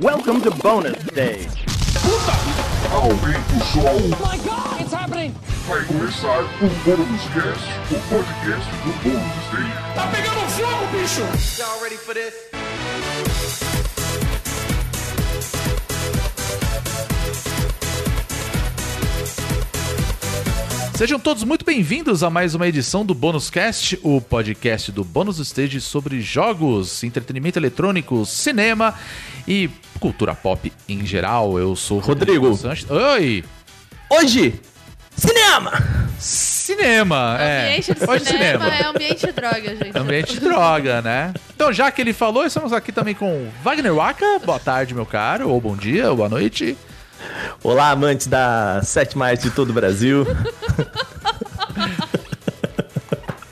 Welcome to bonus stage. Aumenta o som. my god, it's happening! Vai começar o Bônus Cast, o podcast do Bônus Stage. Tá pegando fogo, bicho! Y'all ready for this? Sejam todos muito bem-vindos a mais uma edição do Bônus Cast, o podcast do Bônus Stage sobre jogos, entretenimento eletrônico, cinema e cultura pop em geral. Eu sou o Rodrigo. Sanches. Oi! Hoje, cinema! Cinema, é. Ambiente de Hoje cinema, é ambiente de droga, gente. Ambiente de droga, né? Então, já que ele falou, estamos aqui também com Wagner Waka. Boa tarde, meu caro, ou bom dia, ou boa noite. Olá, amantes da sétima arte de todo o Brasil.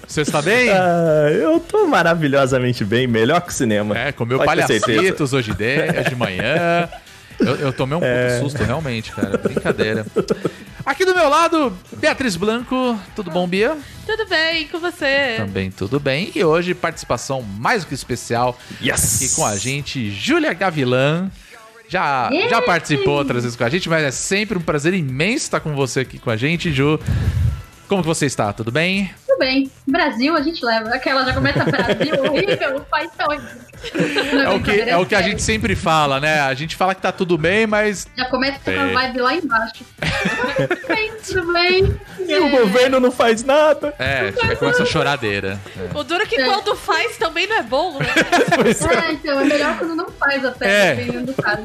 Você está bem? Ah, eu tô maravilhosamente bem, melhor que o cinema. É, comeu Pode palhacitos hoje de, hoje de manhã. Eu, eu tomei um É. pouco susto, realmente, cara. Brincadeira. Aqui do meu lado, Beatriz Blanco. Tudo bom, Bia? Tudo bem com você? Também tudo bem. E hoje, participação mais do que especial Yes! aqui com a gente, Júlia Gavilã. Já, já participou outras vezes com a gente, mas é sempre um prazer imenso estar com você aqui com a gente, Ju. Como você está? Tudo bem? Tudo bem. Brasil a gente leva. Aquela já começa Brasil, horrível, o país tá horrível. Não, É o, que, é o que a gente sempre fala, né? A gente fala que tá tudo bem, mas Já começa com É. a vibe lá embaixo. tudo bem, tudo bem. E o governo não faz nada. É, aí começa a choradeira. O duro é que É. quando faz também não é bom, né? É, então, é melhor quando não faz até, É. dependendo do caso.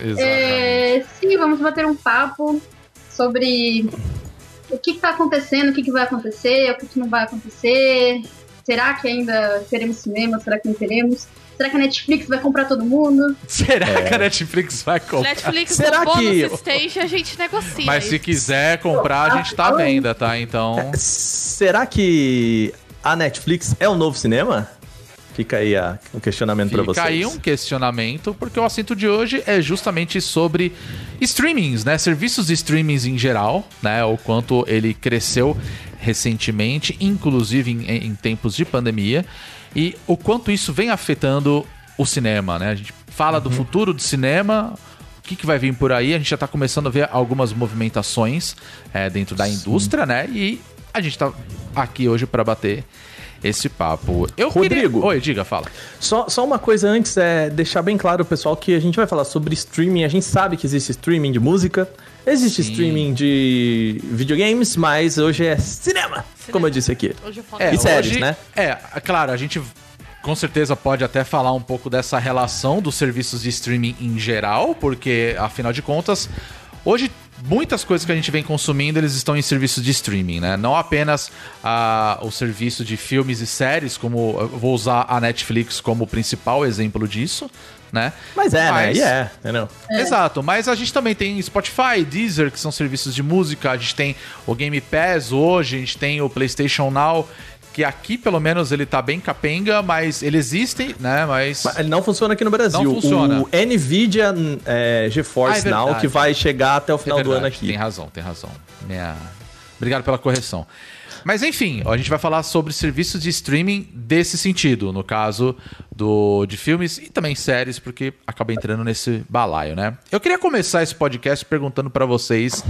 Exatamente. É, sim, vamos bater um papo sobre o que, que tá acontecendo, o que, que vai acontecer, o que, que não vai acontecer. Será que ainda teremos cinema? Será que não teremos? Será que a Netflix vai comprar todo mundo? Será É. que a Netflix vai comprar? Netflix Será no que- stage a gente negocia. Mas se quiser comprar, a gente tá à venda, tá? Então. Será que a Netflix é o novo cinema? Fica aí a- um questionamento Fica vocês. aí um questionamento, porque o assunto de hoje é justamente sobre streamings, né? Serviços de streamings em geral, né? O quanto ele cresceu recentemente, inclusive em, em tempos de pandemia, e o quanto isso vem afetando o cinema, né? A gente fala do futuro do cinema, o que, que vai vir por aí, a gente já tá começando a ver algumas movimentações é, dentro da indústria, né? E a gente tá aqui hoje para bater esse papo. Eu Rodrigo. queria... Oi, diga, fala. Só, só uma coisa antes, é deixar bem claro, pessoal, que a gente vai falar sobre streaming. A gente sabe que existe streaming de música, existe Sim. streaming de videogames, mas hoje é cinema, como eu disse aqui. Hoje eu falo E séries, né? É, claro, a gente com certeza pode até falar um pouco dessa relação dos serviços de streaming em geral, porque afinal de contas, hoje muitas coisas que a gente vem consumindo, eles estão em serviços de streaming, né? Não apenas ah, o serviço de filmes e séries, como eu vou usar a Netflix como principal exemplo disso, né? Mas é, Mas- né? E é, entendeu? Exato, mas a gente também tem Spotify, Deezer, que são serviços de música, a gente tem o Game Pass hoje, a gente tem o PlayStation Now, que aqui pelo menos ele tá bem capenga, mas ele existe, né? Mas. Mas ele não funciona aqui no Brasil. Não funciona. O Nvidia é, GeForce Ah, é. Now, que vai chegar até o É final do ano aqui. Tem razão, tem razão. Minha... Obrigado pela correção. Mas enfim, a gente vai falar sobre serviços de streaming desse sentido, no caso do de filmes e também séries, porque acaba entrando nesse balaio, né? Eu queria começar esse podcast perguntando pra vocês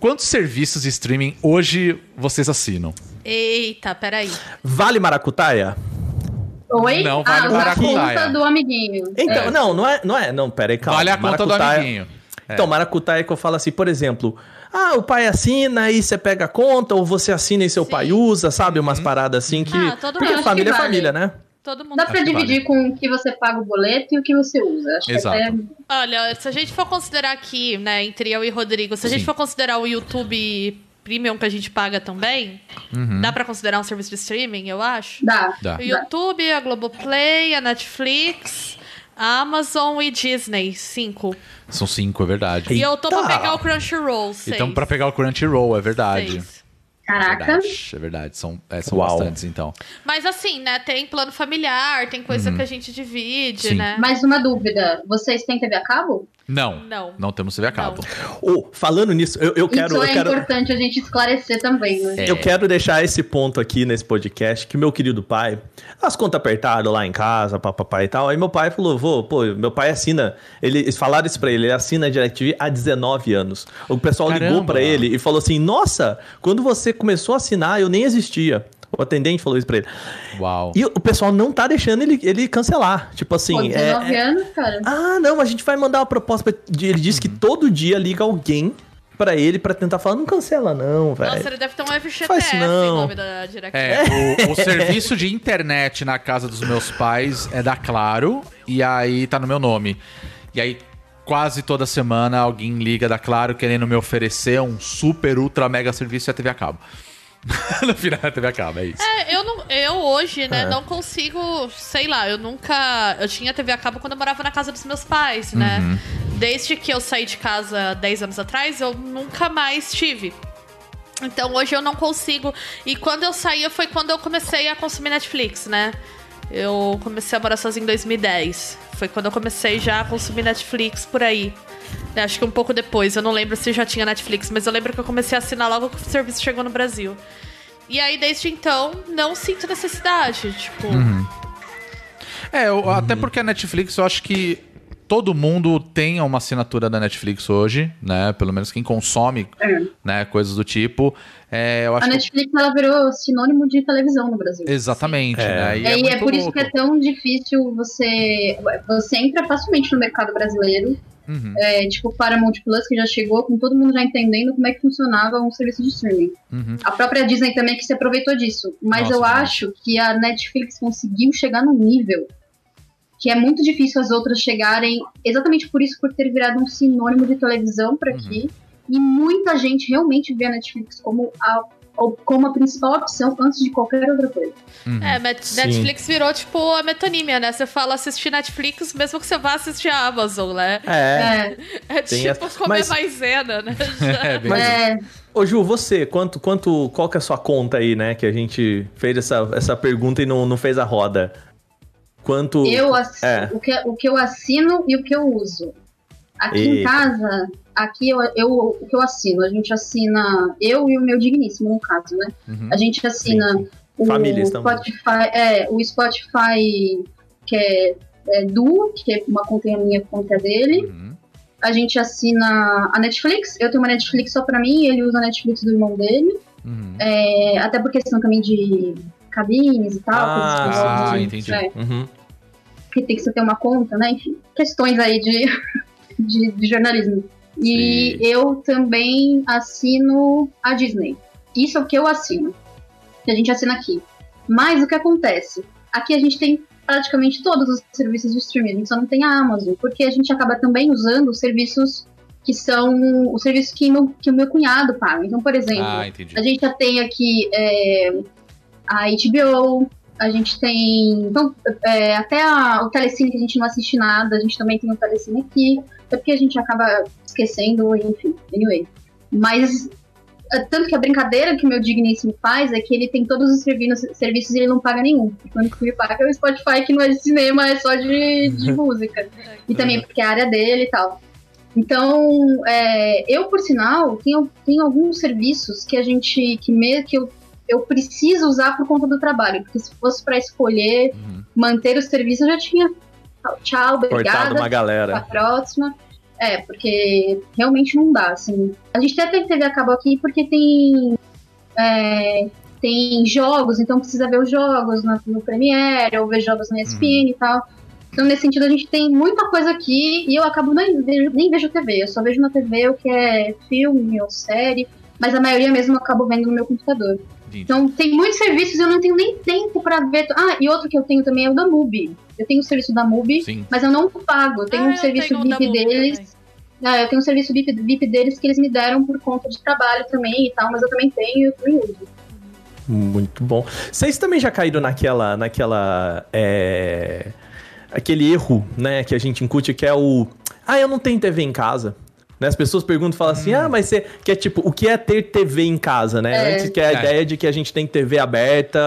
quantos serviços de streaming hoje vocês assinam? Eita, peraí. Vale Maracutaia? Oi? Não vale ah, o a maracutaia. conta do amiguinho. Então, É. não, não é, não é. Não, pera aí, calma. Vale a conta do amiguinho. É. Então, maracutaia que eu falo assim, por exemplo, ah, o pai assina e você pega a conta, ou você assina e seu Sim. pai usa, sabe? Uhum. Umas paradas assim que. Ah, todo Porque família é Acho que família, vale. né? Todo mundo. Dá pra dividir com o que você paga o boleto e o que você usa. Acho Exato. que até Olha, se a gente for considerar aqui, né, entre eu e Rodrigo, se a gente Sim. for considerar o YouTube Premium que a gente paga também, Uhum. dá pra considerar um serviço de streaming, eu acho? dá. Dá. O YouTube, a Globoplay, a Netflix, a Amazon e Disney, cinco. São cinco, é verdade. E eu tô pra pegar o Crunchyroll, seis. Então, pra pegar o Crunchyroll, é verdade. Seis. Caraca. Verdade, é verdade. São, é, são Uau. bastantes, então. Mas assim, né, tem plano familiar, tem coisa que a gente divide, Sim. né? Mais uma dúvida. Vocês têm TV a cabo? Não. Não. Não temos TV a cabo. Ô, falando nisso, eu, eu quero. Isso eu é quero... importante a gente esclarecer também, né? É. Eu quero deixar esse ponto aqui nesse podcast, que meu querido pai, as contas apertadas lá em casa, papapá e tal, aí meu pai falou, vô, pô, meu pai assina, ele, eles falaram isso pra ele, ele assina a DirecTV há 19 anos. O pessoal ligou Caramba. pra ele e falou assim, nossa, quando você começou a assinar, eu nem existia. O atendente falou isso pra ele. Uau. E o pessoal não tá deixando ele, ele cancelar. Tipo assim, Pô, é- 19 é, anos, cara. ah, não, a gente vai mandar uma proposta. Pra... Ele disse que todo dia liga alguém pra ele pra tentar falar, não cancela não, velho. Nossa, ele deve ter um Faz FGTS em não. nome da DirecTV. É, o, o serviço de internet na casa dos meus pais é da Claro, e aí tá no meu nome. E aí, quase toda semana, alguém liga da Claro querendo me oferecer um super, ultra, mega serviço e a TV a cabo. no final, a TV a cabo, é isso. É, eu, não, eu hoje, né, É. não consigo, sei lá, eu nunca. Eu tinha TV a cabo quando eu morava na casa dos meus pais, né? Uhum. Desde que eu saí de casa 10 anos atrás, eu nunca mais tive. Então hoje eu não consigo. E quando eu saía foi quando eu comecei a consumir Netflix, né? Eu comecei a morar sozinha em 2010. Foi quando eu comecei já a consumir Netflix por aí. Acho que um pouco depois, eu não lembro se já tinha Netflix, mas eu lembro que eu comecei a assinar logo que o serviço chegou no Brasil. E aí, desde então, não sinto necessidade. Tipo, É, eu- até porque a Netflix, eu acho que todo mundo tem uma assinatura da Netflix hoje, né? Pelo menos quem consome, É. né? Coisas do tipo. É, eu acho A que... Netflix ela virou sinônimo de televisão no Brasil. Exatamente, É. né? E É, e é por isso louco. que é tão difícil você. Você entra facilmente no mercado brasileiro. Uhum, É, tipo Paramount Plus, que já chegou com todo mundo já entendendo como é que funcionava um serviço de streaming. uhum. A própria Disney também que se aproveitou disso. Mas Nossa, eu demais. acho que a Netflix conseguiu chegar num nível que é muito difícil as outras chegarem, exatamente por isso, por ter virado um sinônimo de televisão por aqui. E muita gente realmente vê a Netflix como a, como a principal opção antes de qualquer outra coisa. uhum. É, Met- Sim. Netflix virou tipo a metonímia, né? Você fala assistir Netflix mesmo que você vá assistir a Amazon, né? É. É, É tipo essa- comer mas- maisena, né? É, bem Mas- é, Ô Ju, você, quanto, quanto, qual que é a sua conta aí, né? Que a gente fez essa, essa pergunta e não, não fez a roda. Quanto. eu ass- É. o, que, o que eu assino e o que eu uso. Aqui em casa, aqui eu, eu, o que eu assino, a gente assina, eu e o meu digníssimo, no caso, né? Uhum. A gente assina Sim, sim. o Famílias também. Spotify, é, o Spotify que é, é Duo, que é uma conta minha, conta dele. Uhum. A gente assina a Netflix, eu tenho uma Netflix só pra mim, ele usa a Netflix do irmão dele. Uhum. É, até por questão também de cabines e tal. Ah, coisas ah, entendi. é, Uhum. Que tem que você ter uma conta, né? Enfim, questões aí de, de, de jornalismo. E Sim. eu também assino a Disney. Isso é o que eu assino. Que a gente assina aqui. Mas o que acontece? Aqui a gente tem praticamente todos os serviços de streaming, a gente só não tem a Amazon, porque a gente acaba também usando os serviços que são os serviços que, meu, que o meu cunhado paga. Então, por exemplo, Ah, a gente já tem aqui é, a HBO, a gente tem. Então, é, até a- o Telecine que a gente não assiste nada, a gente também tem o Telecine aqui. É porque a gente acaba esquecendo, enfim, anyway. Mas. é, Tanto que a brincadeira que o meu digníssimo faz é que ele tem todos os serviços, serviços e ele não paga nenhum. E quando ele paga é o Spotify, que não é de cinema, é só de, de música. E também porque é a área dele e tal. Então, é, eu, por sinal, tenho, tenho alguns serviços que a gente. que, me, que eu, eu preciso usar por conta do trabalho. Porque se fosse para escolher Uhum. manter o serviço, eu já tinha. Tchau, Cortado obrigada. uma A galera. próxima. É, porque realmente não dá, assim. A gente até tem TV a cabo aqui porque tem. é, tem jogos, então precisa ver os jogos no, no Premiere, ou ver jogos na ESPN e tal. Então, nesse sentido, a gente tem muita coisa aqui e eu acabo nem vejo, nem vejo TV. Eu só vejo na TV o que é filme ou série, mas a maioria mesmo eu acabo vendo no meu computador. Entendi. Então, tem muitos serviços e eu não tenho nem tempo pra ver. Ah, e outro que eu tenho também é o da MUBI. Eu tenho o serviço da MUBI, Sim. mas eu não pago. Eu tenho Ah, um eu serviço tenho VIP Mubi deles. Ah, eu tenho um serviço VIP, VIP deles que eles me deram por conta de trabalho também e tal, mas eu também tenho e eu também uso. Muito bom. Vocês também já caíram naquela. naquela. É, aquele erro, né, que a gente incute, que é o. Ah, eu não tenho TV em casa. Né? As pessoas perguntam, falam assim, ah, mas você que é tipo, o que é ter TV em casa, né? É. Antes que é a É. ideia de que a gente tem TV aberta,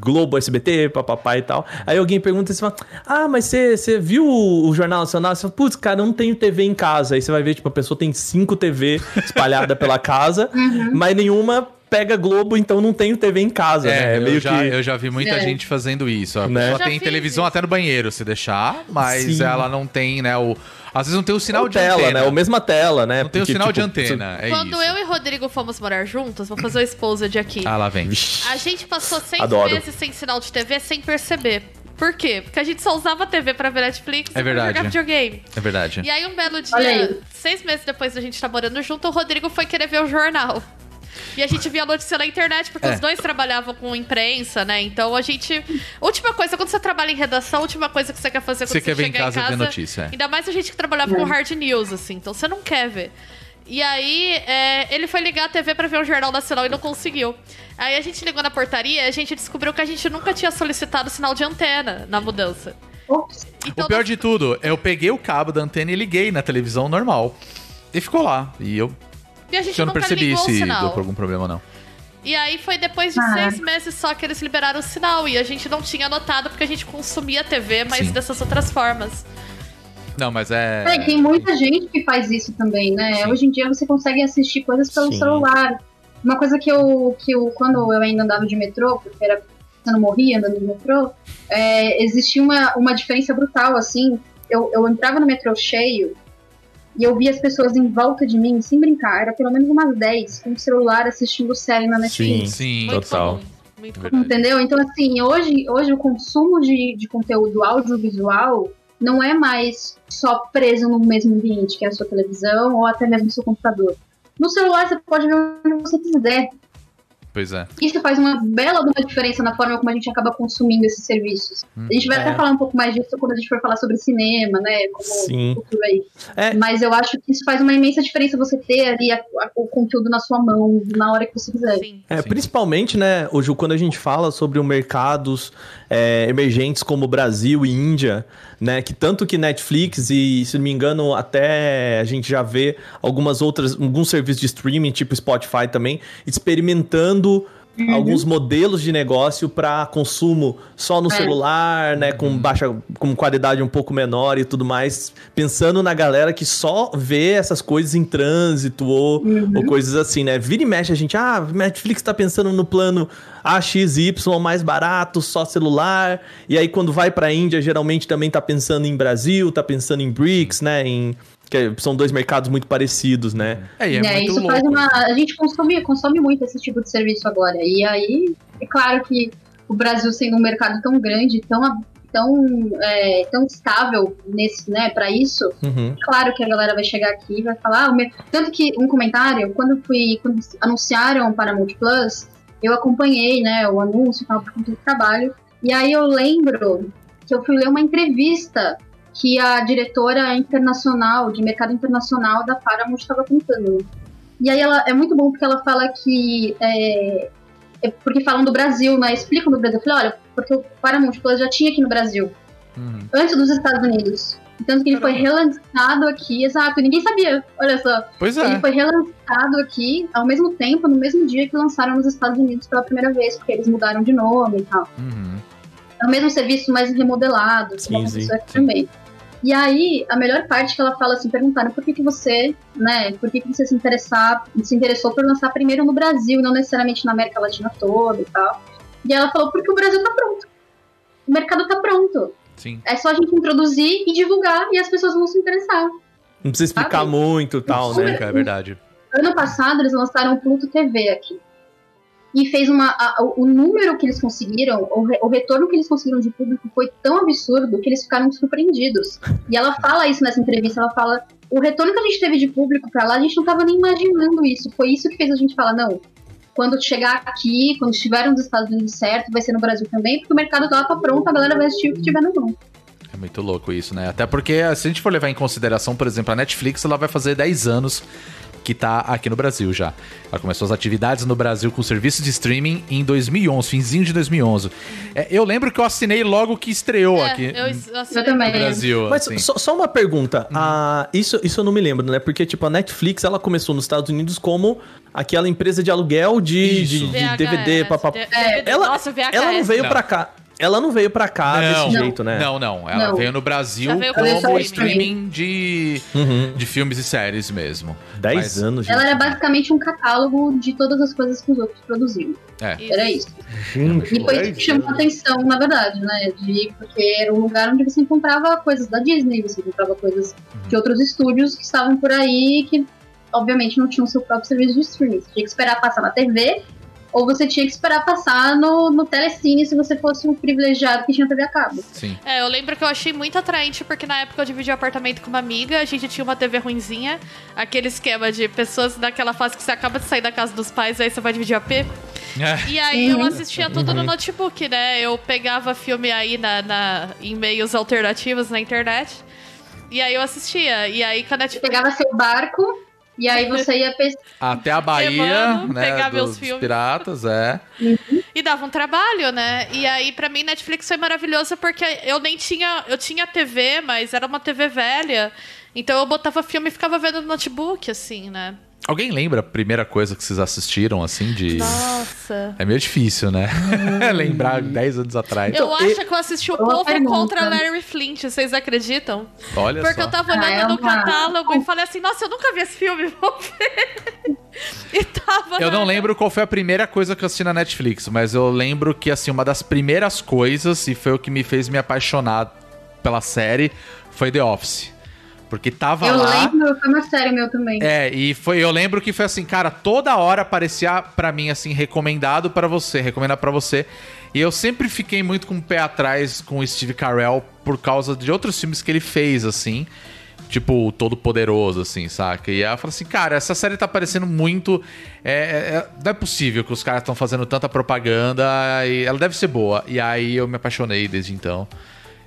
Globo, SBT, papapá e tal. Aí alguém pergunta assim, fala, ah, mas você, você viu o Jornal Nacional? Você fala, putz, cara, eu não tenho TV em casa. Aí você vai ver, tipo, a pessoa tem cinco TV espalhada pela casa, mas nenhuma pega Globo, então não tenho TV em casa, né? É, eu, já, eu já vi muita É. gente fazendo isso. A Né? pessoa tem televisão isso. até no banheiro, se deixar, mas Sim. ela não tem, né, o... Às vezes não tem o sinal Ou de tela, antena. né? Ou mesma tela, né? Não tem o Porque, sinal de tipo, antena, é Quando isso. eu e Rodrigo fomos morar juntos, vou fazer o exposed aqui. Ah, lá vem. A gente passou seis Adoro. meses sem sinal de TV sem perceber. Por quê? Porque a gente só usava TV pra ver Netflix É e verdade. jogar videogame. É verdade. E aí, um belo dia, seis meses depois da gente estar morando junto, o Rodrigo foi querer ver o jornal. E a gente via a notícia na internet, porque É. os dois trabalhavam com imprensa, né? Então a gente. Última coisa, quando você trabalha em redação, a última coisa que você quer fazer quando Você você, quer ver em chegar casa ver notícia, é. Ainda mais a gente que trabalhava com hard news, assim. Então você não quer ver. E aí, é, ele foi ligar a TV pra ver o Jornal Nacional e não conseguiu. Aí a gente ligou na portaria e a gente descobriu que a gente nunca tinha solicitado sinal de antena na mudança. Então, O pior nós- de tudo, eu peguei o cabo da antena e liguei na televisão normal. E ficou lá. E eu, e a gente eu não percebi ligou o se sinal. deu por algum problema ou não. E aí foi depois de Caraca. seis meses só que eles liberaram o sinal. E a gente não tinha notado porque a gente consumia TV, mas Sim. dessas outras formas. Não, mas é. É, tem muita gente que faz isso também, né? Sim. Hoje em dia você consegue assistir coisas pelo Sim. celular. Uma coisa que eu, que eu, quando eu ainda andava de metrô, porque era, eu não morria andando de metrô, é, existia uma, uma diferença brutal, assim. Eu, eu entrava no metrô cheio e eu via as pessoas em volta de mim, sem brincar, era pelo menos umas 10, com o celular assistindo série na Netflix. Sim. Muito Total. comum. Muito comum. Verdade. Entendeu? Então, assim, hoje, hoje o consumo de, de conteúdo audiovisual não é mais só preso no mesmo ambiente, que é a sua televisão ou até mesmo o seu computador. No celular você pode ver onde você quiser. Pois é. Isso faz uma bela uma diferença na forma como a gente acaba consumindo esses serviços. A gente vai É. até falar um pouco mais disso quando a gente for falar sobre cinema, né? Como Sim. futuro aí. É. Mas eu acho que isso faz uma imensa diferença você ter ali a- a- o conteúdo na sua mão, na hora que você quiser. Sim. É, Sim. principalmente, né, hoje, quando a gente fala sobre os mercados é, emergentes como Brasil e Índia, né, que tanto que Netflix e, se não me engano, até a gente já vê algumas outras, alguns serviços de streaming, tipo Spotify também, experimentando alguns modelos de negócio para consumo só no É. celular, né, com baixa, com qualidade um pouco menor e tudo mais, pensando na galera que só vê essas coisas em trânsito ou, ou coisas assim, né? Vira e mexe a gente, ah, Netflix tá pensando no plano AXY mais barato, só celular, e aí quando vai pra Índia, geralmente também tá pensando em Brasil, tá pensando em BRICS, né, em que são dois mercados muito parecidos, né? É, e é muito Isso louco. faz uma. A gente consome, consome muito esse tipo de serviço agora. E aí, é claro que o Brasil sendo um mercado tão grande, tão, tão, é, tão estável nesse, né, para isso, Uhum. claro que a galera vai chegar aqui e vai falar. ah, o meu- Tanto que um comentário, quando eu fui. Quando anunciaram o Paramount Plus, eu acompanhei, né, o anúncio e tal, por conta do trabalho. E aí eu lembro que eu fui ler uma entrevista que a diretora internacional, de mercado internacional da Paramount estava contando. E aí ela é muito bom porque ela fala que. É, é porque falam do Brasil, né? Explicam do Brasil. Eu falei, olha, porque o Paramount Plus já tinha aqui no Brasil, Uhum. antes dos Estados Unidos. Tanto que ele foi relançado aqui, exato, ninguém sabia. Olha só. Pois Ele é. foi relançado aqui ao mesmo tempo, no mesmo dia que lançaram nos Estados Unidos pela primeira vez, porque eles mudaram de nome e tal. Uhum. É o mesmo serviço, mais remodelado, Sim, sim, aqui sim. também. E aí, a melhor parte que ela fala assim, perguntaram por que, que você, né, por que, que você se, interessar, se interessou por lançar primeiro no Brasil, não necessariamente na América Latina toda e tal. E ela falou, porque o Brasil tá pronto. O mercado tá pronto. Sim. É só a gente introduzir e divulgar e as pessoas vão se interessar. Não precisa explicar Sabe? muito e tal, né? É verdade. Ano passado eles lançaram o Pluto TV aqui. E fez uma. a- o- o número que eles conseguiram, o, re- o retorno que eles conseguiram de público foi tão absurdo que eles ficaram surpreendidos. E ela fala isso nessa entrevista, ela fala. O retorno que a gente teve de público pra lá, a gente não tava nem imaginando isso. Foi isso que fez a gente falar, não. Quando chegar aqui, quando estiver nos Estados Unidos certo, vai ser no Brasil também, porque o mercado lá tá pronto, a galera vai assistir o que tiver na mão. É muito louco isso, né? Até porque, se a gente for levar em consideração, por exemplo, a Netflix, ela vai fazer 10 anos que tá aqui no Brasil já. Ela começou as atividades no Brasil com serviços de streaming em 2011, finzinho de 2011. É, eu lembro que eu assinei logo que estreou É, aqui eu, no assinei Eu também. Brasil. Mas assim. só, só uma pergunta. Ah, isso, isso eu não me lembro, né? Porque, tipo, a Netflix, ela começou nos Estados Unidos como aquela empresa de aluguel de, de, de DVD, papapá. DVD. Ela, Nossa, VHS. ela não veio Não. pra cá. Ela não veio pra cá Não. desse jeito, né? Não, não. Ela Não. veio no Brasil como streaming. streaming de, de filmes e séries mesmo. Dez Mas- anos, gente. Ela era basicamente um catálogo de todas as coisas que os outros produziam. É. Era isso. Gente, E foi isso que chamou atenção, na verdade, né? De, porque era um lugar onde você encontrava coisas da Disney, você encontrava coisas de outros estúdios que estavam por aí que, obviamente, não tinham seu próprio serviço de streaming. Você tinha que esperar passar na TV, ou você tinha que esperar passar no, no Telecine se você fosse um privilegiado que tinha TV a cabo. Sim. É, eu lembro que eu achei muito atraente, porque na época eu dividi o apartamento com uma amiga, a gente tinha uma TV ruinzinha, aquele esquema de pessoas naquela fase que você acaba de sair da casa dos pais, aí você vai dividir a P. É. E aí eu Uhum. assistia tudo no notebook, né? Eu pegava filme aí na, na, em meios alternativos na internet. E aí eu assistia. E aí com a Você Netflix. pegava seu barco, e aí você ia pescar. Até a Bahia, né? pegar meus filmes. piratas, é. E dava um trabalho, né? E aí, pra mim, Netflix foi maravilhoso porque eu nem tinha. Eu tinha TV, mas era uma TV velha. Então eu botava filme e ficava vendo no notebook, assim, né? Alguém lembra a primeira coisa que vocês assistiram, assim, de... Nossa. É meio difícil, né? Lembrar 10 anos atrás. eu Então, acho e- que eu assisti o Povo pergunta. contra Larry Flint, vocês acreditam? Olha Porque só. eu tava Ah, olhando é no catálogo e falei assim, nossa, eu nunca vi esse filme, vou ver. e tava. Eu não na- lembro qual foi a primeira coisa que eu assisti na Netflix, mas eu lembro que, assim, uma das primeiras coisas, e foi o que me fez me apaixonar pela série, foi The Office. Porque tava Eu lá... lembro, foi uma série meu também. É, e foi, eu lembro que foi assim, cara, toda hora aparecia pra mim assim recomendado pra você, recomendado pra você. E eu sempre fiquei muito com o pé atrás com o Steve Carell por causa de outros filmes que ele fez assim, tipo o Todo Poderoso assim, saca? E aí eu falei assim, cara, essa série tá parecendo muito é, é- é- não é possível que os caras estão fazendo tanta propaganda e ela deve ser boa. E aí eu me apaixonei desde então.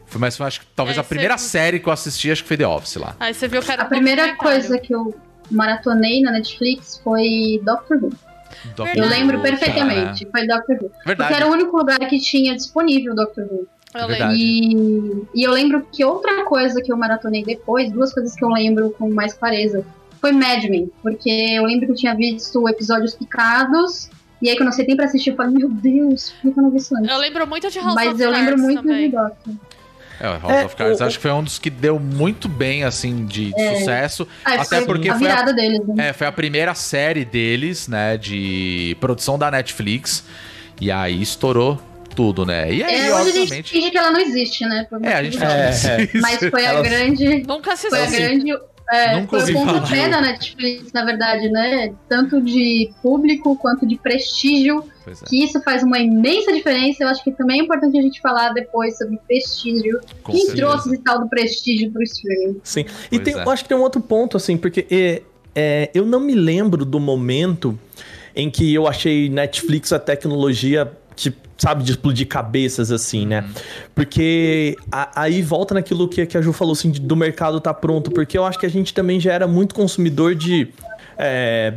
Foi mais, acho que talvez É, a primeira você- série que eu assisti, acho que foi The Office lá. Aí você viu que era A primeira coisa que eu maratonei na Netflix foi Doctor Who. Doctor Eu Verdade. lembro Who, perfeitamente. Foi Doctor Who. Verdade. Porque era o único lugar que tinha disponível Doctor Who. Eu. E, e eu lembro que outra coisa que eu maratonei depois, duas coisas que eu lembro com mais clareza, foi Mad Men. Porque eu lembro que eu tinha visto episódios picados. E aí, quando eu sentei pra assistir, eu falei, meu Deus, por que eu não vi isso antes? Eu lembro muito de House Mas of eu lembro Cards muito também. de Doctor. É, o House É, of Cards o- acho que foi um dos que deu muito bem, assim, de sucesso. Ah, Até foi porque a foi a, virada deles, né? é, foi a primeira série deles, né, de produção da Netflix. E aí estourou tudo, né? E aí, É, hoje a gente obviamente... finge que ela não existe, né? É, a gente fala É. Mas foi a Elas- grande. Nunca assisti. Foi a grande. É, Nunca foi o falar. pontapé da Netflix, na verdade, né? Tanto de público quanto de prestígio. É, Que isso faz uma imensa diferença. Eu acho que também é importante a gente falar depois sobre prestígio. com Quem certeza. trouxe esse tal do prestígio pro streaming? Sim. E tem, é. eu acho que tem um outro ponto, assim, porque é, é, eu não me lembro do momento em que eu achei Netflix a tecnologia que, sabe, de explodir cabeças, assim, né? Uhum. Porque a- aí volta naquilo que, que a Ju falou, assim, de- do mercado tá pronto. Porque eu acho que a gente também já era muito consumidor de é,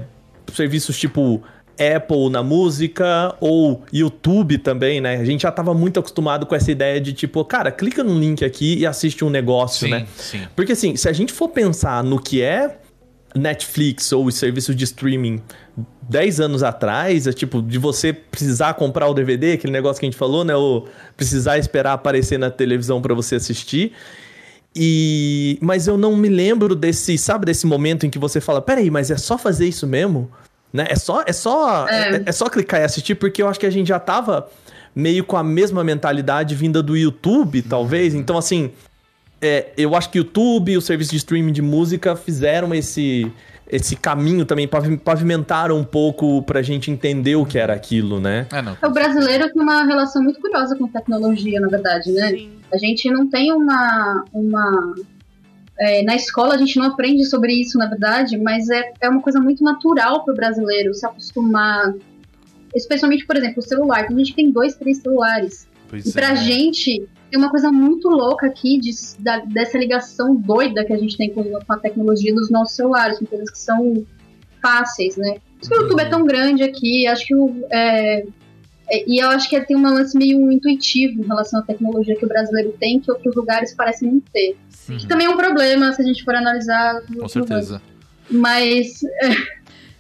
serviços tipo Apple na música ou YouTube também, né? A gente já tava muito acostumado com essa ideia de tipo, cara, clica num link aqui e assiste um negócio, Sim, né? sim. Porque assim, se a gente for pensar no que é Netflix ou os serviços de streaming 10 anos atrás, é tipo, de você precisar comprar o DVD, aquele negócio que a gente falou, né? Ou precisar esperar aparecer na televisão para você assistir. E mas eu não me lembro desse, sabe, desse momento em que você fala, peraí, mas é só fazer isso mesmo? Né? É só é só é. é só clicar e assistir porque eu acho que a gente já tava meio com a mesma mentalidade vinda do YouTube, talvez. Então assim, é, eu acho que o YouTube e o serviço de streaming de música fizeram esse, esse caminho também, pavi- pavimentaram um pouco pra gente entender o que era aquilo, né? É, não. O brasileiro tem uma relação muito curiosa com tecnologia, na verdade, né? Sim. A gente não tem uma. uma é, na escola a gente não aprende sobre isso, na verdade, mas é, é uma coisa muito natural para o brasileiro se acostumar. Especialmente, por exemplo, o celular. Tem gente tem dois, três celulares. Pois E pra é. gente, tem uma coisa muito louca aqui de, da- dessa ligação doida que a gente tem com, com a tecnologia dos nossos celulares. São coisas que são fáceis, né? Por isso que o YouTube é tão grande aqui, acho que o. É, é, e eu acho que tem um lance meio intuitivo em relação à tecnologia que o brasileiro tem, que outros lugares parecem não ter. Sim. Que também é um problema se a gente for analisar. Com certeza. Mas.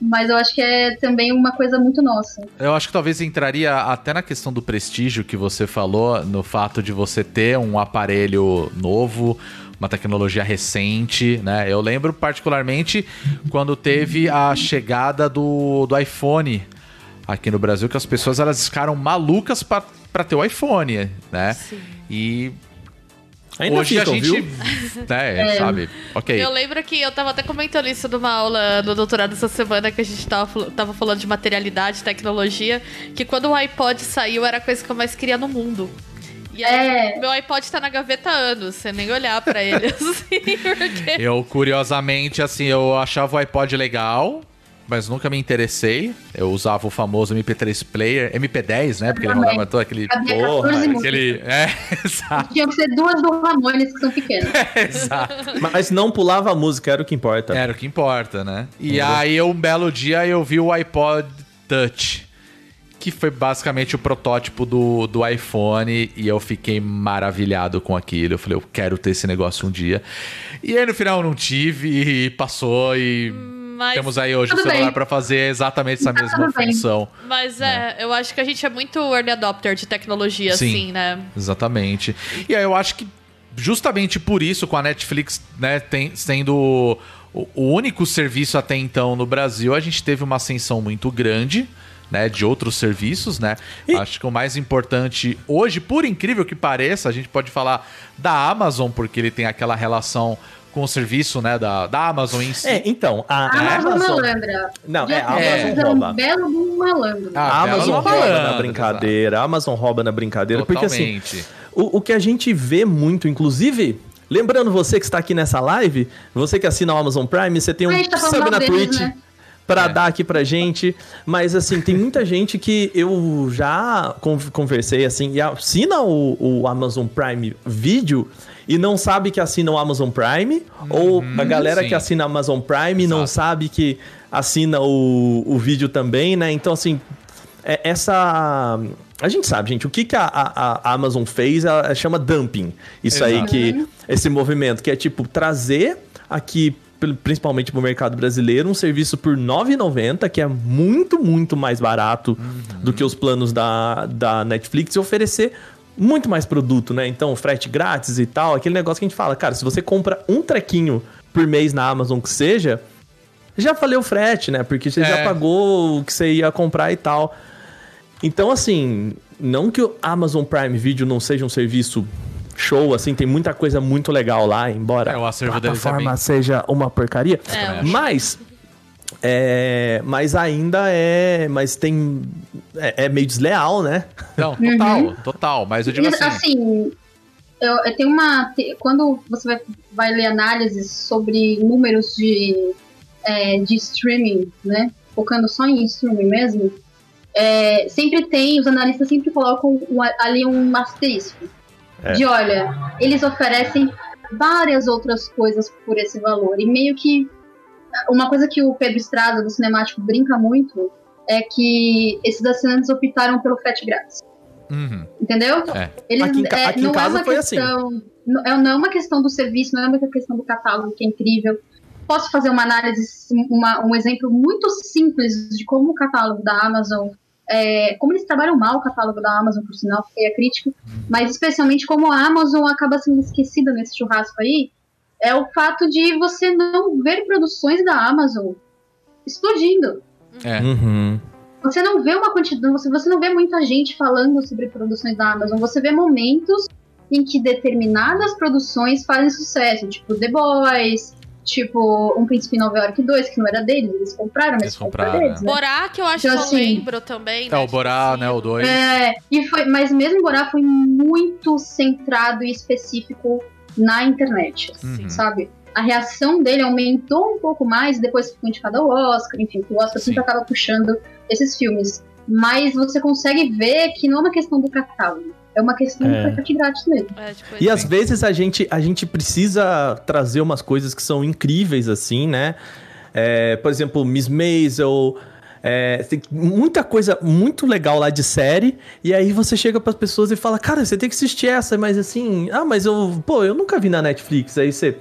Mas eu acho que é também uma coisa muito nossa. Eu acho que talvez entraria até na questão do prestígio que você falou, no fato de você ter um aparelho novo, uma tecnologia recente, né? Eu lembro particularmente quando teve a chegada do, do iPhone aqui no Brasil, que as pessoas elas ficaram malucas para ter o iPhone, né? Sim. E Ainda hoje ficam, a gente, viu? né, sabe? Ok. Eu lembro que eu tava até comentando isso numa aula no doutorado essa semana que a gente tava, tava falando de materialidade, tecnologia, que quando o iPod saiu era a coisa que eu mais queria no mundo. E aí, É. meu iPod tá na gaveta há anos, você nem olhar pra ele assim, porque... Eu, curiosamente, assim, eu achava o iPod legal, mas nunca me interessei. Eu usava o famoso MP3 Player, MP10, né? Porque ele rodava todo aquele. Havia Porra, 14 músicas. aquele é, exato, Tinha que ser duas do Ramones que são pequenas. exato. Mas não pulava a música, era o que importa. Era o que importa, né? E aí, um belo dia, eu vi o iPod Touch. Que foi basicamente o protótipo do, do iPhone. E eu fiquei maravilhado com aquilo. Eu falei, eu quero ter esse negócio um dia. E aí, no final, eu não tive. E passou. E Mas, temos aí hoje o Tudo celular bem. pra fazer exatamente essa Tá mesma tudo bem. função. mas é, eu acho que a gente é muito early adopter de tecnologia, Sim. assim, né? Exatamente. E aí eu acho que justamente por isso, com a Netflix né, tem, sendo o, o único serviço até então no Brasil, a gente teve uma ascensão muito grande. Né, de outros serviços, né? Acho que o mais importante hoje, por incrível que pareça, a gente pode falar da Amazon, porque ele tem aquela relação com o serviço, né, da, da Amazon em si. É, então, a, A Amazon Amazon. malandra. Não, é, a Amazon é um rouba. belo malandro. Ah, A ela Amazon rouba malandra, na brincadeira, a Amazon rouba na brincadeira, porque assim, Totalmente. o, o que a gente vê muito, inclusive, lembrando você que está aqui nessa live, você que assina o Amazon Prime, você tem um tá sub na deles, Twitch né? pra É. dar aqui pra gente, mas assim, tem muita gente que eu já con- conversei assim, e assina o, o Amazon Prime Video e não sabe que assina o Amazon Prime, ou a galera sim. que assina o Amazon Prime não Exato. sabe que assina o, o vídeo também, né? Então, assim, é- essa. A gente sabe, gente, o que, que a, a- a Amazon fez, ela chama dumping. Isso aí Exato. que. Esse movimento, que é tipo trazer aqui, pr- principalmente pro mercado brasileiro, um serviço por R$ 9,90, que é muito, muito mais barato do que os planos da, da Netflix, e oferecer muito mais produto, né? Então, frete grátis e tal, aquele negócio que a gente fala, cara, se você compra um trequinho por mês na Amazon que seja, já valeu o frete, né? Porque você É. já pagou o que você ia comprar e tal. Então, assim, não que o Amazon Prime Video não seja um serviço show, assim, tem muita coisa muito legal lá, embora É, o acervo a é plataforma seja uma porcaria. É, mas, é, mas ainda é, mas tem, é, é meio desleal, né? Não, total, total. Mas eu digo assim. assim, eu, eu tenho uma. Quando você vai, vai ler análises sobre números de, é, de streaming, né? Focando só em streaming mesmo, é, sempre tem, os analistas sempre colocam ali um asterisco. É. De olha, eles oferecem várias outras coisas por esse valor. E meio que. Uma coisa que o Pedro Estrada do Cinemático brinca muito é que esses assinantes optaram pelo frete grátis. Uhum. Entendeu? É. Eles, Aqui em ca- é, aqui em não casa é uma foi assim. questão, Não é, não é uma questão do serviço, não é uma questão do catálogo, que é incrível. Posso fazer uma análise, uma- um exemplo muito simples de como o catálogo da Amazon, é, como eles trabalham mal o catálogo da Amazon, por sinal, fiquei a crítica, mas especialmente como a Amazon acaba sendo esquecida nesse churrasco aí, é o fato de você não ver produções da Amazon explodindo. É. Uhum. Você não vê uma quantidade, você, você não vê muita gente falando sobre produções da Amazon. Você vê momentos em que determinadas produções fazem sucesso, tipo The Boys, tipo Um Príncipe em Nova York 2, que não era deles, eles compraram, mas Eles compraram, pra eles, né? Borá, que eu acho Então, que eu assim, lembro também. É né, o Borá, assim. né? O 2. É, e foi, mas mesmo Borá foi muito centrado e específico na internet, Uhum. sabe? A reação dele aumentou um pouco mais depois que ficou indicado ao Oscar, enfim, o Oscar Sim. sempre acaba puxando esses filmes. Mas você consegue ver que não é uma questão do catálogo, é uma questão É. do frete grátis mesmo. É, tipo, E às vezes a gente, a gente precisa trazer umas coisas que são incríveis, assim, né? É, por exemplo, Miss Maisel. É, tem muita coisa muito legal lá de série. E aí você chega pras pessoas e fala, cara, você tem que assistir essa, mas assim, ah, mas eu, pô, eu nunca vi na Netflix. Aí você.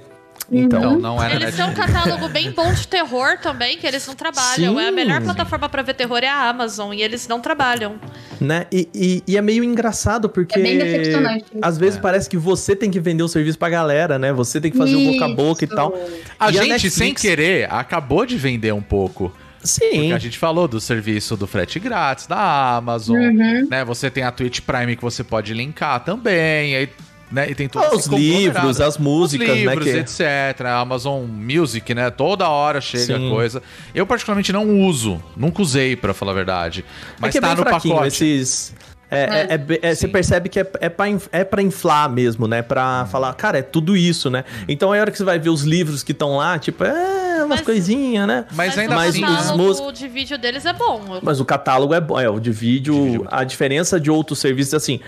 Então, Não, não era Eles têm um catálogo bem bom de terror também, que eles não trabalham. Sim. É a melhor plataforma pra ver terror é a Amazon, e eles não trabalham. né? E, e- e é meio engraçado porque. É bem decepcionante. Às vezes É. parece que você tem que vender o serviço pra galera, né? Você tem que fazer o boca a boca e tal. A E a gente, Netflix- sem querer, acabou de vender um pouco. Sim. Porque a gente falou do serviço do frete grátis da Amazon, Uhum. né? Você tem a Twitch Prime que você pode linkar também, aí, né? E tem todo Ah, os livros, as músicas, Os livros, né? Que... etc. A Amazon Music, né? Toda hora chega Sim. coisa. Eu particularmente não uso, nunca usei, pra falar a verdade. Mas é que é tá bem no pacote. esses... É, é, é é, você percebe que é, é, pra, é pra inflar mesmo, né? Pra falar, cara, é tudo isso, né? Então aí a hora que você vai ver os livros que estão lá, tipo, é umas Mas- coisinhas, né? Mas ainda Mas assim, o catálogo de vídeo deles é bom. Mas o catálogo é bom, é o de vídeo, De vídeo. a diferença de outros serviços, assim,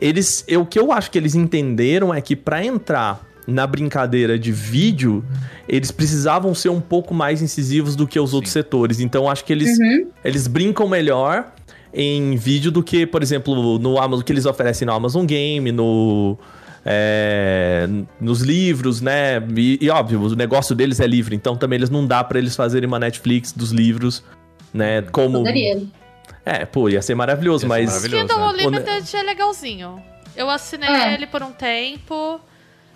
eles, eu, o que eu acho que eles entenderam é que pra entrar na brincadeira de vídeo, eles precisavam ser um pouco mais incisivos do que os outros setores. Então acho que eles, Uhum. eles brincam melhor em vídeo do que, por exemplo, no Amazon, que eles oferecem no Amazon Game, no. É, nos livros, né? E, e, óbvio, o negócio deles é livre, então também eles não dá pra eles fazerem uma Netflix dos livros, né? Como. Poderia. É, pô, ia ser maravilhoso, Ia ser mas. maravilhoso. Kindle né? Unlimited é legalzinho. Eu assinei É. ele por um tempo.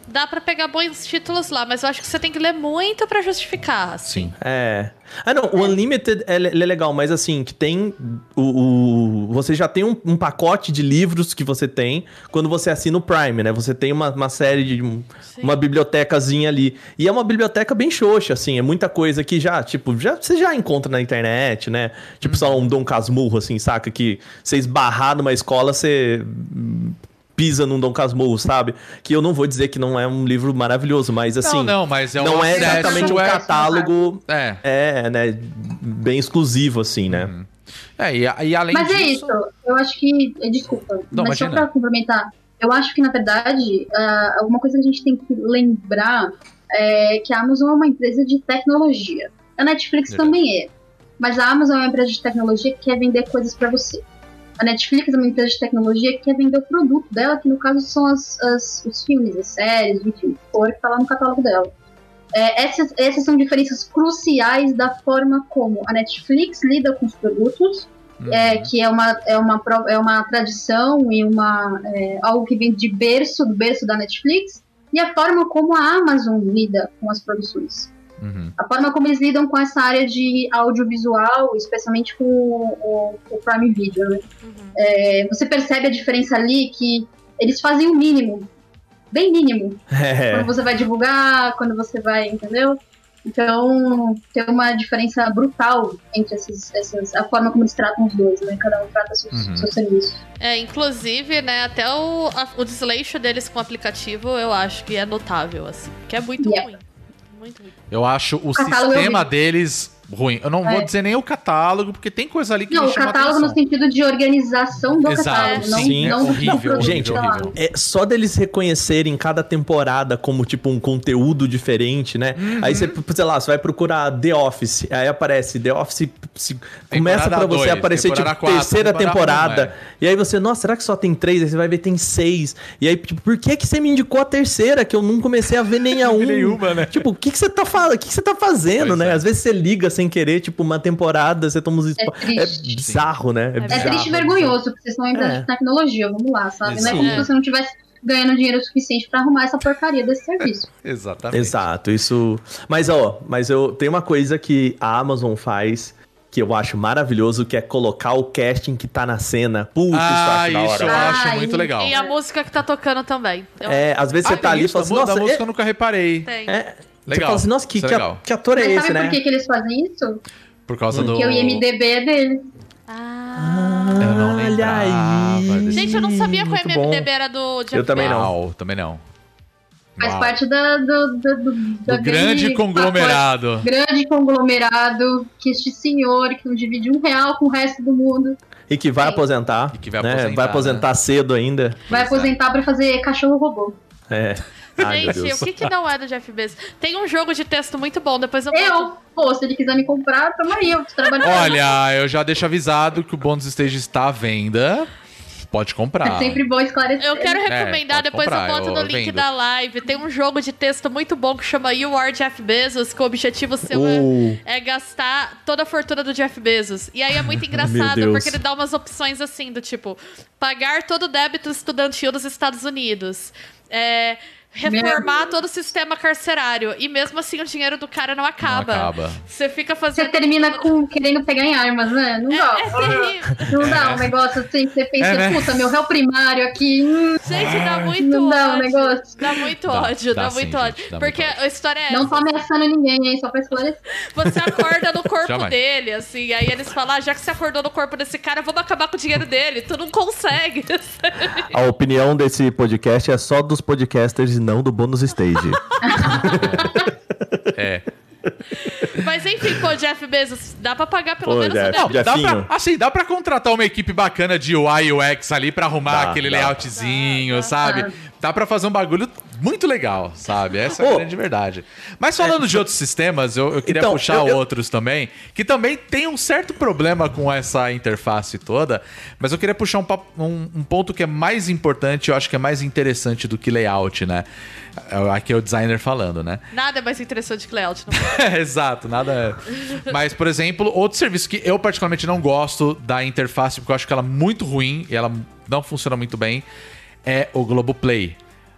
Dá pra pegar bons títulos lá, mas eu acho que você tem que ler muito pra justificar. assim. Sim. É. Ah, não, o Unlimited é, é legal, mas assim, que tem o. o- você já tem um, um pacote de livros que você tem quando você assina o Prime, né? Você tem uma, uma série de. um- uma bibliotecazinha ali. E é uma biblioteca bem xoxa, assim. É muita coisa que já, tipo, já, você já encontra na internet, né? Tipo, só um Dom Casmurro, assim, saca? Que você esbarrar numa escola, você hum, pisa num Dom Casmurro, sabe? Que eu não vou dizer que não é um livro maravilhoso, mas assim. não, não, mas é um não é exatamente um é- catálogo. É. É, né? Bem exclusivo, assim, né? É, e, e além Mas disso. é isso. Eu acho que. Desculpa. Não, mas só imagina. pra complementar. Eu acho que, na verdade, alguma coisa que a gente tem que lembrar é que a Amazon é uma empresa de tecnologia. A Netflix Verdade. também é. Mas a Amazon é uma empresa de tecnologia que quer vender coisas pra você. A Netflix é uma empresa de tecnologia que quer vender o produto dela, que no caso são as, as- os filmes, as séries, enfim, o que for que tá lá no catálogo dela. É, essas, essas são diferenças cruciais da forma como a Netflix lida com os produtos Uhum. é, que é uma, é, uma, é uma tradição e uma, é, algo que vem de berço, do berço da Netflix, e a forma como a Amazon lida com as produções. Uhum. A forma como eles lidam com essa área de audiovisual, especialmente com o, o- Prime Video. né? Uhum. É, você percebe a diferença ali que eles fazem o mínimo, bem mínimo, É. quando você vai divulgar, quando você vai, entendeu? Então, tem uma diferença brutal entre esses, essas, a forma como eles tratam os dois, né? Cada um trata seus, Uhum. seus serviços. É, inclusive, né, até o, a- o desleixo deles com o aplicativo eu acho que é notável, assim. Que é muito Yeah. ruim. Muito ruim. Eu acho o catálogo eu sistema deles ruim. Eu não vou É. dizer nem o catálogo, porque tem coisa ali que Não, me o catálogo atenção. no sentido de organização do Exato, catálogo, não, sim, não é horrível, Gente, horrível. É só deles reconhecerem cada temporada como, tipo, um conteúdo diferente, né? Uhum. Aí você, sei lá, você vai procurar The Office, aí aparece The Office, se- começa pra você dois, aparecer, tipo, quatro, terceira temporada temporada. um, é. E aí você, nossa, será que só tem três? Aí você vai ver, tem seis. E aí, tipo, por que que você me indicou a terceira, que eu não comecei a ver nem a um? Nenhuma, né? Tipo, o que que você tá falando? O que que você tá fazendo, Pois né? é. Às vezes você liga sem querer, tipo, uma temporada, você toma uns... triste. É bizarro, né? É É bizarro. triste e vergonhoso, porque vocês são empresa É. de tecnologia, vamos lá, sabe? Não é como se você não tivesse ganhando dinheiro suficiente pra arrumar essa porcaria desse serviço. Exatamente. Exato, isso. Mas ó, mas eu tenho uma coisa que a Amazon faz que eu acho maravilhoso, que é colocar o casting que tá na cena. Putz, Ah, isso eu acho isso da eu acho Ai, muito legal. E a música que tá tocando também. Eu- É, às vezes você Ah, tá tem ali e isso, fala assim, nossa, da música é- eu nunca reparei. Tem. é, Você Legal. fala assim, nossa, que, é que, que ator é Mas esse, sabe né? por que, que eles fazem isso? Por causa do. Porque o IMDB é dele. Ah. Eu não Olha lembrava desse- Gente, eu não sabia que o IMDB bom. era do Jeff Eu também não. Também não. Faz Uau. parte da, do, do, do, Do grande conglomerado. pacote- grande conglomerado que este senhor que não divide um real com o resto do mundo E que vai Sim. aposentar. E que vai né? aposentar, Vai aposentar cedo ainda. vai é. aposentar pra fazer cachorro robô. É. Ai, Gente, o que, que não é do Jeff Bezos? Tem um jogo de texto muito bom, depois eu. Eu, pô, se ele quiser me comprar, tamo aí, eu trabalho. Olha, eu já deixo avisado que o bônus stage está à venda. Pode comprar. É sempre bom esclarecer. Eu quero É, recomendar, pode depois comprar, eu boto no eu link vendo. da live. Tem um jogo de texto muito bom que chama You Are Jeff Bezos, que o objetivo seu Uh. é, é gastar toda a fortuna do Jeff Bezos. E aí é muito engraçado, porque ele dá umas opções assim, do tipo, pagar todo o débito estudantil dos Estados Unidos. É, reformar todo o sistema carcerário. E mesmo assim o dinheiro do cara não acaba. acaba. Você fica Você fazendo. termina com querendo pegar em armas, né? Não dá. É terrível. Não dá um negócio assim, que você pensa, É, né? puta, meu réu primário aqui. hum, Gente, dá muito Não dá um ódio. negócio. Dá muito Dá, ódio, dá dá, sim, muito gente, ódio. dá Porque muito a história é não essa. tô ameaçando ninguém, hein? Só pra esclarecer. Você acorda no corpo Jamais. dele, assim, aí eles falam, ah, já que você acordou no corpo desse cara, vamos acabar com o dinheiro dele. Tu não consegue. A opinião desse podcast é só dos podcasters não do bônus stage. É. Mas enfim, pô, Jeff Bezos, dá pra pagar pelo Pô, menos Jeff, o débito. Dá pra, assim, dá pra contratar uma equipe bacana de UI e UX ali pra arrumar Dá, aquele dá. layoutzinho, Dá, dá. sabe? Dá. Dá pra fazer um bagulho muito legal, sabe? Essa é a grande verdade. Mas falando de outros sistemas, eu, eu queria Então, puxar eu- eu- outros também, que também tem um certo problema com essa interface toda, mas eu queria puxar um, um- um ponto que é mais importante, eu acho que é mais interessante do que layout, né? Aqui é o designer falando, né? Nada é mais interessante que layout. Não. Exato, nada. Mas, por exemplo, outro serviço que eu particularmente não gosto da interface, porque eu acho que ela é muito ruim e ela não funciona muito bem, é o Globoplay.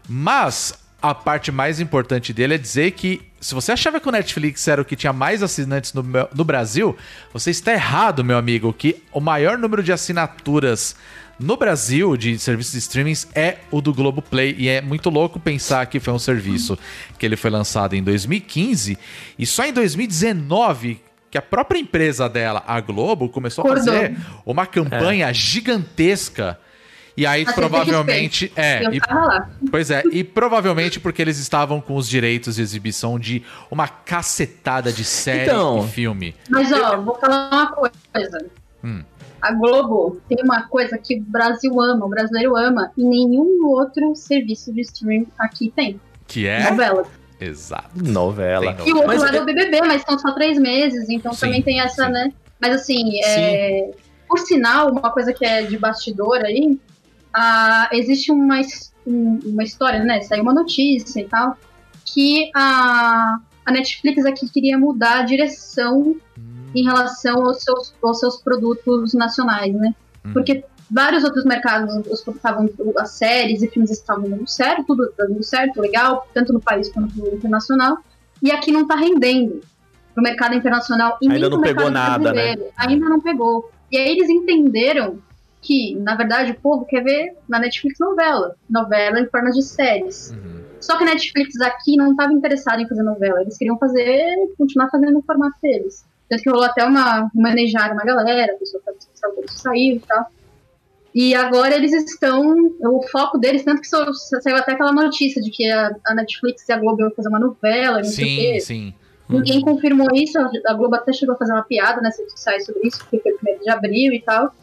Mas a parte mais importante dele é dizer que se você achava que o Netflix era o que tinha mais assinantes no, no Brasil, você está errado, meu amigo, que o maior número de assinaturas no Brasil de serviços de streamings é o do Globoplay. E é muito louco pensar que foi um serviço que ele foi lançado em 2015 e só em 2019 que a própria empresa dela, a Globo, começou a fazer uma campanha gigantesca. E aí, A provavelmente. É, Eu e- tava lá. Pois é, e provavelmente porque eles estavam com os direitos de exibição de uma cacetada de série Então. e filme. Mas, ó, vou falar uma coisa. Hum. A Globo tem uma coisa que o Brasil ama, o brasileiro ama, e nenhum outro serviço de streaming aqui tem. Que é. Novela. Exato. Novela. E o outro Mas lado é- é o BBB, mas são só três meses, então Sim, também tem essa, sim. né? Mas assim, é, por sinal, uma coisa que é de bastidor aí, ah, existe uma, um- uma história, né? Saiu uma notícia e tal, que a, a Netflix aqui queria mudar a direção em relação aos seus, aos seus produtos nacionais, né? Uhum. Porque vários outros mercados, os, estavam, as séries e filmes estavam dando certo, tudo dando certo, legal, tanto no país quanto no internacional, e aqui não tá rendendo no mercado internacional e Ainda não pegou nada, né? Ainda não pegou. E aí eles entenderam que, na verdade, o povo quer ver na Netflix novela. Novela em forma de séries. Uhum. Só que a Netflix aqui não estava interessada em fazer novela. Eles queriam fazer, continuar fazendo o formato deles. Tanto que rolou até uma, manejar uma galera, a pessoa saiu, saiu e tal. E agora eles estão. O foco deles, tanto que só- saiu até aquela notícia de que a, a Netflix e a Globo iam fazer uma novela, não sei o Sim, quê. sim. Ninguém confirmou isso, a Globo até chegou a fazer uma piada nas redes sociais sobre isso, porque foi o primeiro de abril e tal.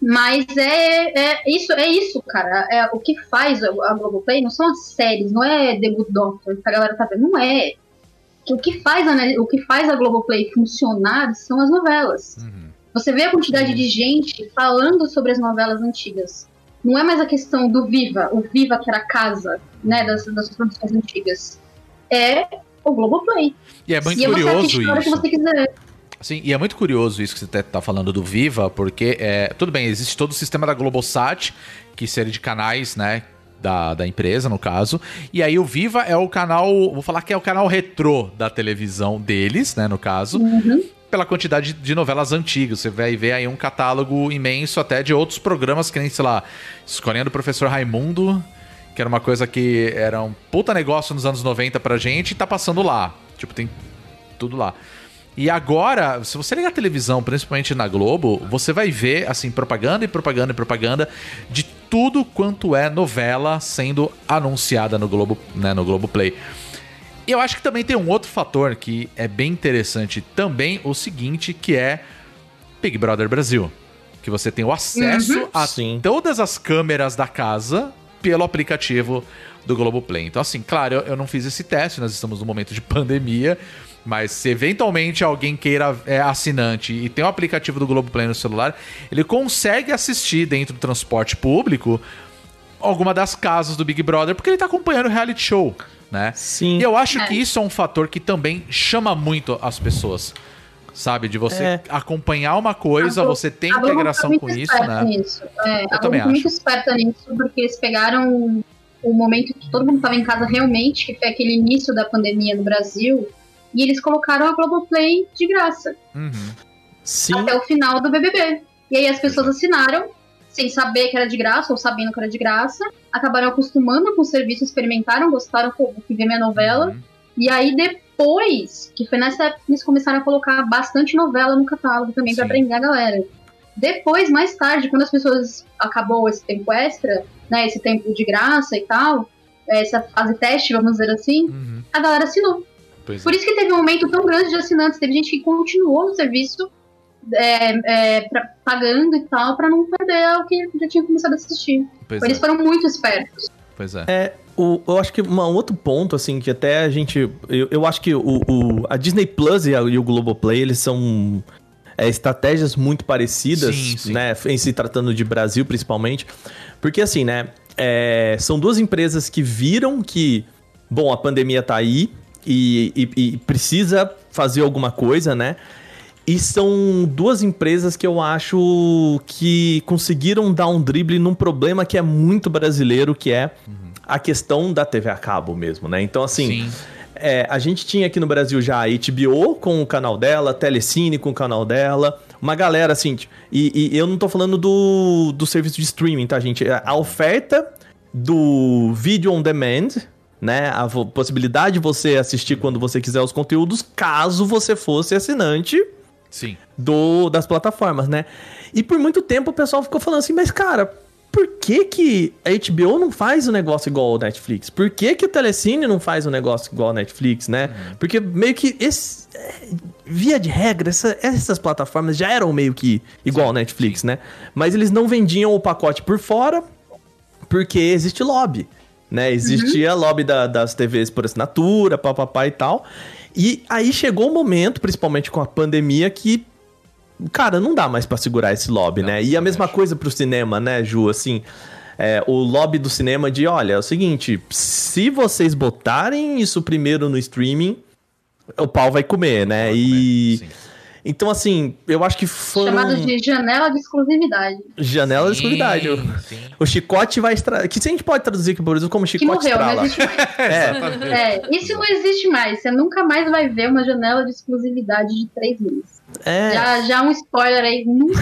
Mas é, é isso, é isso, cara. É, o que faz a a Globoplay não são as séries, não é The Good Doctor que a galera tá vendo, não é. O que faz a, o que faz a Globoplay funcionar são as novelas. Uhum. Você vê a quantidade de gente falando sobre as novelas antigas. Não é mais a questão do Viva, o Viva que era a casa, né, das, das produções antigas. É o Globoplay. E é muito e você curioso hora que isso. você quiser. Sim, e é muito curioso isso que você tá- tá falando do Viva, porque é, tudo bem, existe todo o sistema da Globosat, que seria de canais, né? Da, da empresa, no caso. E aí o Viva é o canal. Vou falar que é o canal retrô da televisão deles, né? No caso. Pela quantidade de novelas antigas. Você vai ver aí um catálogo imenso até de outros programas, que nem, sei lá, Escolhendo o Professor Raimundo, que era uma coisa que era um puta negócio nos anos 90 pra gente e tá passando lá. Tipo, tem tudo lá. E agora, se você ligar a televisão, principalmente na Globo, você vai ver, assim, propaganda e propaganda e propaganda de tudo quanto é novela sendo anunciada no Globo, né, no Globoplay. E eu acho que também tem um outro fator que é bem interessante também, o seguinte, que é Big Brother Brasil. Que você tem o acesso a Sim. todas as câmeras da casa pelo aplicativo do Globoplay. Então, assim, claro, eu, eu não fiz esse teste, nós estamos num momento de pandemia, mas se eventualmente alguém queira é assinante e tem o aplicativo do Globoplay no celular, ele consegue assistir dentro do transporte público alguma das casas do Big Brother, porque ele tá acompanhando o reality show, né? Sim. E eu acho É. que isso é um fator que também chama muito as pessoas. Sabe? De você É. acompanhar uma coisa, A Glo- você tem A Globo integração com isso, né? Nisso. É, a Globo também muito esperta nisso, porque eles pegaram o momento que todo mundo estava em casa realmente, que foi aquele início da pandemia no Brasil, e eles colocaram a Globoplay de graça, Uhum. Sim. até o final do BBB. E aí as pessoas assinaram, sem saber que era de graça, ou sabendo que era de graça, acabaram acostumando com o serviço, experimentaram, gostaram, pô, vou ver minha novela, Uhum. e aí depois, que foi nessa época que eles começaram a colocar bastante novela no catálogo também pra Sim. prender a galera. Depois, mais tarde, quando as pessoas acabou esse tempo extra, né, esse tempo de graça e tal, essa fase teste, vamos dizer assim, Uhum. a galera assinou. Pois Por é. isso que teve um aumento tão grande de assinantes, teve gente que continuou no serviço é, é, pra- pagando e tal, pra não perder o que já tinha começado a assistir. Pois Eles é. foram muito espertos. Pois é. O, eu acho que um outro ponto, assim, que até a gente. Eu, eu acho que o, o- a Disney Plus e, a- e o Globoplay, eles são é, estratégias muito parecidas, Sim, sim. né? Em se tratando de Brasil, principalmente. Porque, assim, né? é, são duas empresas que viram que, bom, a pandemia tá aí e, e- e precisa fazer alguma coisa, né? E são duas empresas que eu acho que conseguiram dar um drible num problema que é muito brasileiro, que é a questão da TV a cabo mesmo, né? Então, assim, Sim. é, a gente tinha aqui no Brasil já a HBO com o canal dela, Telecine com o canal dela, uma galera assim, e, e eu não tô falando do, do serviço de streaming, tá, gente? A oferta do vídeo on demand, né? A possibilidade de você assistir quando você quiser os conteúdos, caso você fosse assinante Sim. do, das plataformas, né? E por muito tempo o pessoal ficou falando assim, mas cara, por que que a HBO não faz o negócio igual ao Netflix? Por que que o Telecine não faz o negócio igual ao Netflix, né? Porque meio que esse, é, via de regra, essa- essas plataformas já eram meio que igual ao Netflix, né? Mas eles não vendiam o pacote por fora, porque existe lobby, né? Existia lobby da- das TVs por assinatura, papapá e tal. E aí chegou o momento, principalmente com a pandemia, que cara, não dá mais pra segurar esse lobby, Não, né? E a mesma acho. coisa pro cinema, né, Ju, assim, é, o lobby do cinema de, olha, é o seguinte, se vocês botarem isso primeiro no streaming, o pau vai comer, né? e Sim. Então assim, eu acho que foram Chamado de janela de exclusividade. janela de Sim, exclusividade. O, sim. o chicote vai estralar, que se a gente pode traduzir aqui por exemplo como Que chicote morreu, não estrala. existe mais. É, É, isso não existe mais. Você nunca mais vai ver uma janela de exclusividade de três meses. É, Já, já um spoiler aí, nunca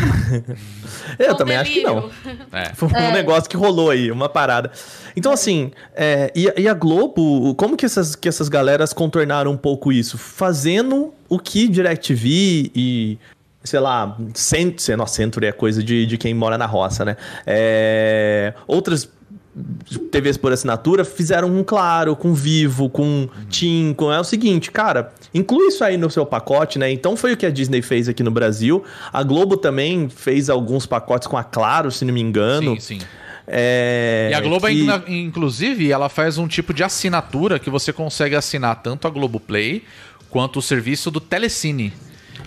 eu Um também acho que não. delírio. É. Foi um negócio que rolou aí, uma parada. Então, assim, é, e, e a Globo, como que essas, que essas galeras contornaram um pouco isso? Fazendo o que DirecTV e, sei lá, Cent, sei, nossa, Century é coisa de, de quem mora na roça, né? É, outras TVs por assinatura fizeram com Claro, com Vivo, com TIM, com... É o seguinte, cara, inclui isso aí no seu pacote, né? Então foi o que a Disney fez aqui no Brasil. A Globo também fez alguns pacotes com a Claro, se não me engano. Sim, sim. É, E a Globo, que- inclusive, ela faz um tipo de assinatura que você consegue assinar tanto a Globoplay quanto o serviço do Telecine.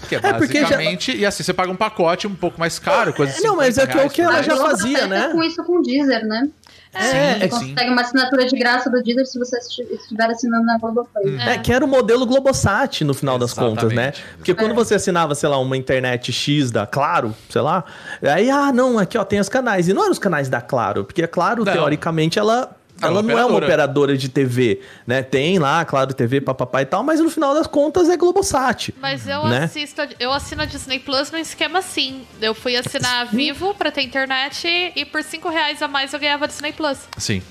Que é É, porque já- basicamente. E assim, você paga um pacote um pouco mais caro, coisa de Não, mas é que é o 50 que ela reais já fazia, né? com isso com o Deezer, né? É, Você é consegue uma assinatura de graça do Deezer se você esti- estiver assinando na Globoplay. É, que era o modelo Globosat no final das Exatamente. contas, né? Porque quando você assinava, sei lá, uma internet X da Claro, sei lá, aí, ah, não, aqui ó, tem os canais. E não eram os canais da Claro, porque a Claro, Não. teoricamente, ela. É Ela não é uma operadora. de TV, né? Tem lá, Claro TV, papapá e tal, mas no final das contas é Globosat. Mas eu Né? assisto, eu assino a Disney Plus num esquema assim. Eu fui assinar a Vivo pra ter internet e por 5 reais a mais eu ganhava Disney Plus. Sim.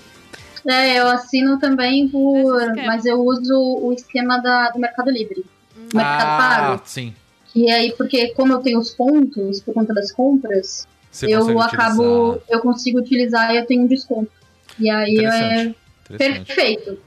É, eu assino também por. Mas eu uso o esquema da, do Mercado Livre. Do Mercado Ah, Pago. sim. E aí, porque como eu tenho os pontos por conta das compras, Você eu utilizar. acabo. Eu consigo utilizar e eu tenho um desconto. E aí é perfeito.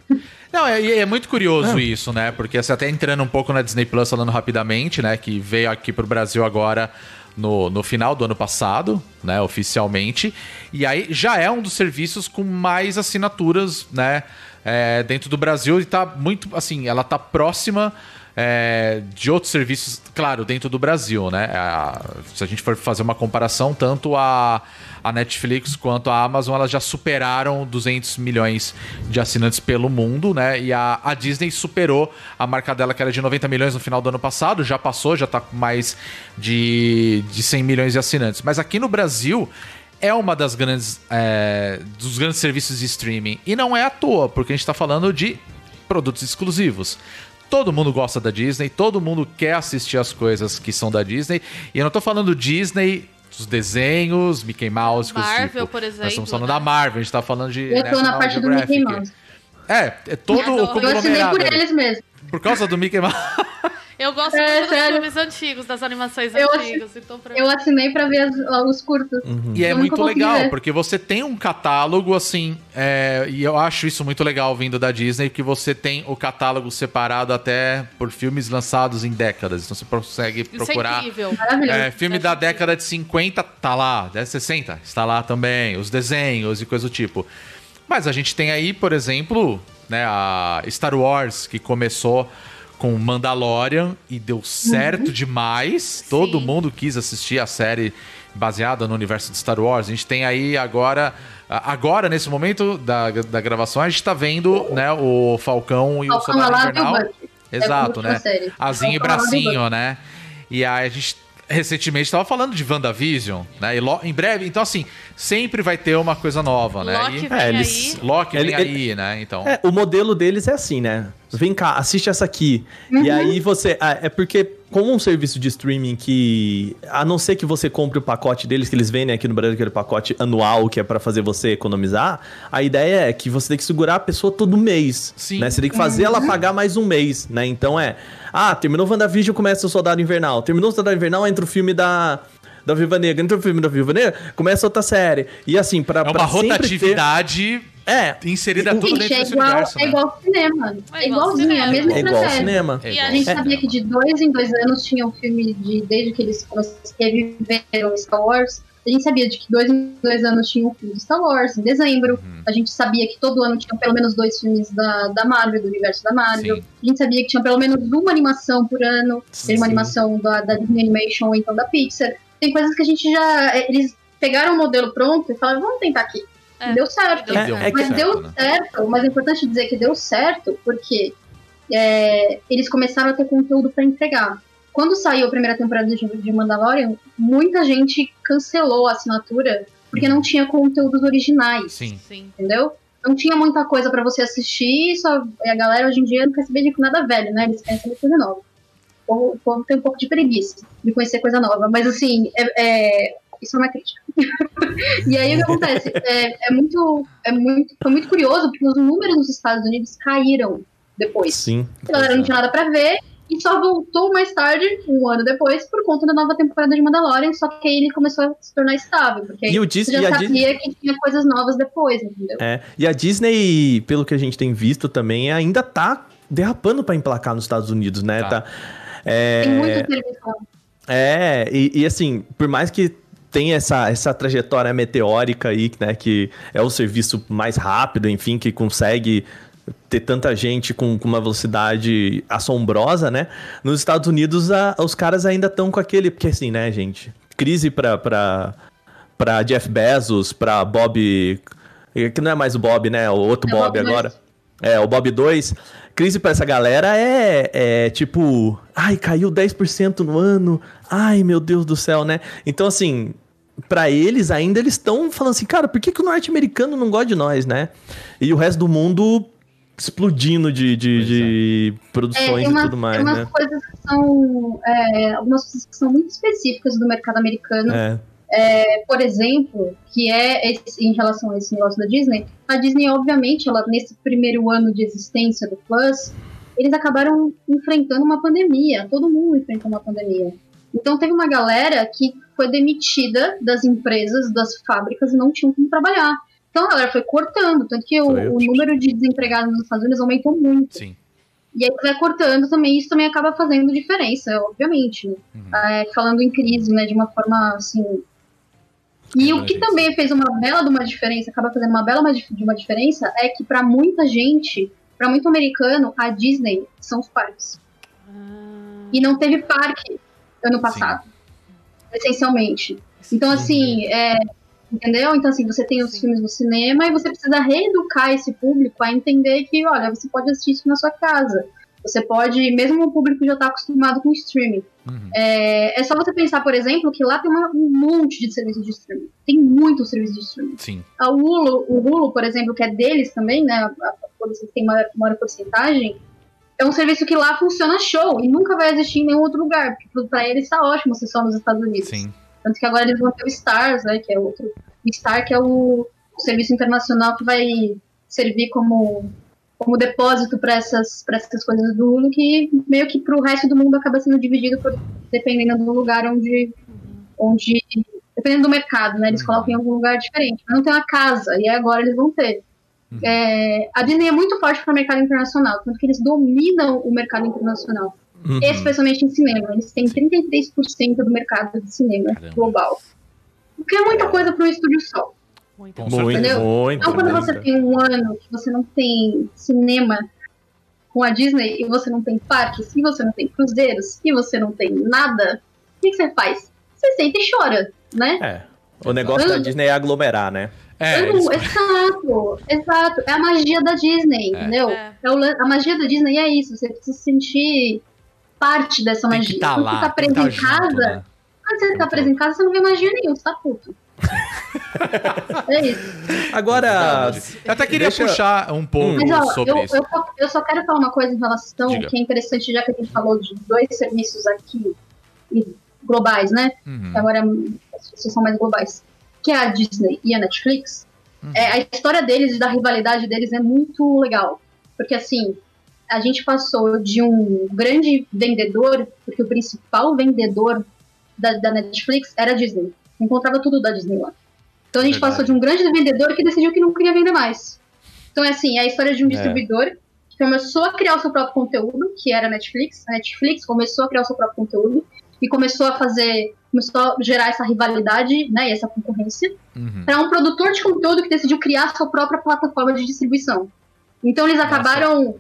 Não, é, é muito curioso isso, né? Porque você até entrando um pouco na Disney Plus falando rapidamente, né? Que veio aqui pro Brasil agora no, no final do ano passado, né, oficialmente. E aí já é um dos serviços com mais assinaturas, né, é, dentro do Brasil e tá muito, assim, ela tá próxima é, de outros serviços, claro, dentro do Brasil, né? A, se a gente for fazer uma comparação, tanto a, a Netflix quanto a Amazon, elas já superaram 200 milhões de assinantes pelo mundo, né? E a, a Disney superou a marca dela, que era de 90 milhões no final do ano passado, já passou, já tá com mais de, de 100 milhões de assinantes. Mas aqui no Brasil, é uma das grandes é, dos grandes serviços de streaming e não é à toa, porque a gente está falando de produtos exclusivos. Todo mundo gosta da Disney, todo mundo quer assistir as coisas que são da Disney. E eu não tô falando Disney dos desenhos, Mickey Mouse, Marvel, tipo. por exemplo, Nós estamos falando né? da Marvel, a gente tá falando de. Eu tô na National parte do Geographic. Mickey Mouse. É, é todo o Eu Eu assinei conglomerado. por eles mesmo. Por causa do Mickey Mouse. Eu gosto É, muito dos filmes antigos, das animações Eu antigas. Então, pra Eu assinei pra ver as- os curtos. E é muito legal, ver. porque você tem um catálogo, assim, é, e eu acho isso muito legal vindo da Disney, que você tem o catálogo separado até por filmes lançados em décadas. Então você consegue Isso é procurar. incrível. Maravilhoso. É, filme da década de 50 tá lá, da 60 está lá também, os desenhos e coisa do tipo. Mas a gente tem aí, por exemplo, né, a Star Wars, que começou com Mandalorian e deu certo demais. Todo Sim. mundo quis assistir a série baseada no universo de Star Wars. A gente tem aí agora, agora nesse momento da, da gravação, a gente tá vendo, né, o Falcão e o Falcão Soldado o Invernal. Bucky. Exato, É né? Asinho e Falcão e bracinho, né? E aí a gente recentemente estava falando de WandaVision, né? E lo- em breve, então assim, sempre vai ter uma coisa nova, né? Loki E- vem É, eles- aí. Loki vem Ele- aí, né? Então. É, o modelo deles é assim, né? Vem cá, assiste essa aqui. Uhum. E aí você. ah, é porque, como um serviço de streaming que. A não ser que você compre o pacote deles, que eles vendem aqui no Brasil, aquele pacote anual que é pra fazer você economizar, a ideia é que você tem que segurar a pessoa todo mês. Sim. Né? Você tem que fazer ela pagar mais um mês, né? Então é. Ah, terminou o WandaVision, começa o Soldado Invernal. Terminou o Soldado Invernal, entra o filme da. Da Viúva Negra, entra o filme da Viúva Negra, começa outra série. E assim, pra, É pra uma ter- rotatividade É, inserida tudo Gente, dentro é desse igual, universo, é né? igual ao cinema. É igual ao igualzinho, é a cinema. mesma é igual cinema. E a gente É. sabia que de dois em dois anos tinha um filme de desde que eles reviveram Star Wars. A gente sabia de que dois em dois anos tinha um filme de Star Wars em dezembro. Uhum. A gente sabia que todo ano tinha pelo menos dois filmes da, da Marvel, do universo da Marvel. Sim. A gente sabia que tinha pelo menos uma animação por ano. Tem uma Sim. animação da, da Disney Animation ou então da Pixar. Tem coisas que a gente já. é, Eles pegaram o modelo pronto e falaram, vamos tentar aqui. É. Deu certo. Deu É, muito Mas certo, deu né? certo, mas é importante dizer que deu certo porque é, eles começaram a ter conteúdo pra entregar. Quando saiu a primeira temporada de, de Mandalorian, muita gente cancelou a assinatura porque não tinha conteúdos originais, Sim. Sim. entendeu? Não tinha muita coisa pra você assistir, só e a galera hoje em dia não quer saber de nada velho, né? Eles querem saber de coisa nova. O povo, o povo tem um pouco de preguiça de conhecer coisa nova, mas assim, é, é- isso é uma crítica. e aí o que acontece? É, é muito, é muito, foi muito curioso porque os números nos Estados Unidos caíram depois. Sim. A galera não tinha nada pra ver e só voltou mais tarde, um ano depois, por conta da nova temporada de Mandalorian, só que aí ele começou a se tornar estável, porque E o Dis- você já e a sabia que tinha coisas novas depois, entendeu? É, e a Disney, pelo que a gente tem visto também, ainda tá derrapando pra emplacar nos Estados Unidos, né? Tá. Tá. É, Tem muita televisão. é e, e assim, por mais que tenha essa, essa trajetória meteórica aí, né? Que é o serviço mais rápido, enfim, que consegue ter tanta gente com, com uma velocidade assombrosa, né? Nos Estados Unidos, a- os caras ainda estão com aquele... Porque assim, né, gente? Crise pra... pra para Jeff Bezos, pra Bob. Que não é mais o Bob, né? O outro É Bob Bob agora. dois. É, o Bob 2. Crise pra essa galera é, é tipo. Ai, caiu 10% no ano. Ai, meu Deus do céu, né? Então, assim. Pra eles, ainda eles estão falando assim, cara, por que, que o norte-americano não gosta de nós, né? E o resto do mundo explodindo de, de, é. de É, produções tem umas, e tudo mais, tem umas né? coisas que são. é, algumas coisas que são muito específicas do mercado americano. É. É, por exemplo, que é esse- em relação a esse negócio da Disney, a Disney, obviamente, ela nesse primeiro ano de existência do Plus, eles acabaram enfrentando uma pandemia. Todo mundo enfrentou uma pandemia. Então teve uma galera que foi demitida das empresas, das fábricas e não tinham como trabalhar. Então a galera foi cortando, tanto que o, o número de desempregados nos Estados Unidos aumentou muito. Sim. E aí vai cortando também, isso também acaba fazendo diferença, obviamente. né? É, falando em crise, né, de uma forma assim. E o que também fez uma bela de uma diferença, acaba fazendo uma bela de uma diferença, é que para muita gente, para muito americano, a Disney são os parques. E não teve parque ano passado, essencialmente. Então, assim, é, entendeu? Então, assim, você tem os Sim. filmes no cinema e você precisa reeducar esse público a entender que, olha, você pode assistir isso na sua casa. Você pode, mesmo o público já está acostumado com streaming. Uhum. É, é só você pensar, por exemplo, que lá tem uma- um monte de serviços de streaming. Tem muitos serviços de streaming. Sim. A Hulu, o Hulu, por exemplo, que é deles também, né? A, tem maior, maior porcentagem, é um serviço que lá funciona show e nunca vai existir em nenhum outro lugar. Porque pra eles tá ótimo ser só nos Estados Unidos. Sim. Tanto que agora eles vão ter o Stars, né? Que é outro. O Star, que é o, o serviço internacional que vai servir como, como depósito para essas, pra essas coisas do Hulu, que meio que pro resto do mundo acaba sendo dividido por, dependendo do lugar onde. onde dependendo do mercado, né? Eles Uhum. colocam em algum lugar diferente. Mas não tem uma casa, e agora eles vão ter. Uhum. É, a Disney é muito forte para o mercado internacional, tanto que eles dominam o mercado internacional Uhum. especialmente em cinema. Eles têm 33% do mercado de cinema Caramba. global. O que é muita coisa para um estúdio só. Muito. Muito. Entendeu? muito. Então, quando muito. você tem um ano que você não tem cinema com a Disney e você não tem parques, e você não tem cruzeiros, e você não tem nada, o que, que você faz? Você senta e chora, né? É. O negócio da Disney é aglomerar, né? É, eles- Exato, exato. É a magia da Disney, entendeu? É. É o a magia da Disney é isso, você precisa se sentir parte dessa tem magia. que tá Quando lá, você tá que preso tá em junto, casa, né? Quando você tá preso em casa, você não vê magia nenhuma, você tá puto. É isso. Agora, Eu até queria Deixa- puxar um pouco Mas ó, sobre eu, isso. eu, só- eu só quero falar uma coisa em relação Diga. que é interessante, já que a gente falou de dois serviços aqui globais, né? Uhum. Agora vocês são mais globais. Que é a Disney e a Netflix. Uhum. É, a história deles e da rivalidade deles é muito legal. Porque assim, a gente passou de um grande vendedor, porque o principal vendedor da, da Netflix era a Disney. Encontrava tudo da Disney lá. Então a gente Verdade. passou de um grande vendedor que decidiu que não queria vender mais. Então é assim, é a história de um É. distribuidor que começou a criar o seu próprio conteúdo, que era a Netflix. A Netflix começou a criar o seu próprio conteúdo e começou a fazer, começou a gerar essa rivalidade, né, e essa concorrência Uhum. para um produtor de conteúdo que decidiu criar a sua própria plataforma de distribuição. Então eles acabaram.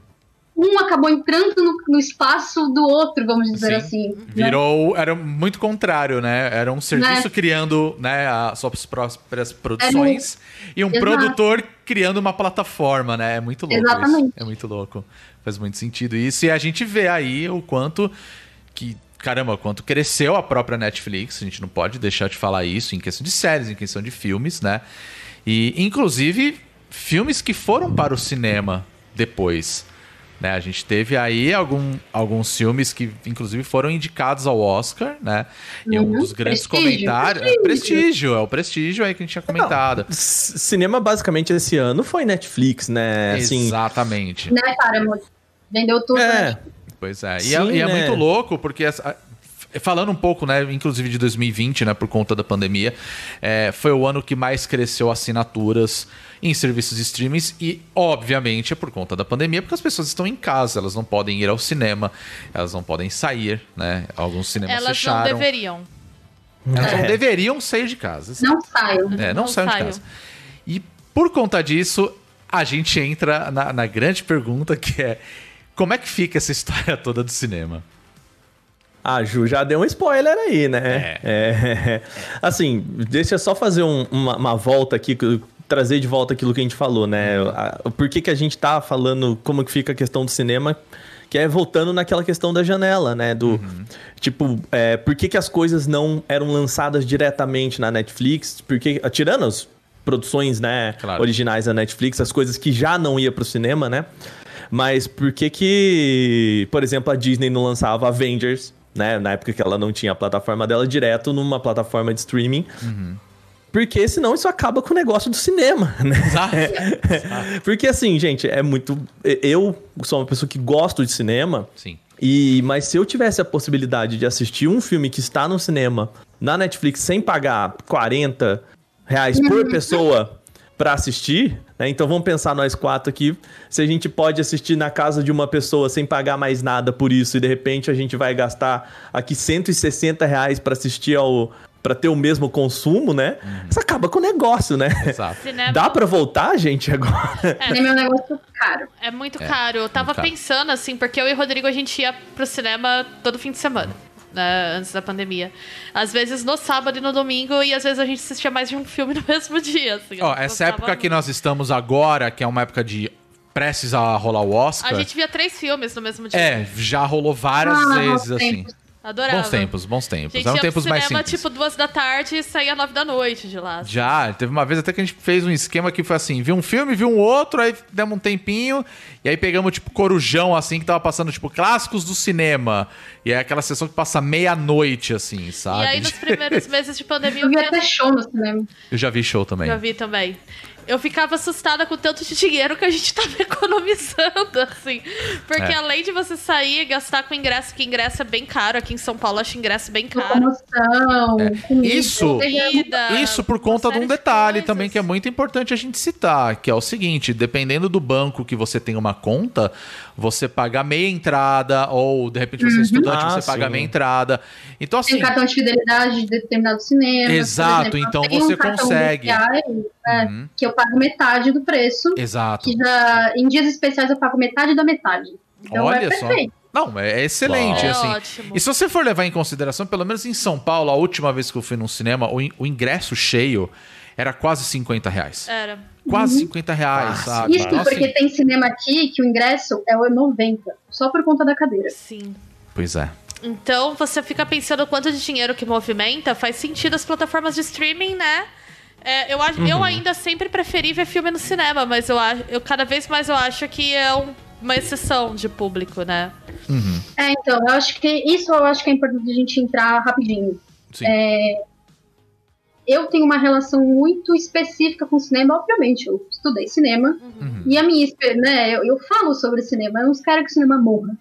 Um acabou entrando no, no espaço do outro, vamos dizer Sim. assim. né? Virou. Era muito contrário, né? Era um serviço Né? criando né, as suas próprias produções e um Exato. produtor criando uma plataforma, né? É muito louco Exatamente. isso. É muito louco. Faz muito sentido isso. E a gente vê aí o quanto que. Caramba, quanto cresceu a própria Netflix. A gente não pode deixar de falar isso em questão de séries, em questão de filmes, né? E, inclusive, filmes que foram para o cinema depois. Né, a gente teve aí algum, alguns filmes que, inclusive, foram indicados ao Oscar, né? E um Uhum. dos grandes Prestígio, comentários. prestígio. É, prestígio, é o prestígio aí que a gente tinha comentado. c- cinema basicamente esse ano foi Netflix, né? Assim, Exatamente. Né, Paramount? Vendeu tudo. é, né? Pois é. E, Sim, é, e é né? muito louco, porque essa- falando um pouco, né, inclusive de 2020, né, por conta da pandemia, é, foi o ano que mais cresceu assinaturas em serviços de streamings e, obviamente, é por conta da pandemia, porque as pessoas estão em casa, elas não podem ir ao cinema, elas não podem sair, né? Alguns cinemas Elas não fecharam. deveriam. Elas não É. deveriam sair de casa. Não saiam. É, não, Não saiam de casa. E por conta disso, a gente entra na, na grande pergunta que é como é que fica essa história toda do cinema? A Ju já deu um spoiler aí, né? É. Assim, deixa eu só fazer um- uma, uma volta aqui, trazer de volta aquilo que a gente falou, né? Por que, que a gente tá falando como que fica a questão do cinema, que é voltando naquela questão da janela, né? Do, tipo, é, por que, que as coisas não eram lançadas diretamente na Netflix? Porque, tirando as produções, né, Claro. originais da Netflix, as coisas que já não ia pro cinema, né? Mas por que que, por exemplo, a Disney não lançava Avengers, né? Na época que ela não tinha a plataforma dela, direto numa plataforma de streaming. Porque senão isso acaba com o negócio do cinema, né? Exato. Porque assim, gente, é muito... Eu sou uma pessoa que gosto de cinema, Sim. e, mas se eu tivesse a possibilidade de assistir um filme que está no cinema, na Netflix, sem pagar 40 reais por pessoa pra assistir, né? Então vamos pensar nós quatro aqui, se a gente pode assistir na casa de uma pessoa sem pagar mais nada por isso e de repente a gente vai gastar aqui 160 reais para assistir ao para ter o mesmo consumo, né? Isso acaba com o negócio, né? Exato. Cinema Dá para voltar, gente, agora? Cinema é um negócio caro. é muito É, caro. Eu tava caro. pensando, assim, porque eu e o Rodrigo a gente ia pro cinema todo fim de semana. Né, antes da pandemia. Às vezes no sábado e no domingo, e às vezes a gente assistia mais de um filme no mesmo dia. Assim, Ó, essa época que muito. nós estamos agora, que é uma época de prestes a rolar o Oscar. A gente via três filmes no mesmo dia. É, já rolou várias Ah, vezes assim. Adorava. Bons tempos, bons tempos. Gente Eram tempos mais cinema, simples. tipo, duas da tarde e saía nove da noite de lá. Já, teve uma vez até que a gente fez um esquema que foi assim, viu um filme, viu um outro, aí demos um tempinho, e aí pegamos, tipo, Corujão, assim, que tava passando, tipo, clássicos do cinema. E é aquela sessão que passa meia-noite, assim, sabe? E aí, nos primeiros meses de pandemia, Eu vi até show no cinema. Eu já vi show também. já vi também. Eu ficava assustada com o tanto de dinheiro que a gente tava economizando, assim. Porque É. além de você sair e gastar com ingresso, que ingresso é bem caro, aqui em São Paulo acho ingresso bem caro. Promoção. É. Isso- Comida, Isso por conta de um detalhe coisas. também que é muito importante a gente citar, que é o seguinte, dependendo do banco que você tem uma conta, você paga meia entrada, ou de repente você é estudante, Ah, você paga sim. meia entrada. Então, assim, Tem cartão de fidelidade de determinado cinema. Exato, exemplo. então você um consegue. BPI, é, Uhum. que eu pago metade do preço. exato. Que já, em dias especiais eu pago metade da metade. Então Olha é só. Não, é, é excelente, É assim. ótimo. E se você for levar em consideração, pelo menos em São Paulo, a última vez que eu fui num cinema, o, in- o ingresso cheio era quase 50 reais. Era. Quase 50 reais, Ah, sabe? Isso porque tem cinema aqui que o ingresso é o 90, só por conta da cadeira. Sim. Pois é. Então você fica pensando quanto de dinheiro que movimenta, faz sentido as plataformas de streaming, né? É, eu, acho, Uhum. eu ainda sempre preferi ver filme no cinema, mas eu, acho- eu cada vez mais eu acho que é um- uma exceção de público, né? É, então, eu acho que isso eu acho que é importante a gente entrar rapidinho. Sim. Eu tenho uma relação muito específica com o cinema, obviamente, eu estudei cinema, Uhum. e a minha, né, eu, eu falo sobre cinema, eu não quero que o cinema morra.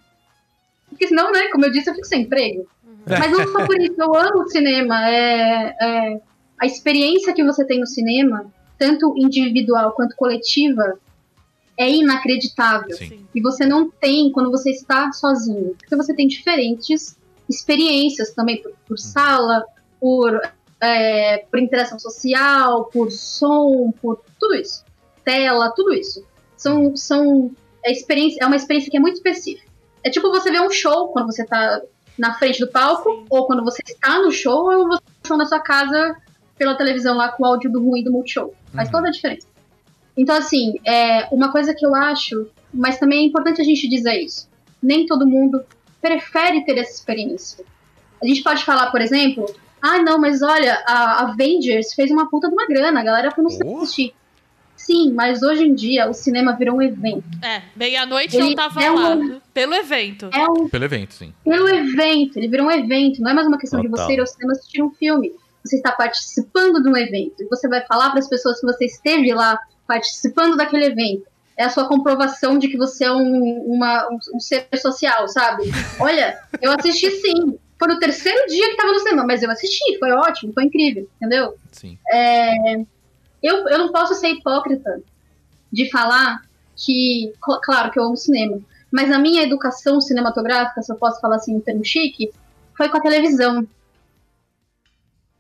Porque senão, né, como eu disse, eu fico sem emprego. Mas não só por isso, eu amo o cinema. É, é, a experiência que você tem no cinema, tanto individual quanto coletiva, é inacreditável. Sim. E você não tem quando você está sozinho. Porque você tem diferentes experiências também, por, por sala, por, é, por interação social, por som, por tudo isso. Tela, tudo isso. São, são é, experiência, é uma experiência que é muito específica. É tipo você ver um show quando você está na frente do palco, Sim. ou quando você está no show, ou você está na sua casa pela televisão lá com o áudio do ruim do Multishow. Faz Uhum. toda a diferença. Então, assim, é uma coisa que eu acho, mas também é importante a gente dizer isso. Nem todo mundo prefere ter essa experiência. A gente pode falar, por exemplo, ah, não, mas olha, a Avengers fez uma puta de uma grana, a galera foi no cinema Oh. assistir. Sim, mas hoje em dia o cinema virou um evento. É, meia-noite eu tava é lá, um- pelo evento. É um Pelo evento, sim. pelo evento, ele virou um evento, não é mais uma questão de Total. você ir ao cinema assistir um filme. Você está participando de um evento. E você vai falar para as pessoas que você esteve lá participando daquele evento. É a sua comprovação de que você é um, uma- um- um ser social, sabe? Olha, eu assisti sim. Foi no terceiro dia que estava no cinema, mas eu assisti, foi ótimo, foi incrível, entendeu? Sim. eu, eu não posso ser hipócrita de falar que, cl- claro que eu amo cinema, mas a minha educação cinematográfica, se eu posso falar assim em termo chique, foi com a televisão.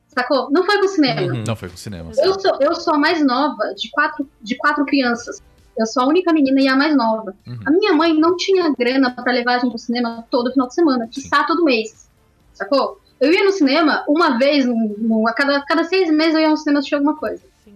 Sacou? Não foi com o cinema. Uhum. Não foi pro cinema. Eu sou, eu sou a mais nova de quatro, de quatro crianças. Eu sou a única menina e a mais nova. Uhum. A minha mãe não tinha grana pra levar a gente pro cinema todo final de semana, quiçá todo mês. Sacou? Eu ia no cinema uma vez, no, no- a cada, cada seis meses eu ia no cinema assistir alguma coisa. Sim.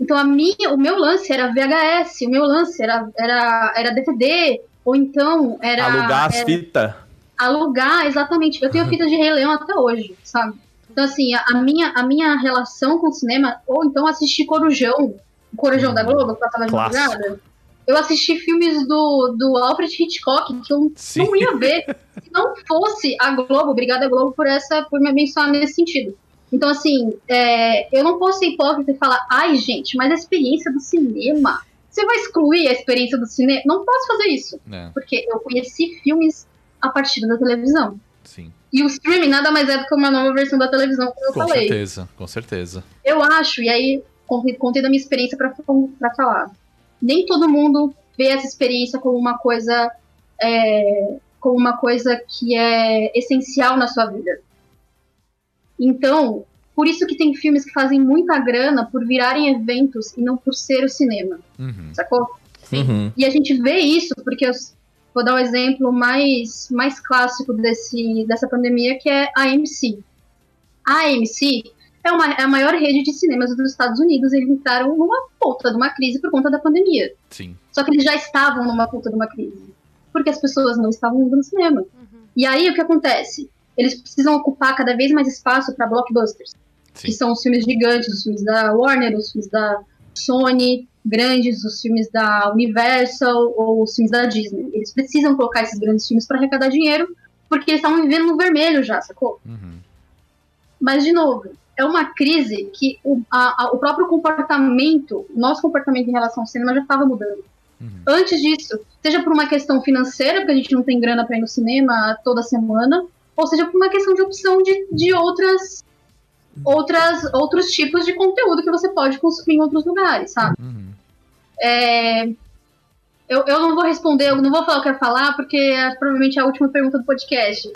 Então a minha, o meu lance era VHS, o meu lance era, era, era DVD, ou então era Alugar as fitas. alugar, exatamente. Eu tenho fita de Rei Leão até hoje, sabe? Então, assim, a, a minha, a minha relação com o cinema, ou então assistir Corujão, o Corujão da Globo, que passava de madrugada. Eu assisti filmes do, do Alfred Hitchcock que eu Sim. não ia ver se não fosse a Globo. Obrigada, Globo, por essa por me abençoar nesse sentido. Então, assim, é, eu não posso ser hipócrita e falar, ai, gente, mas a experiência do cinema. Você vai excluir a experiência do cinema? Não posso fazer isso. É, Porque eu conheci filmes a partir da televisão. sim. E o streaming nada mais é do que uma nova versão da televisão, como eu Com falei. certeza, com certeza. Eu acho, e aí contei, contei da minha experiência para falar. Nem todo mundo vê essa experiência como uma coisa é, como uma coisa que é essencial na sua vida. Então, por isso que tem filmes que fazem muita grana por virarem eventos e não por ser o cinema. Uhum. Sacou? Uhum. E a gente vê isso porque eu vou dar o um exemplo mais, mais clássico desse, dessa pandemia, que é a AMC. A AMC é, uma, é a maior rede de cinemas dos Estados Unidos. Eles entraram numa puta de uma crise por conta da pandemia. Sim. Só que eles já estavam numa puta de uma crise. Porque as pessoas não estavam indo no cinema. Uhum. E aí o que acontece? Eles precisam ocupar cada vez mais espaço para blockbusters. Sim. Que são os filmes gigantes, os filmes da Warner, os filmes da Sony, grandes, os filmes da Universal ou os filmes da Disney. Eles precisam colocar esses grandes filmes para arrecadar dinheiro, porque eles estavam vivendo no vermelho já, sacou? Uhum. Mas, de novo, é uma crise que o, a, a, o próprio comportamento, nosso comportamento em relação ao cinema já estava mudando. Uhum. Antes disso, seja por uma questão financeira, porque a gente não tem grana para ir no cinema toda semana, ou seja por uma questão de opção de, de outras outras, outros tipos de conteúdo que você pode consumir em outros lugares, sabe? Uhum. É, eu, eu não vou responder, eu não vou falar o que eu quero falar, porque é provavelmente a última pergunta do podcast.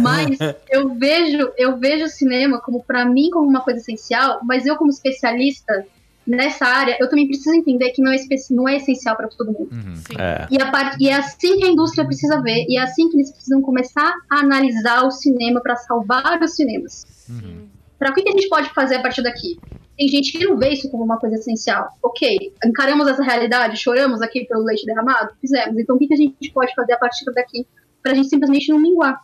Mas eu vejo, eu vejo o cinema como, para mim, como uma coisa essencial, mas eu, como especialista nessa área, eu também preciso entender que não é, não é essencial para todo mundo. Uhum. É. E, e é assim que a indústria precisa ver, e é assim que eles precisam começar a analisar o cinema para salvar os cinemas. Uhum. Para o que, que a gente pode fazer a partir daqui? Tem gente que não vê isso como uma coisa essencial. Ok, encaramos essa realidade, choramos aqui pelo leite derramado? Fizemos. Então o que, que a gente pode fazer a partir daqui para a gente simplesmente não minguar?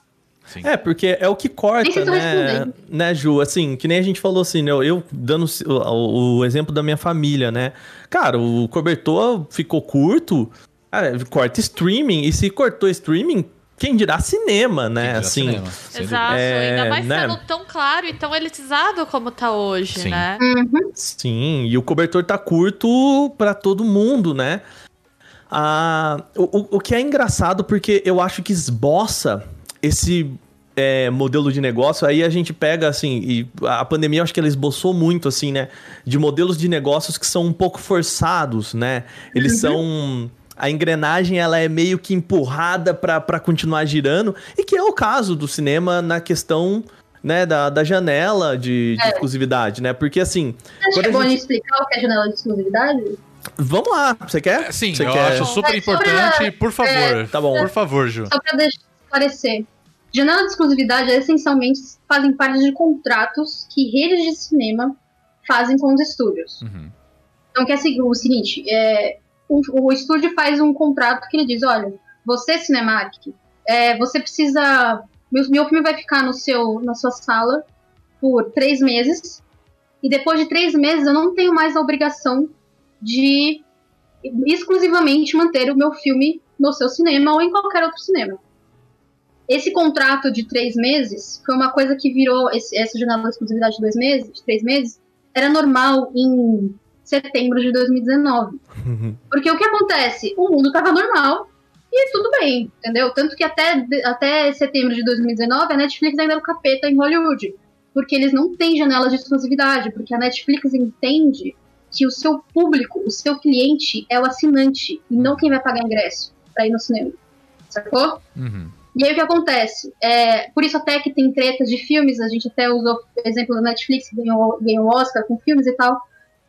Sim. É, porque é o que corta, né, né, Ju? Assim, que nem a gente falou assim, né? Eu dando o, o exemplo da minha família, né? Cara, o cobertor ficou curto, cara, corta streaming, e se cortou streaming, quem dirá cinema, né? dirá assim, cinema, Exato, É, ainda mais né? sendo tão claro e tão elitizado como tá hoje, Sim. né? Uhum. Sim, e o cobertor tá curto pra todo mundo, né? Ah, o, o- que é engraçado, porque eu acho que esboça esse é, modelo de negócio, aí a gente pega, assim, e a pandemia eu acho que ela esboçou muito, assim, né? De modelos de negócios que são um pouco forçados, né? Eles são... A engrenagem, ela é meio que empurrada pra pra continuar girando, e que é o caso do cinema na questão... Né, da, da janela de, de exclusividade, né? Porque assim, Acho Quando que é bom a gente- explicar o que é janela de exclusividade? Vamos lá, você quer? É, Sim, você eu quer? acho super É, importante. a- Por favor. Tá bom. Por favor, Ju. Só para deixar esclarecer. Janela de exclusividade é, essencialmente fazem parte de contratos que redes de cinema fazem com os estúdios. Uhum. Então, que é o seguinte, é, o, o estúdio faz um contrato que ele diz, olha, você, Cinemark, é, você precisa... Meu, meu filme vai ficar no seu, na sua sala por três meses, e depois de três meses eu não tenho mais a obrigação de exclusivamente manter o meu filme no seu cinema ou em qualquer outro cinema. Esse contrato de três meses foi uma coisa que virou, esse- essa janela de exclusividade de dois meses, de três meses, era normal em setembro de 2019. Porque o que acontece? O mundo estava normal e tudo bem, entendeu? Tanto que até, até setembro de 2019 a Netflix ainda era o capeta em Hollywood. Porque eles não têm janelas de exclusividade, porque a Netflix entende que o seu público, o seu cliente é o assinante e não quem vai pagar ingresso para ir no cinema. Sacou? Uhum. E aí o que acontece? É, por isso até que tem tretas de filmes, a gente até usou o exemplo da Netflix, que ganhou, ganhou o Oscar com filmes e tal.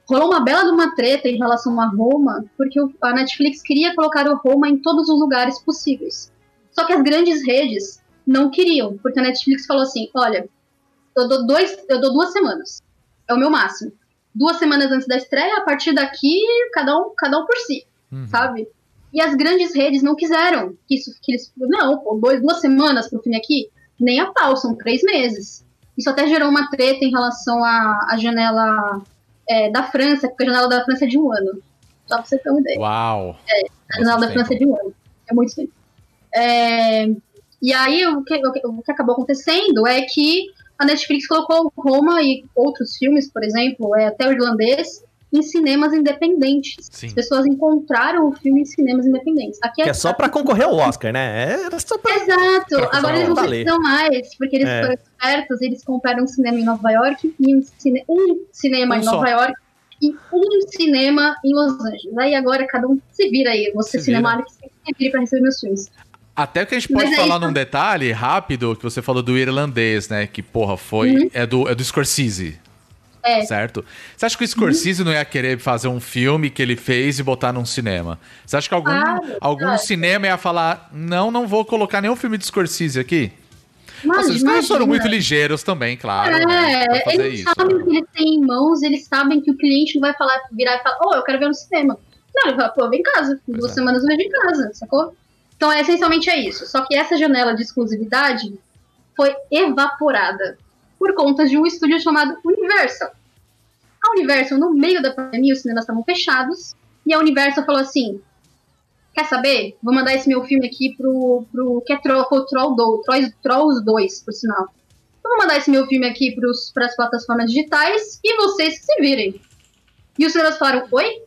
Rolou uma bela de uma treta em relação a Roma, porque a Netflix queria colocar o Roma em todos os lugares possíveis. Só que as grandes redes não queriam, porque a Netflix falou assim, olha, eu dou, dois, eu dou duas semanas, é o meu máximo. Duas semanas antes da estreia, a partir daqui, cada um, cada um por si Uhum. sabe? E as grandes redes não quiseram que isso que eles não, pô, dois, duas semanas pro filme aqui, nem a pau, são três meses. Isso até gerou uma treta em relação à, à janela é, da França, porque a janela da França é de um ano. Só pra você ter uma ideia. Uau. A janela da Bastante França é de um ano. É muito tempo. É, e aí, o que, o que- o que acabou acontecendo é que a Netflix colocou Roma e outros filmes, por exemplo, é, até o irlandês, em cinemas independentes. Sim. As pessoas encontraram o filme em cinemas independentes. Aqui Que é só pra concorrer ao Oscar, né? É, só pra. Exato. Pra Agora eles não precisam mais, porque eles É. foram espertos, eles compraram um cinema em Nova York e um, cine- um cinema Um em só. Nova York em um cinema em Los Angeles. Aí agora cada um se vira aí. Você Se cinemário que se vira pra receber meus filmes. Até que a gente pode é falar num detalhe rápido, que você falou do irlandês, né? Que, porra, foi. Uhum. É, do, é do Scorsese. É. Certo? Você acha que o Scorsese não ia querer fazer um filme que ele fez e botar num cinema? Você acha que algum, Ah, algum verdade. cinema ia falar: não, não vou colocar nenhum filme de Scorsese aqui? Mas, Nossa, os caras foram muito ligeiros também, claro. né, É, fazer eles isso. sabem que eles têm em mãos, eles sabem que o cliente não vai falar, virar e falar, oh, eu quero ver no cinema. Não, ele fala, pô, vem em casa, em duas é. semanas eu vejo em casa, sacou? Então, é, essencialmente é isso. Só que essa janela de exclusividade foi evaporada por conta de um estúdio chamado Universal. A Universal, no meio da pandemia, os cinemas estavam fechados, e a Universal falou assim, quer saber? Vou mandar esse meu filme aqui pro, pro que é Troll, Troll 2, Trolls, Trolls 2, por sinal. Eu vou mandar esse meu filme aqui para as plataformas digitais e vocês que se virem. E os cinemas falaram, oi?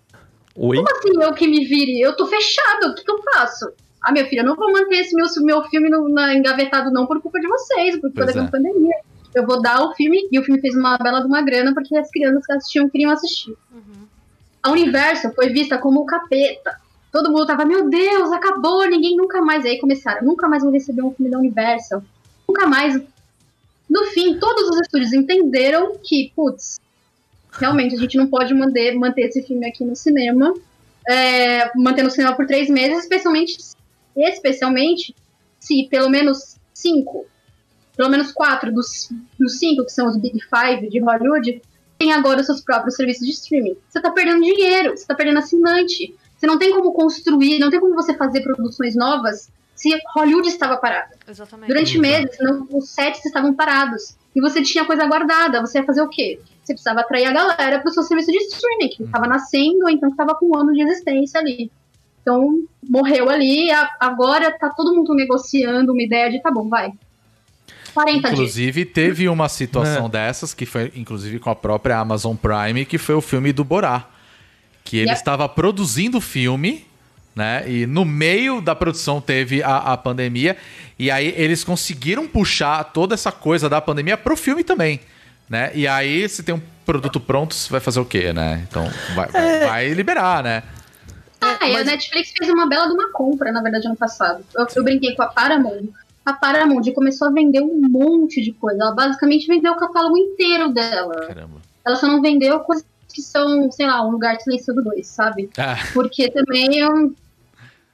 Oi? Como assim eu que me vire? Eu tô fechado, o que, que eu faço? Ah, minha filha, eu não vou manter esse meu, meu filme no, na, engavetado não por culpa de vocês, por culpa Pois da é. pandemia. Eu vou dar o filme, e o filme fez uma bela de uma grana, porque as crianças que assistiam queriam assistir. A Universal foi vista como o capeta. Todo mundo tava, meu Deus, acabou, ninguém nunca mais. Aí começaram, nunca mais vou receber um filme da Universal. Nunca mais. No fim, todos os estúdios entenderam que, putz, realmente a gente não pode manter, manter esse filme aqui no cinema. É, manter no cinema por três meses, especialmente, especialmente se pelo menos cinco, pelo menos quatro dos, dos cinco, que são os Big Five de Hollywood, tem agora os seus próprios serviços de streaming. Você tá perdendo dinheiro, você tá perdendo assinante. Você não tem como construir, não tem como você fazer produções novas se Hollywood estava parada. Exatamente. Durante meses, não- os sets estavam parados. E você tinha coisa guardada. Você ia fazer o quê? Você precisava atrair a galera para o seu serviço de streaming, que estava nascendo, ou então que estava com um ano de existência ali. Então, morreu ali. agora tá todo mundo negociando uma ideia de, tá bom, vai. 40 dias. Inclusive, teve uma situação É. dessas, que foi inclusive com a própria Amazon Prime, que foi o filme do Borá. Que ele Yep. estava produzindo o filme, né? E no meio da produção teve a, a pandemia. E aí eles conseguiram puxar toda essa coisa da pandemia pro filme também. Né? E aí, se tem um produto pronto, você vai fazer o quê, né? Então, vai, vai- vai liberar, né? Ah, e a Netflix fez uma bela de uma compra, na verdade, ano passado. Eu, eu brinquei com a Paramount. A Paramount começou a vender um monte de coisa. Ela basicamente vendeu o catálogo inteiro dela. Caramba. Ela só não vendeu coisas que são, sei lá, um lugar de silêncio do dois, sabe? Ah, Porque também é um.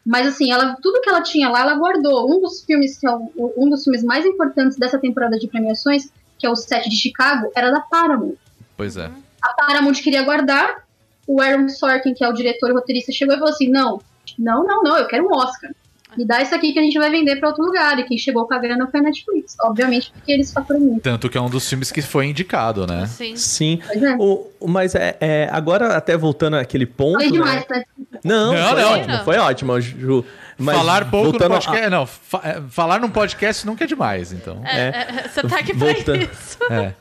Mas assim, ela, tudo que ela tinha lá, ela guardou. Um dos filmes que é o- o- um dos filmes mais importantes dessa temporada de premiações, que é o set de Chicago, era da Paramount. pois é. A Paramount queria guardar. O Aaron Sorkin, que é o diretor e roteirista, chegou e falou assim: não, não, não, não, eu quero um Oscar. Me dá isso aqui que a gente vai vender pra outro lugar. E quem chegou com a grana foi a Netflix. Obviamente, porque eles faturam muito. Tanto que é um dos filmes que foi indicado, né? Sim. Sim. É. O, mas é, é, agora, até voltando àquele ponto. Falei né? demais, né? Não, Não, foi não. ótimo, foi ótimo, Ju. Mas falar pouco no voltando a- podcast. Não, fa- é, falar num podcast nunca é demais, então. É, é, você tá aqui pra Voltando. isso. É.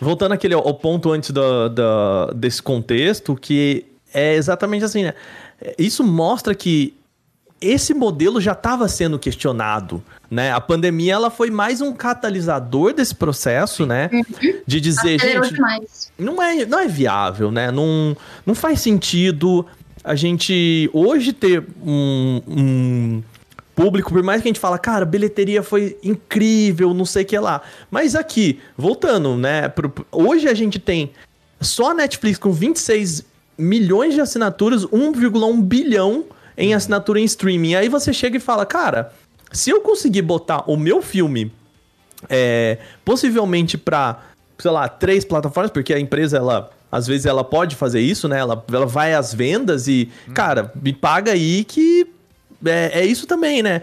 Voltando aquele ao ponto antes do, do- desse contexto, que é exatamente assim, né? Isso mostra que esse modelo já estava sendo questionado, né? A pandemia ela foi mais um catalisador desse processo, né? De dizer, gente, demais. não é, não é viável, né? Não, não faz sentido a gente hoje ter um, um público, por mais que a gente fala, cara, a bilheteria foi incrível, não sei o que lá. Mas aqui, voltando, né? pro- hoje a gente tem só a Netflix com 26 milhões de assinaturas, 1,1 bilhão em assinatura em streaming. Aí você chega e fala, cara, se eu conseguir botar o meu filme é, possivelmente para, sei lá, três plataformas, porque a empresa, ela, às vezes, ela pode fazer isso, né? Ela, ela vai às vendas e, cara, me paga aí que é, é isso também, né?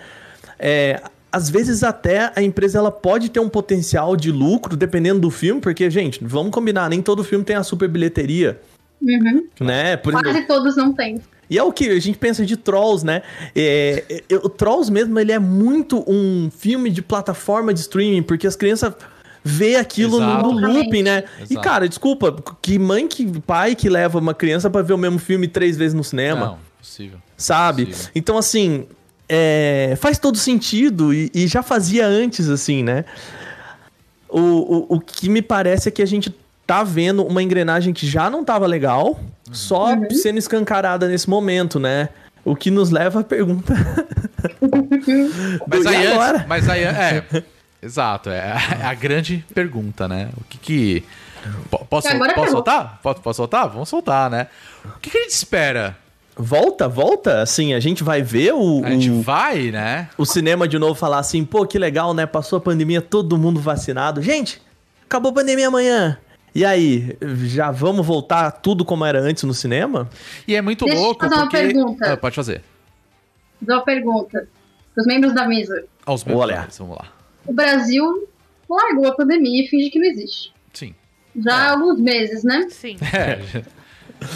É, às vezes até a empresa ela pode ter um potencial de lucro dependendo do filme, porque, gente, vamos combinar, nem todo filme tem a super bilheteria, Uhum. né? Por exemplo, Quase todos não têm. E é o que a gente pensa de Trolls, né? É, é, o Trolls mesmo, ele é muito um filme de plataforma de streaming, porque as crianças vê aquilo no, Exato. no looping, né? E, Exato. cara, desculpa, que mãe, que pai que leva uma criança pra ver o mesmo filme três vezes no cinema, Não, possível. sabe? Possível. Então, assim, é, faz todo sentido e, e já fazia antes, assim, né? O, o, o que me parece é que a gente tá vendo uma engrenagem que já não tava legal, só Uhum. sendo escancarada nesse momento, né? O que nos leva à pergunta. Mas aí antes, mas aí é, exato, é a, é a grande pergunta, né? O que que Po- posso, posso soltar? Posso, posso soltar? Vamos soltar, né? O que, que a gente espera? Volta, volta? Assim, a gente vai ver o, A gente o, vai, né? o cinema de novo falar assim, pô, que legal, né? Passou a pandemia, todo mundo vacinado. Gente, acabou a pandemia amanhã. E aí, já vamos voltar tudo como era antes no cinema? E é muito Deixa eu louco fazer uma porque pergunta. Ah, pode fazer. Dou uma pergunta para os membros da mesa. Aos meus Olha. olhos, vamos lá. O Brasil largou a pandemia e finge que não existe. Sim. Já há alguns meses, né? Sim. É.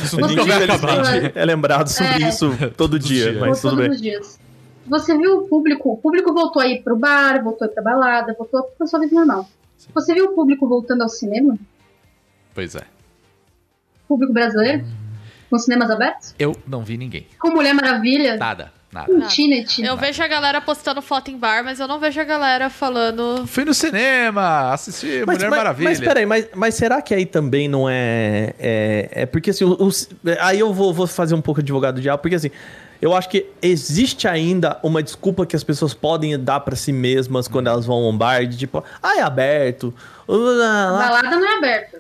Isso A nunca gente, vai acabar. infelizmente, é lembrado sobre É. isso todo dia, dia. mas tudo todos bem. os dias. Você viu o público? O público voltou aí pro bar, voltou aí pra balada, voltou pra sua vida normal. Você viu o público voltando ao cinema? Pois é. Público brasileiro? Com cinemas abertos? Eu não vi ninguém. Com Mulher Maravilha? Nada, nada. Com Tenet? Eu vejo a galera postando foto em bar, mas eu não vejo a galera falando. Fui no cinema, assisti Mulher Maravilha. Mas peraí, mas, mas será que aí também não é. É, é porque assim, o- os- aí eu vou, vou fazer um pouco de advogado do diabo, porque assim, eu acho que existe ainda uma desculpa que as pessoas podem dar pra si mesmas quando elas vão a um bar, de tipo, ah, é aberto. uh, lá, lá. Balada não é aberta.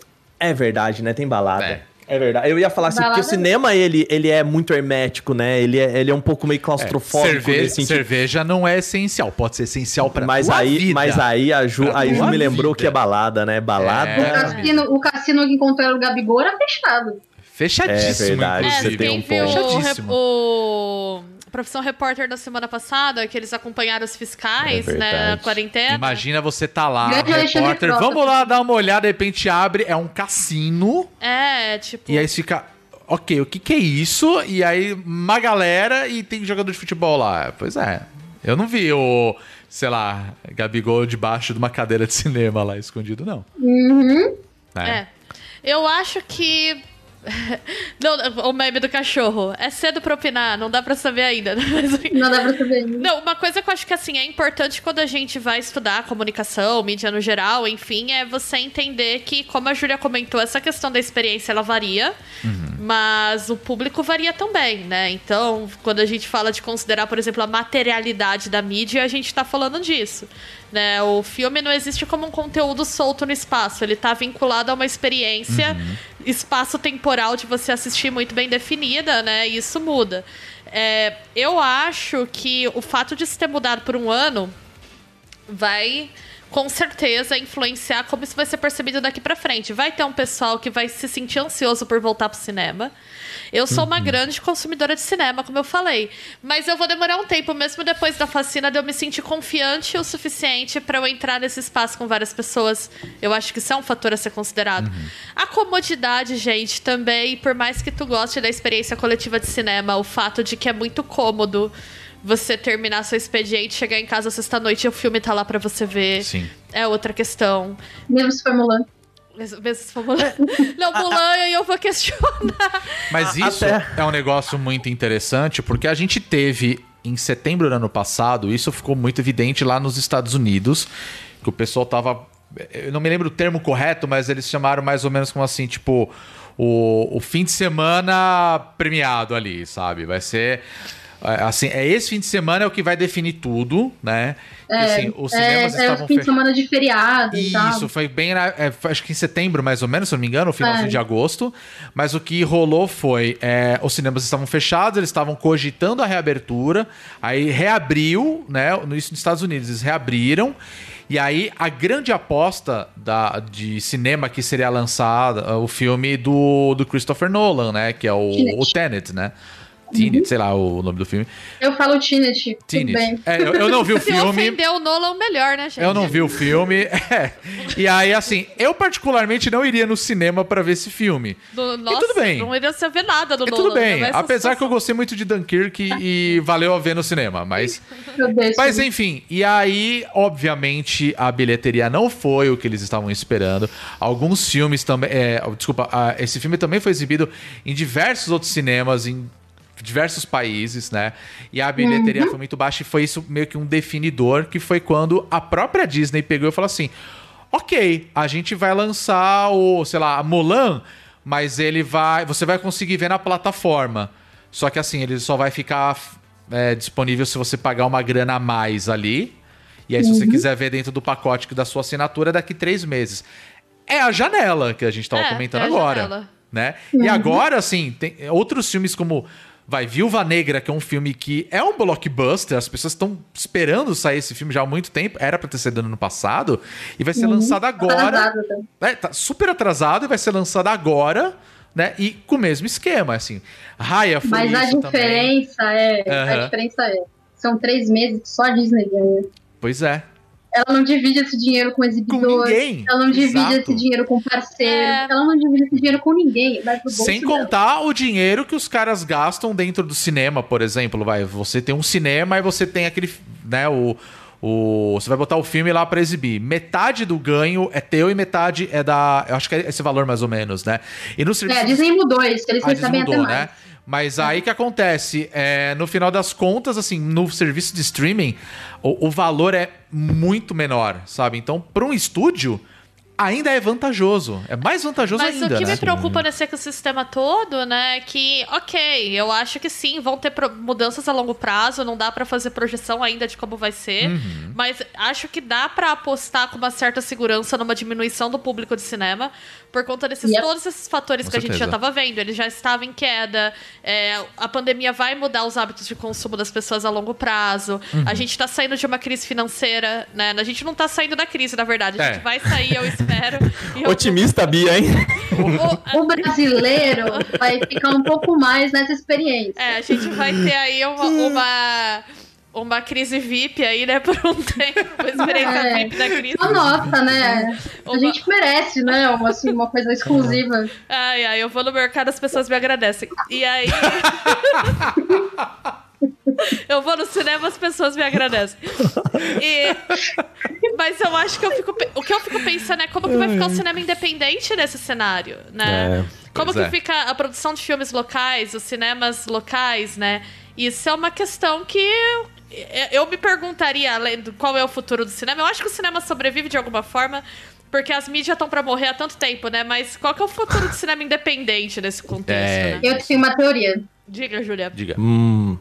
É verdade, né? Tem balada. É. É. verdade. Eu ia falar assim, Balada- porque o cinema, ele, ele é muito hermético, né? Ele é, ele é um pouco meio É, claustrofóbico cerveja, nesse sentido. cerveja não é essencial. Pode ser essencial pra Mas tua aí, vida. mas aí a Ju, Pra a Ju me lembrou vida. que é balada, né? Balada. É. O, cassino, o cassino que encontraram o Gabigol era fechado. Fechadíssimo, É verdade, É, você tem um ponto. o, o Profissão Repórter da semana passada, que eles acompanharam os fiscais, É né, na quarentena. Imagina você tá lá, repórter, vamos lá dar uma olhada, de repente abre, é um cassino, É, tipo. e aí você fica, ok, o que que é isso? E aí uma galera e tem jogador de futebol lá. Pois é, eu não vi o, sei lá, Gabigol debaixo de uma cadeira de cinema lá escondido, não. Uhum. né? É. Eu acho que. Não, o meme do cachorro. É cedo pra opinar, não dá pra saber ainda. Mas, assim, Não dá pra saber. Não, uma coisa que eu acho que assim é importante quando a gente vai estudar comunicação, mídia no geral, enfim, é você entender que, como a Júlia comentou, essa questão da experiência ela varia, mas o público varia também, né? Então, quando a gente fala de considerar, por exemplo, a materialidade da mídia, a gente tá falando disso. Né? O filme não existe como um conteúdo solto no espaço, ele tá vinculado a uma experiência espaço-temporal de você assistir muito bem definida, né? E isso muda. É, eu acho que o fato de se ter mudado por um ano vai com certeza influenciar como isso vai ser percebido daqui pra frente. Vai ter um pessoal que vai se sentir ansioso por voltar pro cinema. Eu sou uma grande consumidora de cinema, como eu falei, mas eu vou demorar um tempo mesmo depois da vacina de eu me sentir confiante o suficiente pra eu entrar nesse espaço com várias pessoas. Eu acho que isso é um fator a ser considerado. A comodidade, gente, também, por mais que tu goste da experiência coletiva de cinema, o fato de que é muito cômodo você terminar seu expediente, chegar em casa sexta-noite e o filme tá lá pra você ver. Sim. É outra questão. Mesmo se for Mulan. Não, Mulan eu vou questionar. Mas isso até- é um negócio muito interessante, porque a gente teve em setembro do ano passado, isso ficou muito evidente lá nos Estados Unidos, que o pessoal tava. Eu não me lembro o termo correto, mas eles chamaram mais ou menos como assim, tipo, o, o fim de semana premiado ali, sabe? Vai ser. É, Assim, é esse fim de semana é o que vai definir tudo, né? E, assim, os É, cinemas é estavam o fim de semana de feriado e tal. Isso, foi bem. na- é, acho que em setembro, mais ou menos, se não me engano, no finalzinho É. de agosto. Mas o que rolou foi: é, os cinemas estavam fechados, eles estavam cogitando a reabertura. Aí reabriu, né? no- Isso nos Estados Unidos, eles reabriram. E aí a grande aposta da, de cinema que seria lançada, o filme do, do Christopher Nolan, né? Que é o Tenet. o Tenet, né? Tenet, sei lá o nome do filme. Eu falo Tenet, tudo Tenet. bem. É, eu, eu não vi o Se filme. ofender o Nolan, melhor, né, gente? Eu não vi o filme. É. E aí, assim, eu particularmente não iria no cinema pra ver esse filme. Do, nossa, tudo bem. não iria ver nada do E Nolan. tudo bem, né? Essa apesar que eu situação. gostei muito de Dunkirk e valeu a ver no cinema, mas. Mas enfim, e aí, obviamente, a bilheteria não foi o que eles estavam esperando. Alguns filmes também. é, desculpa, esse filme também foi exibido em diversos outros cinemas, em diversos países, né? E a bilheteria foi muito baixa e foi isso meio que um definidor, que foi quando a própria Disney pegou e falou assim. ok, a gente vai lançar o, sei lá, a Mulan, mas ele vai. Você vai conseguir ver na plataforma. Só que assim, ele só vai ficar é, disponível se você pagar uma grana a mais ali. E aí, se você quiser ver dentro do pacote da sua assinatura, daqui três meses. É a janela que a gente tava É, comentando é a agora. janela. Né? E agora, assim, tem outros filmes como. Vai, Viúva Negra, que é um filme que é um blockbuster, as pessoas estão esperando sair esse filme já há muito tempo, era pra ter sido no ano passado, e vai ser lançado agora. Atrasado, tá? É, tá super atrasado e vai ser lançado agora, né? E com o mesmo esquema, assim. Raya foi Mas a isso também. diferença é. Aham. A diferença é. São três meses que só a Disney ganha. Pois é. Ela não divide esse dinheiro com exibidor. ninguém. Ela não divide Exato. esse dinheiro com parceiro. É. Ela não divide esse dinheiro com ninguém. Sem dela. contar o dinheiro que os caras gastam dentro do cinema, por exemplo. Vai, você tem um cinema e você tem aquele, né, o, o você vai botar o filme lá pra exibir. Metade do ganho é teu e metade é da, eu acho que é esse valor mais ou menos, né? E no É, serviço a Disney mudou isso, eles Ah, recebem até mudou, mais. né? Mas aí que acontece, é, no final das contas, assim, no serviço de streaming, o, o valor é muito menor, sabe? Então, para um estúdio, ainda é vantajoso. É mais vantajoso Mas ainda, o que né? me preocupa nesse ecossistema todo, né, é que, ok, eu acho que sim, vão ter mudanças a longo prazo, não dá pra fazer projeção ainda de como vai ser, Uhum. mas acho que dá pra apostar com uma certa segurança numa diminuição do público de cinema, por conta desses Yep. todos esses fatores Com que a gente já certeza. tava vendo. Ele já estava em queda, é, a pandemia vai mudar os hábitos de consumo das pessoas a longo prazo, Uhum. a gente tá saindo de uma crise financeira, né, a gente não tá saindo da crise, na verdade, a É. gente vai sair, eu espero. eu- Otimista, Bia, hein? o- O brasileiro vai ficar um pouco mais nessa experiência. É, a gente vai ter aí uma, uma, uma crise VIP aí, né, por um tempo. Experiência É. VIP da crise. A nossa, né? A Uma- gente merece, né? Uma, assim, uma coisa exclusiva. Ai, ai, eu vou no mercado, as pessoas me agradecem. E aí. eu vou no cinema, as pessoas me agradecem. E... Mas eu acho que eu fico. O que eu fico pensando é como que vai ficar o cinema independente nesse cenário, né? É. Como que é. fica a produção de filmes locais, os cinemas locais, né? Isso é uma questão que eu, eu me perguntaria além do qual é o futuro do cinema. Eu acho que o cinema sobrevive de alguma forma, porque as mídias estão pra morrer há tanto tempo, né? Mas qual que é o futuro do cinema independente nesse contexto, É. né? Eu tenho uma teoria. Diga, Julia. Diga. Hum.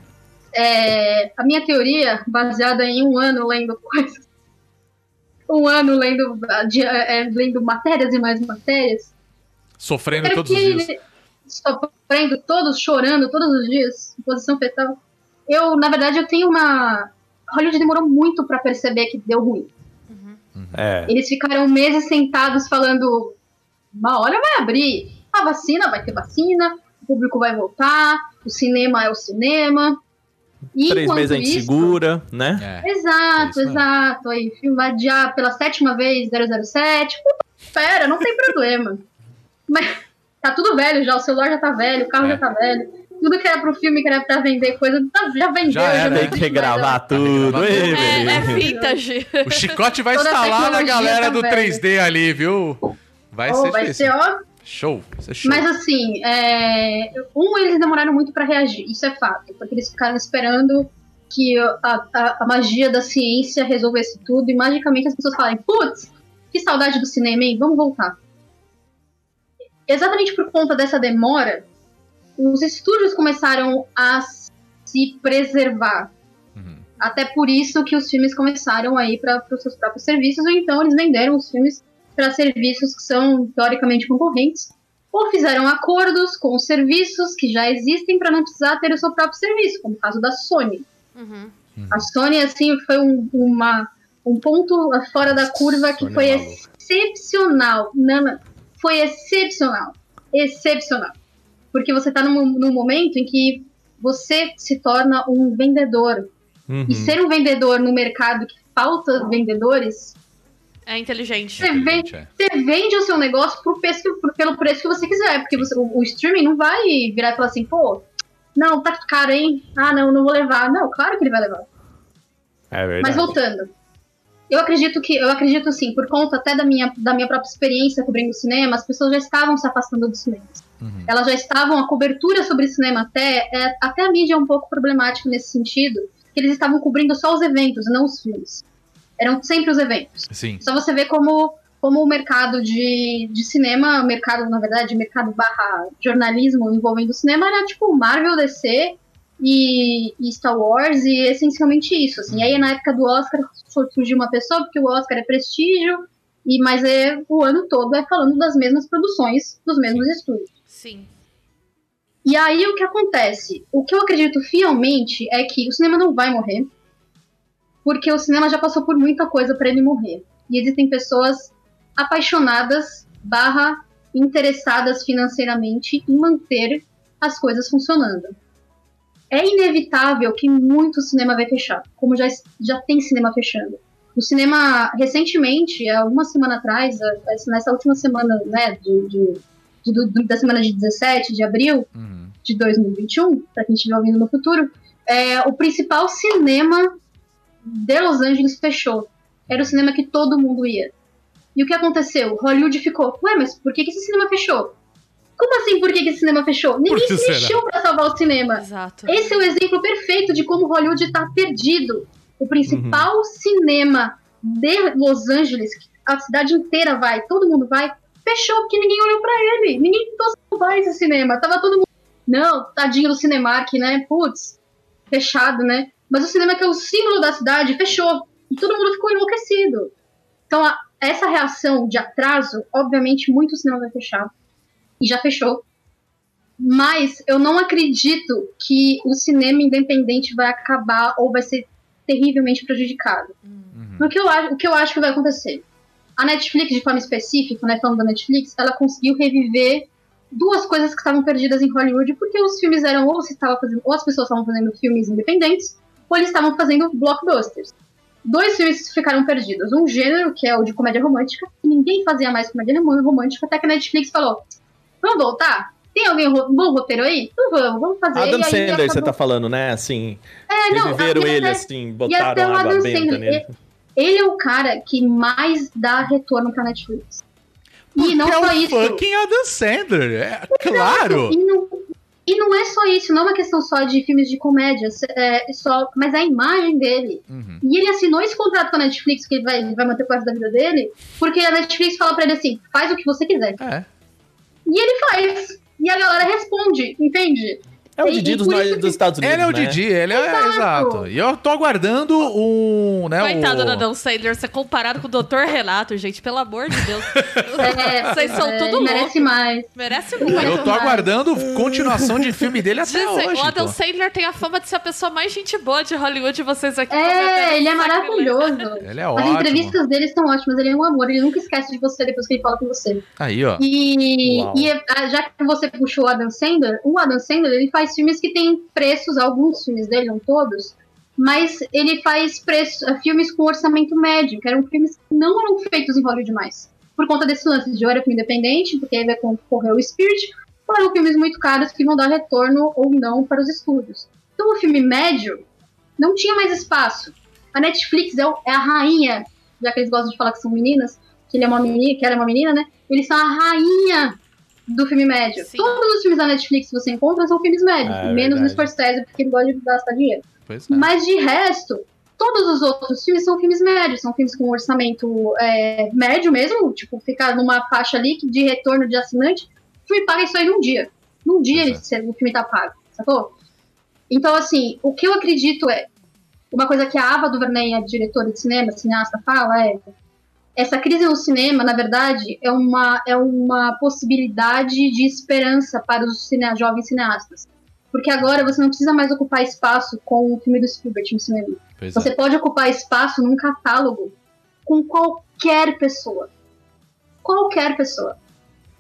É, a minha teoria, baseada em um ano lendo coisas, um ano lendo, de- é, lendo matérias e mais matérias, Sofrendo quero todos os dias. que sofrendo todos, chorando todos os dias, em posição fetal. Eu, na verdade, eu tenho uma. Hollywood demorou muito pra perceber que deu ruim. É. Eles ficaram meses sentados falando: uma hora vai abrir, a vacina vai ter vacina, o público vai voltar, o cinema é o cinema. E Três meses a gente isso- segura, né? É. Exato, É exato. Aí, filme vai adiar pela sétima vez 007. Puta, espera, não tem problema. Mas tá tudo velho já, o celular já tá velho, o carro É. já tá velho. Tudo que era pro filme, que era pra vender coisa, tá- já vendeu. Já era, né? Tem que regravar tudo. Regravar É, é vintage. O chicote vai Toda instalar na galera tá do velha. 3D ali, viu? Vai Oh, ser vai difícil. ser, ó, Show. Vai ser show. Mas assim, é, um, eles demoraram muito pra reagir, isso é fato, porque eles ficaram esperando que a, a- a magia da ciência resolvesse tudo e magicamente as pessoas falam, putz, que saudade do cinema, hein? Vamos voltar. Exatamente por conta dessa demora, os estúdios começaram a se preservar. Uhum. Até por isso que os filmes começaram a ir para os seus próprios serviços, ou então eles venderam os filmes para serviços que são teoricamente concorrentes, ou fizeram acordos com os serviços que já existem para não precisar ter o seu próprio serviço, como o caso da Sony. Uhum. A Sony, assim, foi um, uma, um ponto fora da curva que Sony é foi maluca. excepcional. Não, não, foi excepcional. Excepcional. Porque você está num, num momento em que você se torna um vendedor. Uhum. E ser um vendedor no mercado que falta vendedores, É inteligente. você vende, É. você vende o seu negócio por preço, pelo preço que você quiser. Porque você- o, o streaming não vai virar e falar assim, pô, não, tá caro, hein? Ah, não, não vou levar. Não, claro que ele vai levar. É verdade. Mas voltando. Eu acredito que, eu acredito sim, por conta até da minha, da minha própria experiência cobrindo cinema, as pessoas já estavam se afastando dos cinemas. Uhum. Elas já estavam, a cobertura sobre cinema até, é, até a mídia é um pouco problemática nesse sentido, que eles estavam cobrindo só os eventos, não os filmes. Eram sempre os eventos. Sim. Só você vê como como o mercado de, de cinema, mercado, na verdade, mercado barra jornalismo envolvendo o cinema era tipo Marvel, DC e, e Star Wars e essencialmente isso. Assim. E aí na época do Oscar surgiu uma pessoa, porque o Oscar é prestígio, e mas é o ano todo é falando das mesmas produções, dos mesmos estúdios. Sim. E aí o que acontece? O que eu acredito fielmente é que o cinema não vai morrer, porque o cinema já passou por muita coisa para ele morrer. E existem pessoas apaixonadas barra interessadas financeiramente em manter as coisas funcionando. É inevitável que muito cinema vai fechar, como já, já tem cinema fechando. O cinema, recentemente, há uma semana atrás, nessa última semana né, de, de, de, da semana de 17 de abril Uhum. de 2021, para quem estiver ouvindo no futuro, é, o principal cinema de Los Angeles fechou. Era o cinema que todo mundo ia. E o que aconteceu? Hollywood ficou, ué, mas por que, que esse cinema fechou? Como assim por que, que esse cinema fechou? Ninguém se mexeu pra salvar o cinema. Exato. Esse é o exemplo perfeito de como Hollywood está perdido. O principal cinema de Los Angeles, a cidade inteira vai, todo mundo vai, fechou porque ninguém olhou pra ele. Ninguém tentou salvar esse cinema. Tava todo mundo. Não, tadinho do Cinemark, né? Putz, fechado, né? Mas o cinema que é o símbolo da cidade fechou. E todo mundo ficou enlouquecido. Então, a- essa reação de atraso, obviamente, muito cinema vai fechar. E já fechou. Mas eu não acredito que o cinema independente vai acabar ou vai ser terrivelmente prejudicado. Uhum. O, que eu, o que eu acho que vai acontecer? A Netflix, de forma específica, né, falando da Netflix, ela conseguiu reviver duas coisas que estavam perdidas em Hollywood, porque os filmes eram ou se estava fazendo, ou as pessoas estavam fazendo filmes independentes, ou eles estavam fazendo blockbusters. Dois filmes ficaram perdidos. Um gênero, que é o de comédia romântica, que ninguém fazia mais comédia rom- romântica, até que a Netflix falou: vamos voltar? Tem alguém ro- bom roteiro aí? Então vamos, vamos fazer. Adam E Sandler, você acabou- tá falando, né? Assim, É, não, reviveram e ele, até- assim, e botaram água Adam benta Sandler, nele. Ele é o cara que mais dá retorno pra Netflix. E não Porque só é o isso. fucking Adam Sandler, é claro. E não, e não é só isso, não é uma questão só de filmes de comédia, é só, mas a imagem dele. Uhum. E ele assinou esse contrato com a Netflix, que ele vai, ele vai manter por resto da vida dele, porque a Netflix fala pra ele assim: faz o que você quiser. É. E ele faz. E a galera responde, entende? É o Didi dos, que- dos Estados Unidos, Ele é o né? Didi, ele é Exato. exato. E eu tô aguardando um, né, Coitado o... do Adam Sandler ser comparado com o Dr. Renato, gente, pelo amor de Deus. É, Vocês são é, tudo ele merece louco. mais. Merece muito. Eu tô mais. aguardando continuação de filme dele até Dizem, hoje. o Adam pô. Sandler tem a fama de ser a pessoa mais gente boa de Hollywood e vocês aqui É, ele é maravilhoso. Ele é As ótimo. entrevistas dele são ótimas, ele é um amor, ele nunca esquece de você depois que ele fala com você. Aí, ó. E, Uau. e ah, já que você puxou o Adam Sandler, o Adam Sandler ele faz filmes que têm preços, alguns filmes dele, não todos, mas ele faz preços, ah, filmes com orçamento médio, que eram filmes que não eram feitos em Hollywood mais. Por conta desse lance de filme independente, porque aí vai concorrer o Spirit, ou eram filmes muito caros que vão dar retorno ou não para os estúdios. Então o filme médio não tinha mais espaço. A Netflix é, é a rainha, já que eles gostam de falar que são meninas, que ele é uma menina, que ela é uma menina, né? Eles são a rainha do filme médio. Sim. Todos os filmes da Netflix que você encontra são filmes médios, É menos no verdade. Scorsese, porque ele gosta de gastar dinheiro. Pois é. Mas de resto, todos os outros filmes são filmes médios, são filmes com orçamento é, médio mesmo, tipo, ficar numa faixa ali de retorno de assinante, o filme paga isso aí num dia. Num dia ele, o filme tá pago, sacou? Então, assim, o que eu acredito é, uma coisa que a Ava DuVernay, a diretora de cinema, cineasta, fala é essa crise no cinema, na verdade, é uma, é uma possibilidade de esperança para os cine, jovens cineastas. Porque agora você não precisa mais ocupar espaço com o filme do Spielberg no cinema. Pois é. Você pode ocupar espaço num catálogo com qualquer pessoa. Qualquer pessoa.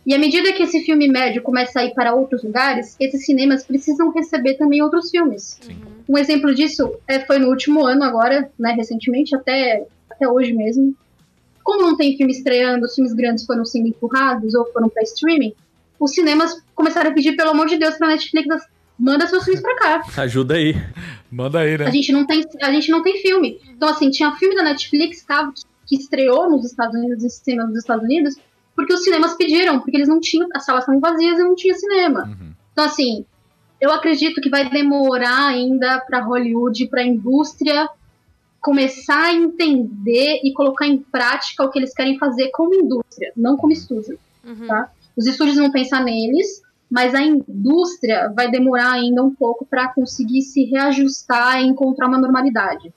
E à medida que esse filme médio começa a ir para outros lugares, esses cinemas precisam receber também outros filmes. Sim. Um exemplo disso é, foi no último ano, agora, né, recentemente, até, até hoje mesmo. Como não tem filme estreando, os filmes grandes foram sendo empurrados ou foram para streaming, os cinemas começaram a pedir, pelo amor de Deus, para Netflix, manda seus filmes para cá. Ajuda aí. Manda aí, né? A gente não tem, a gente não tem filme. Então, assim, tinha filme da Netflix que estreou nos Estados Unidos, em cinema dos Estados Unidos, porque os cinemas pediram, porque eles não tinham, as salas estavam vazias e não tinha cinema. Uhum. Então, assim, eu acredito que vai demorar ainda para Hollywood, para a indústria começar a entender e colocar em prática o que eles querem fazer como indústria, não como estúdio. Uhum. Tá? Os estúdios vão pensar neles, mas a indústria vai demorar ainda um pouco para conseguir se reajustar e encontrar uma normalidade.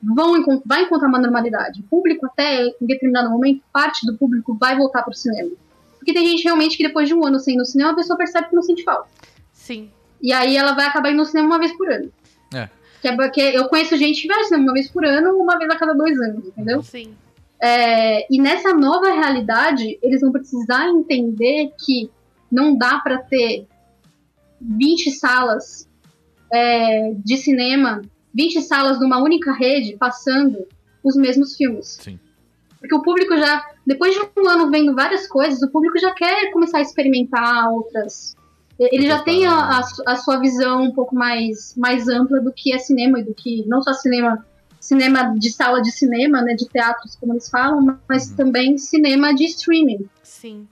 Vão encont vai encontrar uma normalidade. O público, até em determinado momento, parte do público vai voltar para o cinema. Porque tem gente realmente que depois de um ano sem ir no cinema, a pessoa percebe que não sente falta. Sim. E aí ela vai acabar indo no cinema uma vez por ano. É. Que é, que eu conheço gente que vai cinema uma vez por ano, uma vez a cada dois anos, entendeu? Sim. É, e nessa nova realidade, eles vão precisar entender que não dá para ter 20 salas é, de cinema, 20 salas numa única rede passando os mesmos filmes. Sim. Porque o público já, depois de um ano vendo várias coisas, o público já quer começar a experimentar outras. Ele já tem a, a, a sua visão um pouco mais, mais ampla do que é cinema e do que não só cinema cinema de sala de cinema, né, de teatros, como eles falam, mas Uhum. também cinema de streaming. Sim.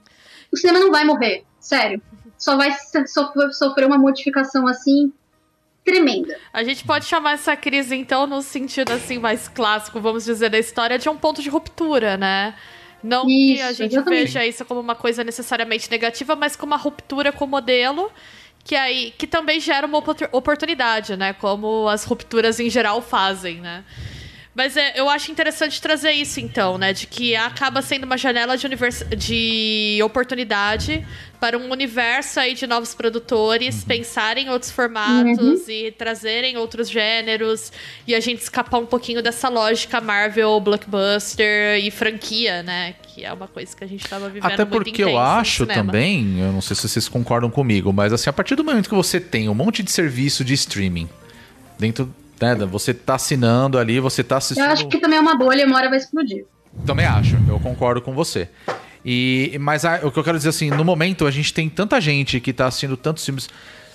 O cinema não vai morrer, sério. Só vai so- so- sofrer uma modificação assim tremenda. A gente pode chamar essa crise, então, no sentido assim mais clássico, vamos dizer, da história, de um ponto de ruptura, né? Não que a Isso, gente exatamente. veja isso como uma coisa necessariamente negativa, mas como uma ruptura com o modelo, que aí que também gera uma opor- oportunidade, né? Como as rupturas em geral fazem, né? Mas é, eu acho interessante trazer isso, então, né? De que acaba sendo uma janela de, univers... de oportunidade para um universo aí de novos produtores pensarem em outros formatos e trazerem outros gêneros e a gente escapar um pouquinho dessa lógica Marvel, blockbuster e franquia, né? Que é uma coisa que a gente tava vivendo Até muito porque eu acho também, eu não sei se vocês concordam comigo, mas assim, a partir do momento que você tem um monte de serviço de streaming dentro, né, você tá assinando ali, você tá Eu assistindo. acho que também é uma bolha e uma hora vai explodir. Também acho, eu concordo com você. E, mas a- o que eu quero dizer assim, no momento a gente tem tanta gente que tá assistindo tantos filmes.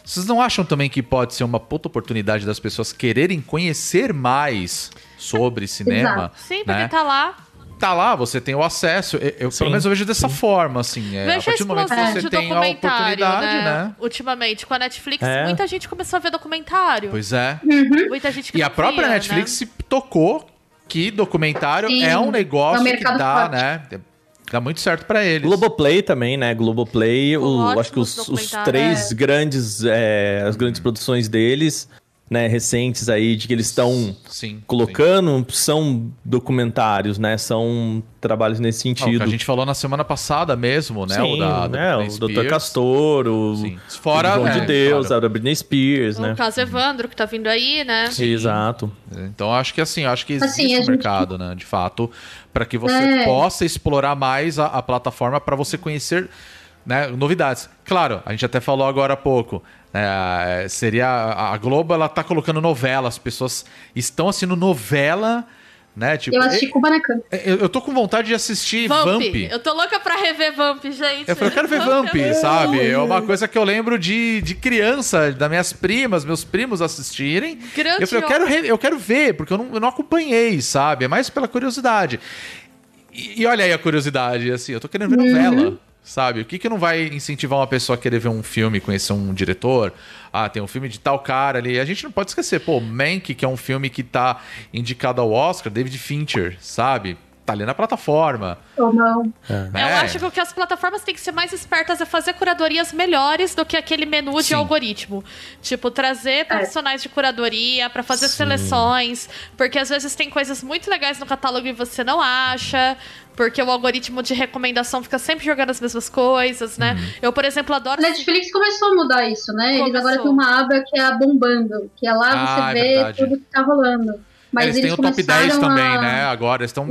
Vocês não acham também que pode ser uma puta oportunidade das pessoas quererem conhecer mais sobre cinema? Sim, porque né? tá lá. Tá lá, você tem o acesso. Eu, eu, Sim, pelo menos eu vejo dessa forma, assim. É, a Veja a partir do momento que você de tem a documentário, oportunidade, né? né? Ultimamente, com a Netflix, É. muita gente começou a ver documentário. Pois é. Muita gente que E a própria via, Netflix né? se tocou que documentário Sim, é um negócio é um que dá, forte. né? Dá muito certo pra eles. Globoplay também, né? Globoplay, o, acho que os, os três grandes, é, as grandes produções deles, né, recentes aí, de que eles estão Sim. colocando, são documentários, né? São trabalhos nesse sim. Ah, o sentido. que a gente falou na semana passada mesmo, né? Sim, o da, da né? Britney O Dr. Spears. Castor, o, Sim. Fora, o João né, de Deus, claro. a Britney Spears, O né? caso Evandro, que tá vindo aí, né? Exato. Então acho que assim, acho que existe Assim, um gente- mercado, né? De fato, para que você É. possa explorar mais a, a plataforma para você conhecer né, novidades. Claro, a gente até falou agora há pouco. né, seria a Globo, ela tá colocando novela, as pessoas estão assistindo novela, né? Tipo, Eu assisti Kubanacan. eu, eu tô com vontade de assistir Vamp. Vamp. Eu tô louca pra rever Vamp, gente. Eu falei, eu quero ver Vamp, é sabe? É uma coisa que eu lembro de, de criança, das minhas primas, meus primos assistirem. Grande eu falei, eu quero, re- eu quero ver, porque eu não, eu não acompanhei, sabe? É mais pela curiosidade. E, e olha aí a curiosidade, assim, eu tô querendo ver novela, sabe? O que que não vai incentivar uma pessoa a querer ver um filme, conhecer um diretor? Ah, tem um filme de tal cara ali. A gente não pode esquecer, pô, Mank, que é um filme que tá indicado ao Oscar, David Fincher, sabe? Tá ali na plataforma. Ou não. né? Eu acho que as plataformas têm que ser mais espertas é fazer curadorias melhores do que aquele menu de Sim. algoritmo. Tipo, trazer profissionais de curadoria pra fazer seleções. Porque às vezes tem coisas muito legais no catálogo e você não acha. Porque o algoritmo de recomendação fica sempre jogando as mesmas coisas, né? Uhum. Eu, por exemplo, adoro. A Netflix começou a mudar isso, né? Eles Começou. agora têm uma aba que é a Bombando, que é lá Ah, é você vê verdade. tudo que tá rolando. Mas eles, eles, têm o top 10 começaram também, a- né? Agora. Eles estão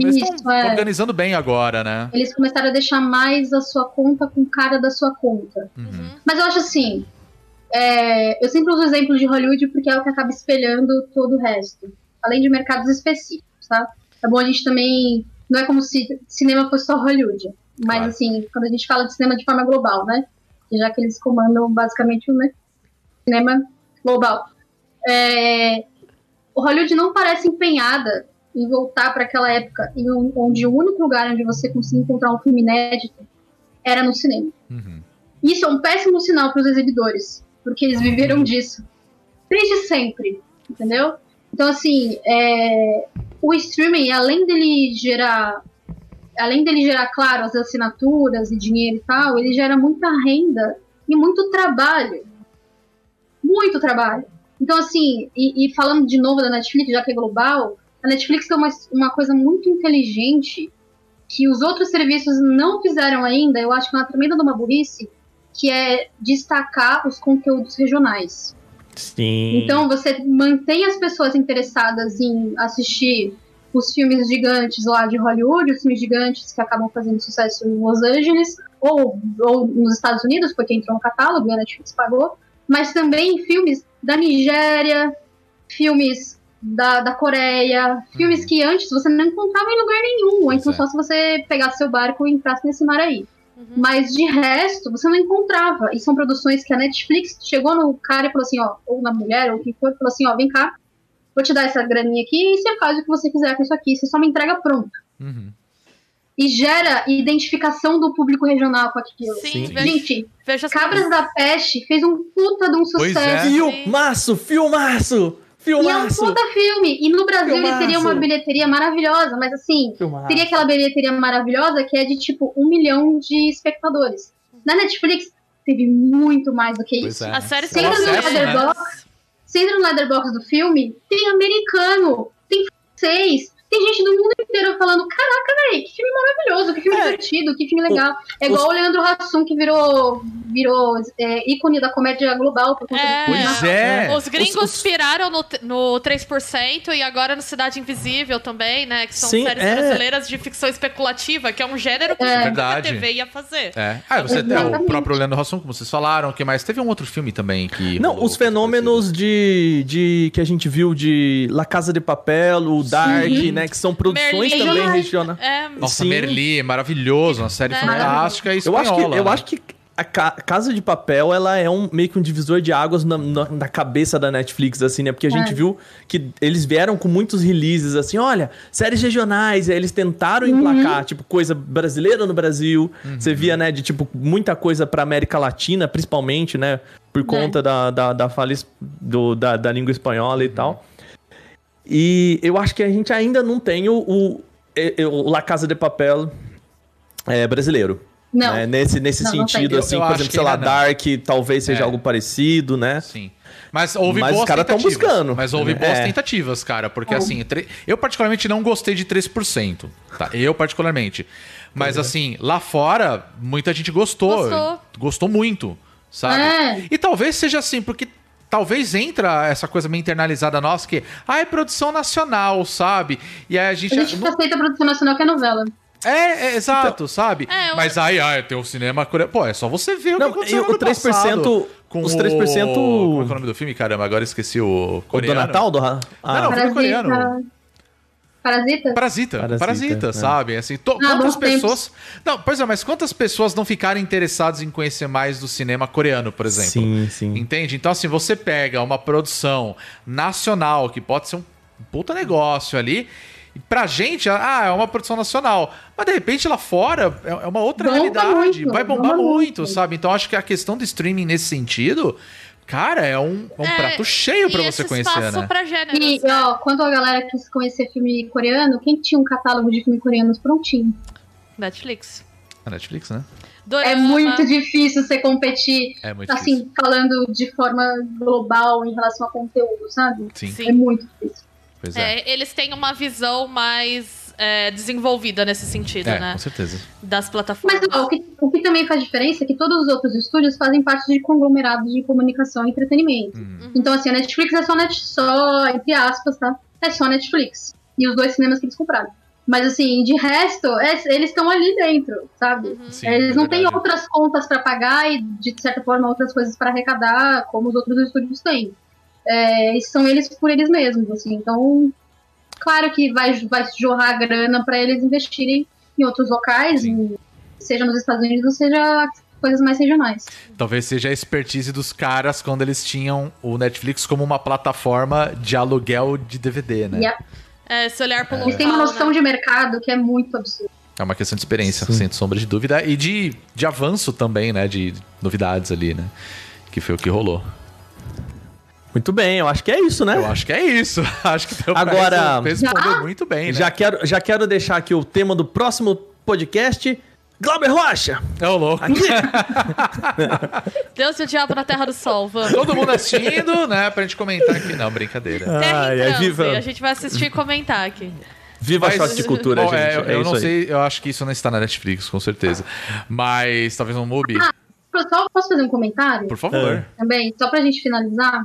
é. organizando bem agora, né? Eles começaram a deixar mais a sua conta com cara da sua conta. Uhum. Mas eu acho assim. é, eu sempre uso o exemplo de Hollywood porque é o que acaba espelhando todo o resto. Além de mercados específicos, tá? É bom a gente também. Não é como se cinema fosse só Hollywood. Mas Claro. assim, quando a gente fala de cinema de forma global, né? Já que eles comandam basicamente o né, cinema global. É, Hollywood não parece empenhada em voltar para aquela época em um- onde o único lugar onde você conseguia encontrar um filme inédito era no cinema. Uhum. Isso é um péssimo sinal para os exibidores, porque eles viveram disso desde sempre, entendeu? Então, assim, é, o streaming, além dele gerar. Além dele gerar, claro, as assinaturas e dinheiro e tal, ele gera muita renda e muito trabalho. Muito trabalho. Então, assim, e, e falando de novo da Netflix, já que é global, a Netflix tem uma, uma coisa muito inteligente que os outros serviços não fizeram ainda, eu acho que é uma tremenda de uma burrice, que é destacar os conteúdos regionais. Sim. Então você mantém as pessoas interessadas em assistir os filmes gigantes lá de Hollywood, os filmes gigantes que acabam fazendo sucesso em Los Angeles ou, ou nos Estados Unidos, porque entrou no catálogo e a Netflix pagou, mas também filmes da Nigéria, filmes da, da Coreia, filmes que antes você não encontrava em lugar nenhum, ou então é. só se você pegasse seu barco e entrasse nesse mar aí. Mas de resto, você não encontrava. E são produções que a Netflix chegou no cara e falou assim, ó, ou na mulher, ou o que for, falou assim, ó, vem cá, vou te dar essa graninha aqui e você faz o que você quiser com isso aqui, você só me entrega pronto. Uhum. E gera identificação do público regional com aquilo. Sim, Sim. Gente, veja as Cabras da Peste fez um puta de um Pois é. sucesso. Filmaço, filmaço, E é um filmaço. puta filme. E no Brasil ele Filmaço. teria uma bilheteria maravilhosa, mas assim, filmaço. teria aquela bilheteria maravilhosa que é de tipo um milhão de espectadores. Na Netflix teve muito mais do que Pois isso. é. A série Sim, tem no acesso, né? Você entra no Letterboxd do filme, tem americano, tem francês, tem gente do mundo inteiro falando: caraca, velho, que filme maravilhoso, que filme É. divertido, que filme legal. É os- igual o Leandro Hassum, que virou, virou é, ícone da comédia global por conta É. do. Pois é. Os gringos Os- os- piraram no, no 3% e agora no Cidade Invisível também, né? Que são Sim, séries é. brasileiras de ficção especulativa, que é um gênero que É. a. TV ia fazer. É. Ah, você tem o próprio Leandro Hassum, como vocês falaram, o que mais? Teve um outro filme também que. Não, rolou, os que fenômenos de, de que a gente viu de La Casa de Papel, o Dark, né, que são produções Merli. também Regionais. É, Nossa, Sim. Merli, é maravilhoso, uma série É. fantástica e Eu acho que, espanhola. eu né? acho que a Ca- Casa de Papel, ela é um meio que um divisor de águas na, na- na cabeça da Netflix, assim, né? Porque a gente É. viu que eles vieram com muitos releases, assim, olha, séries regionais, e aí eles tentaram emplacar, tipo, coisa brasileira no Brasil. Você via, né, de, tipo, muita coisa pra América Latina, principalmente, né? Por conta da, da, da fala es- do- da, da língua espanhola e tal. E eu acho que a gente ainda não tem o, o, o La Casa de Papel é, brasileiro. Não. né? Nesse, nesse Não, não sentido, tem. assim, Eu- por exemplo, que sei lá, não. Dark talvez seja É. algo parecido, né? Sim. Mas houve Mas boas os caras tão tentativas. buscando. Mas houve boas É. tentativas, cara. Porque assim, tre- eu particularmente não gostei de 3%. Tá? Eu particularmente. Mas assim, lá fora, muita gente gostou. Gostou. Gostou muito, sabe? É. E talvez seja assim, porque talvez entra essa coisa meio internalizada nossa que, ah, é produção nacional, sabe? E aí a gente... A gente aceita a produção nacional que é novela. É, é, exato, sabe? É, eu- Mas aí, ah, tem o cinema coreano. Pô, é só você ver o Não, que aconteceu no o ano 3%, passado com os o- 3%. Como é é o nome do filme? Caramba, agora esqueci o O coreano. do Natal? Do... Ah, Não, não. filme coreano. Parasita? Parasita, Parasita, parasita, é. sabe? Assim, to- Ah, quantas tempos. pessoas. Não, pois é, mas quantas pessoas não ficaram interessadas em conhecer mais do cinema coreano, por exemplo? Sim, sim. Entende? Então, assim, você pega uma produção nacional, que pode ser um puta negócio ali. E pra gente, ah, é uma produção nacional. Mas de repente lá fora é é uma outra Bomba realidade. muito, vai bombar bomba muito, muito. sabe? Então acho que a questão do streaming nesse sentido, cara, é um, é um É, prato cheio pra e você conhecer, né? pra gêneros. E, ó, quando a galera quis conhecer filme coreano, quem tinha um catálogo de filme coreanos prontinho? Netflix. A Netflix, né? É Dorama. muito difícil você competir, É muito assim, falando de forma global em relação a conteúdo, sabe? difícil. Sim, Sim. É muito difícil. pois é. É, eles têm uma visão mais é, desenvolvida nesse sentido, É, né? com certeza. Das plataformas. Mas ó, o, que, o que também faz diferença é que todos os outros estúdios fazem parte de conglomerados de comunicação e entretenimento. Uhum. Então, assim, a Netflix é só, net, só, entre aspas, tá? É só Netflix. E os dois cinemas que eles compraram. Mas, assim, de resto, é- eles estão ali dentro, sabe? Uhum. Sim, eles é não têm outras contas pra pagar e, de certa forma, outras coisas pra arrecadar, como os outros estúdios têm. É, e são eles por eles mesmos, assim. Então, claro que vai, vai jorrar grana pra eles investirem em outros locais, em- seja nos Estados Unidos, seja coisas mais regionais. Talvez seja a expertise dos caras quando eles tinham o Netflix como uma plataforma de aluguel de DVD, né? Yeah. É, se olhar pro Eles têm uma noção né? de mercado que é muito absurda. É uma questão de experiência, Sim. sem sombra de dúvida. E de, de avanço também, né? De novidades ali, né? Que foi o que rolou. Muito bem, eu acho que é isso, né? Eu acho que é isso. Acho que deu Agora- pra responder muito bem, né? Já quero, já quero deixar aqui o tema do próximo podcast. Glauber Rocha! É o louco. Deus e o diabo na Terra do Sol, vamos. Todo mundo assistindo, né? Pra gente comentar aqui. Não, brincadeira. Terra Ai, em ai, transe, viva- A gente vai assistir e comentar aqui. Viva Mas- a choque de cultura, Bom, gente. é, eu É eu não aí. sei, eu acho que isso não está na Netflix, com certeza. Mas talvez um Mubi. Só posso fazer um comentário Por favor. também, só pra gente finalizar?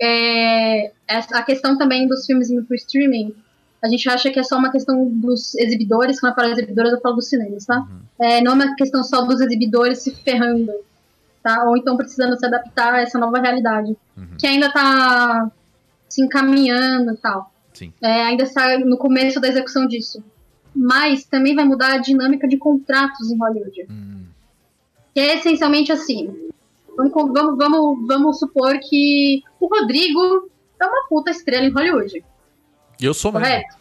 É, a questão também dos filmes indo pro streaming, a gente acha que é só uma questão dos exibidores, quando eu falo exibidores, eu falo dos cinemas, tá? É, não é uma questão só dos exibidores se ferrando, tá? Ou então precisando se adaptar a essa nova realidade, que ainda tá se encaminhando e tal. É, ainda está no começo da execução disso. Mas também vai mudar a dinâmica de contratos em Hollywood. Hum, Que é essencialmente assim. Vamos, vamos, vamos, vamos supor que o Rodrigo é uma puta estrela em Hollywood, E eu sou mesmo. correto?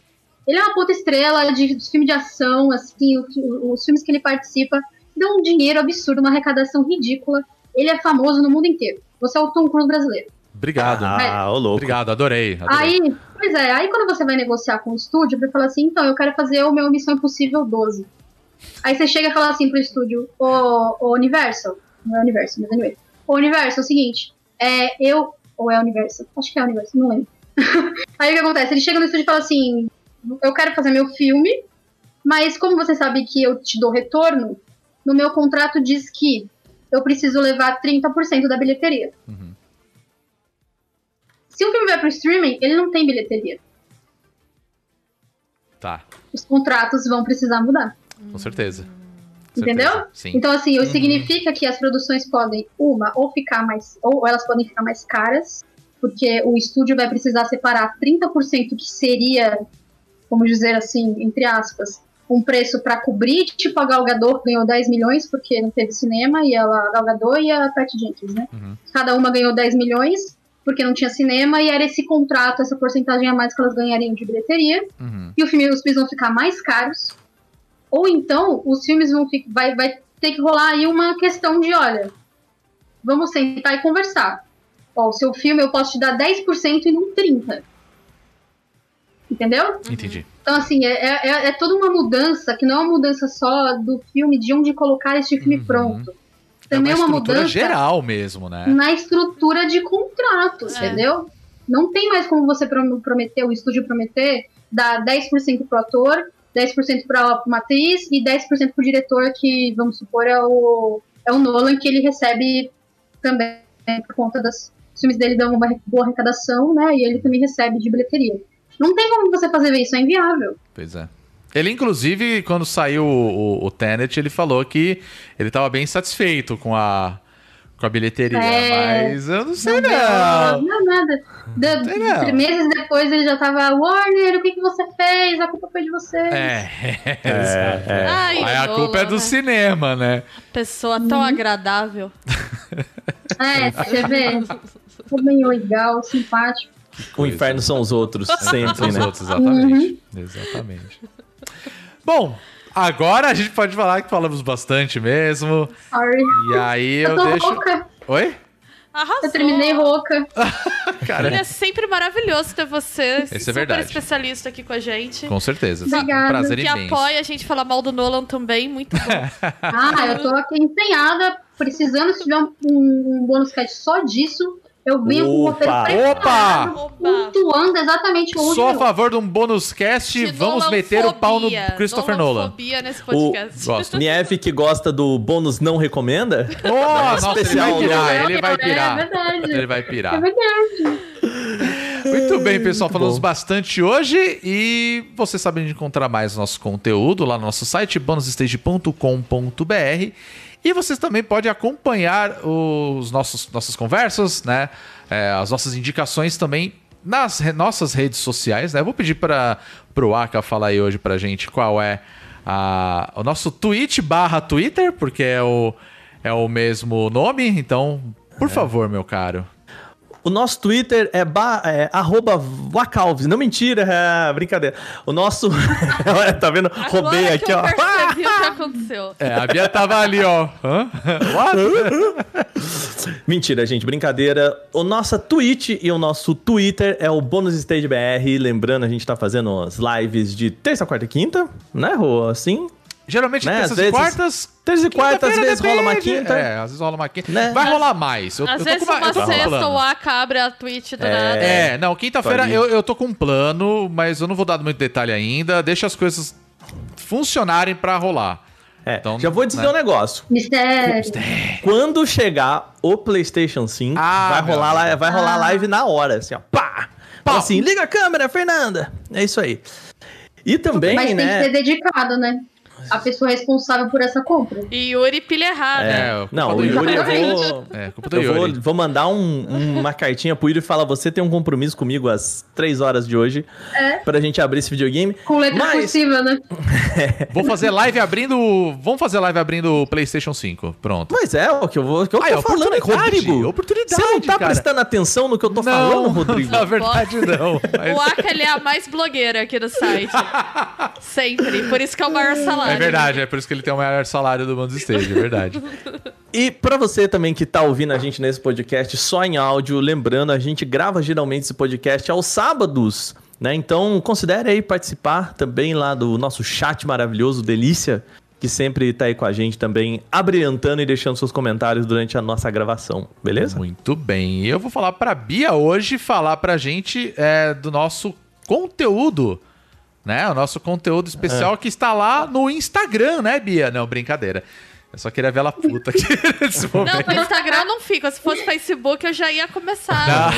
Ele é uma puta estrela de, de filme de ação, assim, o- os filmes que ele participa dão um dinheiro absurdo, uma arrecadação ridícula. Ele é famoso no mundo inteiro. Você é o Tom Cruise brasileiro. Obrigado. Ah, ô louco. Obrigado, adorei. adorei. Aí, pois é, aí quando você vai negociar com o estúdio, pra falar assim, então, eu quero fazer o meu Missão Impossível 12. Aí você chega e fala assim pro estúdio, o, o Universal, não é Universal, mas anyway. O Universal, é o seguinte, é, eu, ou é Universal? Acho que é Universal, não lembro. aí o que acontece? Ele chega no estúdio e fala assim, eu quero fazer meu filme, mas como você sabe que eu te dou retorno, no meu contrato diz que eu preciso levar 30% da bilheteria. Uhum. Se o filme vai pro streaming, ele não tem bilheteria. Tá, Os contratos vão precisar mudar. com certeza. Entendeu? Certeza. Então, assim, isso significa que as produções podem, uma, ou ficar mais. Ou elas podem ficar mais caras, porque o estúdio vai precisar separar 30% que seria, vamos dizer assim, entre aspas, um preço para cobrir, tipo a Gal Gadot ganhou 10 milhões porque não teve cinema, e ela, a Gal Gadot e a Patty Jenkins, né? Uhum. Cada uma ganhou 10 milhões porque não tinha cinema, e era esse contrato, essa porcentagem a mais que elas ganhariam de bilheteria Uhum. e o filme, os filmes vão ficar mais caros. Ou então, os filmes vão ficar. Vai, vai ter que rolar aí uma questão de: olha, vamos sentar e conversar. Ó, o seu filme eu posso te dar 10% e não 30%. Entendeu? Entendi. Então, assim, é, é, é toda uma mudança, que não é uma mudança só do filme, de onde colocar este filme Uhum. pronto. Também é uma, estrutura mudança geral mesmo, né? na estrutura de contrato, É. entendeu? Não tem mais como você prom- prometer, o estúdio prometer, dar 10% pro ator, 10% pra uma atriz e 10% pro diretor, que, vamos supor, é o, é o Nolan, que ele recebe também, por conta das os filmes dele dão uma boa arrecadação, né? E ele também recebe de bilheteria. Não tem como você fazer isso, é inviável. Pois é. Ele, inclusive, quando saiu o, o, o Tenet, ele falou que ele tava bem satisfeito com a, com a bilheteria. É. Mas eu não sei, Não, não. não, nada. De- Sei não. meses depois ele já tava, Warner, o que, que você fez? A culpa foi de você. É, exato. é. Ai, Aí a culpa é do né? cinema, né? Pessoa tão agradável. É, você vê. Bem legal, simpático. O inferno são os outros, sempre, Os né? outros, exatamente. Exatamente. Bom, agora a gente pode falar que falamos bastante mesmo. Sorry. E aí eu, Eu tô deixo. rouca. Oi? Arrasou. Eu terminei rouca. Cara, É sempre maravilhoso ter você, Esse é super verdade. especialista aqui com a gente. com certeza. Obrigada. Prazer Que imenso. apoia a gente falar mal do Nolan também, muito bom. Ah, eu tô aqui empenhada, precisando, se tiver um, um bônus cat só disso, eu com o roteiro Opa! preparado, Opa! pontuando exatamente onde Sou a favor de um bônus cast. De Vamos meter o pau no. Christopher Nolan. Nesse O, podcast. Gosto. Nieve que gosta do bônus não recomenda? Oh, nossa, ele especial vai pirar, ele vai É pirar. verdade. Ele vai É pirar. verdade. Muito bem, pessoal. Falamos bom. bastante hoje e vocês sabem de encontrar mais nosso conteúdo lá no nosso site bonusstage.com.br e vocês também podem acompanhar os nossos nossas conversas, né? É, as nossas indicações também nas re- nossas redes sociais, né? Eu vou pedir para pro Aka falar aí hoje pra gente qual é a, o nosso Twitch barra Twitter, porque é o, é o mesmo nome. Então, por favor, meu caro. O nosso Twitter é, ba, é arroba Wacalves. Não mentira, é brincadeira. O nosso. Olha, tá vendo? Roubei Agora aqui, que eu ó. percebi o que aconteceu. É, a Bia tava ali, ó. Mentira, gente, brincadeira. O nossa Twitch e o nosso Twitter é o Bônus Stage BR. Lembrando, a gente tá fazendo as lives de terça, quarta e quinta, né, Rô? Assim, Geralmente Né, terças às e vezes- quartas. terça e quarta, às vezes rola uma quinta. É, às vezes rola uma quinta. Né? Vai rolar mais. Eu, Às eu tô vezes com uma, uma eu tô com um sexta plano. o Aka abre a Twitch do É. nada. É, não, quinta-feira eu, eu tô com um plano, mas eu não vou dar muito detalhe ainda. Deixa as coisas funcionarem pra rolar. É, Então, já vou dizer né? um negócio. Mistério. Quando chegar o PlayStation 5, Ah, vai rolar, vai rolar Ah. live na hora, assim, ó. Pá! Fala assim, liga a câmera, Fernanda. É isso aí. E também, Mas tem que né? ser dedicado, né? A pessoa responsável por essa compra. E Yuri pilha errada. É, culpa Não, o Yuri, eu vou, É, culpa do eu vou, Yuri. vou mandar um- uma cartinha pro Yuri e falar: você tem um compromisso comigo às 3 horas de hoje É. pra gente abrir esse videogame. Com letra Mas- possível, né? Vou fazer live abrindo. Vamos fazer live abrindo o PlayStation 5. Pronto. Mas é o que eu vou. o que eu tô falando, Rodrigo. oportunidade, Você não tá cara. prestando atenção no que eu tô falando, Rodrigo? na verdade não. Mas- O Aka, ele é a mais blogueira aqui do site. Sempre. Por isso que é o maior salário. É verdade, é por isso que ele tem o maior salário do mundo stage, é verdade. E pra você também que tá ouvindo a gente nesse podcast só em áudio, lembrando, a gente grava geralmente esse podcast aos sábados, né? Então considere aí participar também lá do nosso chat maravilhoso, Delícia, que sempre tá aí com a gente também, abrilhantando e deixando seus comentários durante a nossa gravação, beleza? Muito bem. E eu vou falar pra Bia hoje, falar pra gente é, do nosso conteúdo, né? O nosso conteúdo especial que está lá no Instagram, né, Bia? Não, brincadeira. Eu só queria ver ela puta aqui nesse Não, momento. no Instagram eu não fico. Se fosse Facebook, eu já ia começar.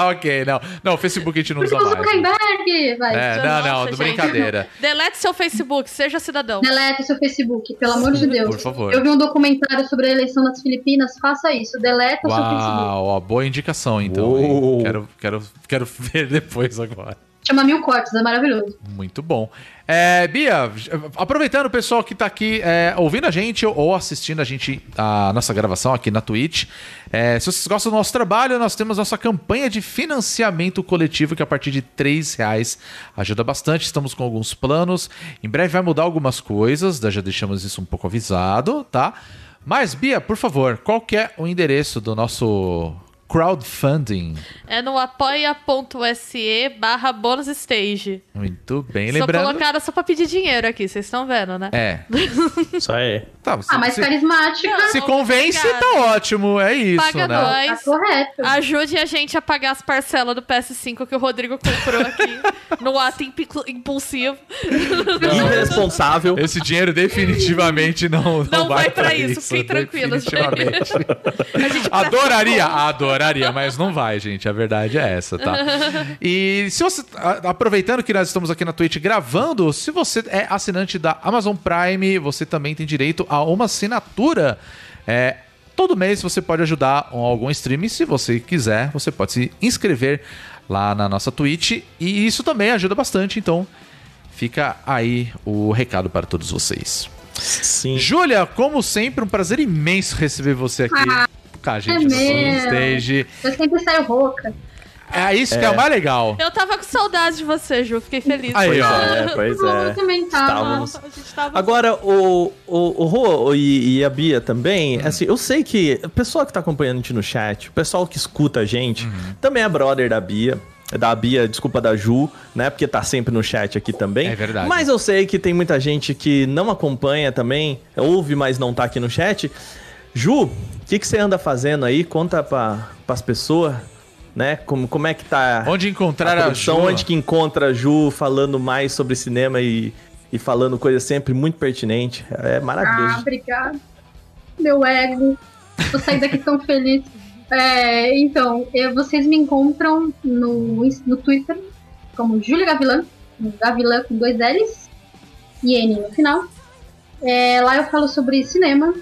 Ok, não. Não, o Facebook a gente não usa o mais. Zuckerberg, vai. É, não, não, Nossa, do gente. brincadeira. Delete seu Facebook, seja cidadão. Delete seu Facebook, pelo amor de Deus. Por favor. Eu vi um documentário sobre a eleição nas Filipinas, faça isso. Deleta o seu Facebook. Uau, ó, boa indicação então. Quero, quero, quero ver depois agora. Chama Mil Cortes, é maravilhoso. Muito bom. É, Bia, aproveitando o pessoal que tá aqui é, ouvindo a gente ou assistindo a gente, a nossa gravação aqui na Twitch, é, se vocês gostam do nosso trabalho, nós temos nossa campanha de financiamento coletivo que a partir de R$ reais ajuda bastante. Estamos com alguns planos. Em breve vai mudar algumas coisas, já deixamos isso um pouco avisado, tá? Mas, Bia, por favor, qual é o endereço do nosso crowdfunding? É no apoia.se barra bônus stage. Muito bem, Só lembrando... colocaram só pra pedir dinheiro aqui, vocês estão vendo, né? É. Isso aí. Tá, você, Ah, mas você- carismática. se convence, Obrigada. tá ótimo. É isso, Paga né? Tá nós. correto. Ajude a gente a pagar as parcelas do PS5 que o Rodrigo comprou aqui no ato impulsivo. Irresponsável. Esse dinheiro definitivamente não, não, Não vai, vai pra pra isso, fiquem tranquilos, definitivamente. A gente adoraria, adoraria, mas não vai, gente. A verdade é essa, tá? E se você. Aproveitando que nós estamos aqui na Twitch gravando, se você é assinante da Amazon Prime, você também tem direito a uma assinatura. É, todo mês você pode ajudar algum stream. Se você quiser, você pode se inscrever lá na nossa Twitch. E isso também ajuda bastante, então. Fica aí o recado para todos vocês. Sim. Júlia, como sempre, um prazer imenso receber você aqui. com a gente é mesmo. stage. Eu sempre saio rouca. É isso que é o mais legal. Eu tava com saudade de você, Ju. Fiquei feliz. Aí, Pois ó. é, pois Eu é. também tava. Agora, o, o, o Rô e, e a Bia também, assim, eu sei que o pessoal que tá acompanhando a gente no chat, o pessoal que escuta a gente, também é brother da Bia. Da Bia, desculpa, da Ju, né? Porque tá sempre no chat aqui também. É verdade. Mas eu sei que tem muita gente que não acompanha também, ouve, mas não tá aqui no chat. Ju, o que, que você anda fazendo aí? Conta pra, pras pessoas, né? Como, como é que tá Onde encontrar a a, produção, Ju? onde que encontra a Ju falando mais sobre cinema e, e falando coisa sempre muito pertinente. É Ah, maravilhoso. obrigada. Meu ego. Vou sair daqui tão feliz. É, então, eu- vocês me encontram no, no Twitter como Júlia Gavilã, Gavilã com dois L's e N no final. É, lá eu falo sobre cinema,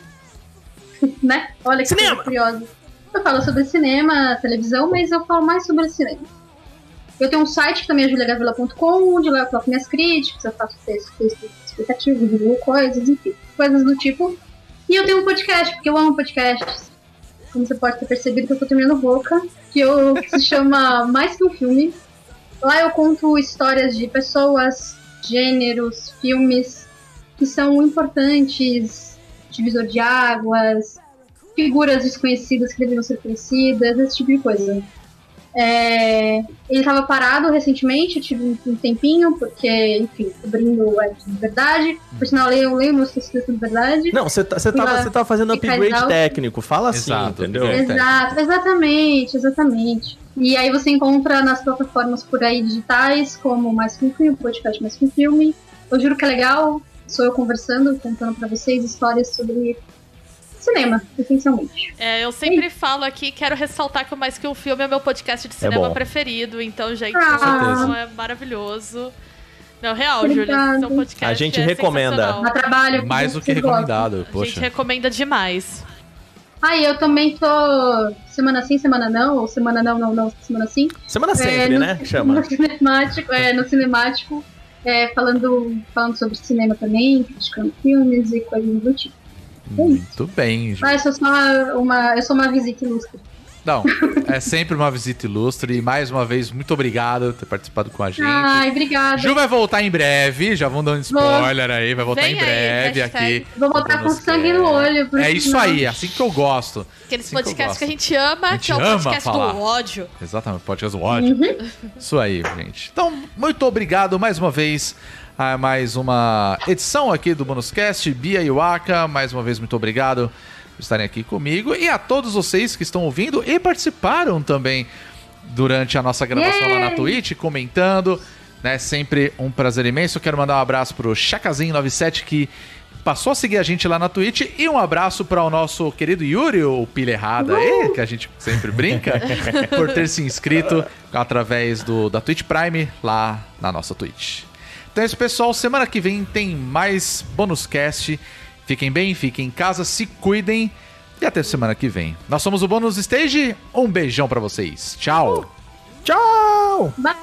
né? Olha que coisa curiosa. Eu falo sobre cinema, televisão, mas eu falo mais sobre cinema. Eu tenho um site que também é juliagavila.com, onde lá eu coloco minhas críticas, eu faço texto, texto explicativo, divulgo coisas, enfim, coisas do tipo. E eu tenho um podcast, porque eu amo podcasts. Como você pode ter percebido que eu tô terminando boca, que, eu, que se chama Mais Que Um Filme. Lá eu conto histórias de pessoas, gêneros, filmes que são importantes, divisor de águas, figuras desconhecidas que deveriam ser conhecidas, esse tipo de coisa. É, ele estava parado recentemente, eu tive um, tempinho, porque, enfim, cobrindo o web de verdade. Por sinal, eu leio, leio meus textos de verdade. Não, você tá, você tava, Pra você tava fazendo upgrade exausto. técnico. Fala assim, Exato, entendeu? Exato, exatamente, exatamente. E aí você encontra nas plataformas por aí digitais, como Mais Que Um Filme, podcast Mais Que Um Filme. Eu juro que é legal, sou eu conversando, contando pra vocês histórias sobre cinema, essencialmente. É, eu sempre falo aqui, quero ressaltar que o Mais Que Um Filme é meu podcast de cinema bom. preferido. Então, gente, Ah. isso é maravilhoso. Não, real, Júlia, Obrigada. seu podcast A gente é recomenda. Dá trabalho. Mais do que recomendado, A gente poxa. recomenda demais. Ah, e eu também tô semana sim, semana não, ou semana não, não, não, semana sim. Semana É, sempre, no, né? Chama. No cinemático, é, no cinemático é, falando, falando sobre cinema também, criticando filmes e coisas do tipo. Muito bem, Ju. Ah, eu sou só uma, uma- eu sou uma visita ilustre. Não, é sempre uma visita ilustre e mais uma vez, muito obrigado por ter participado com a gente. Ai, obrigada. Ju vai voltar em breve, já vão dando spoiler aí, vai voltar Vem em aí, breve hashtag. aqui. Vou voltar com sangue no olho. É isso aí, assim que eu gosto. Aqueles Assim que podcasts que, a gosto. gente ama, A gente que é o ama podcast falar. do ódio. Exatamente, podcast do ódio. Uhum. Isso aí, gente. Então, muito obrigado mais uma vez a mais uma edição aqui do Bonus Cast. Bia e Waka, mais uma vez, muito obrigado por estarem aqui comigo. E a todos vocês que estão ouvindo e participaram também durante a nossa gravação lá na! Twitch, comentando. Né, sempre um prazer imenso. Quero mandar um abraço pro Chacazinho97 que passou a seguir a gente lá na Twitch e um abraço para o nosso querido Yuri, o pilha errada aí, que a gente sempre brinca, por ter se inscrito através do, da Twitch Prime lá na nossa Twitch. Então é isso, pessoal. Semana que vem tem mais bônus cast. Fiquem bem, fiquem em casa, se cuidem e até semana que vem. Nós somos o Bônus Stage. Um beijão pra vocês. Tchau. Tchau! Bye!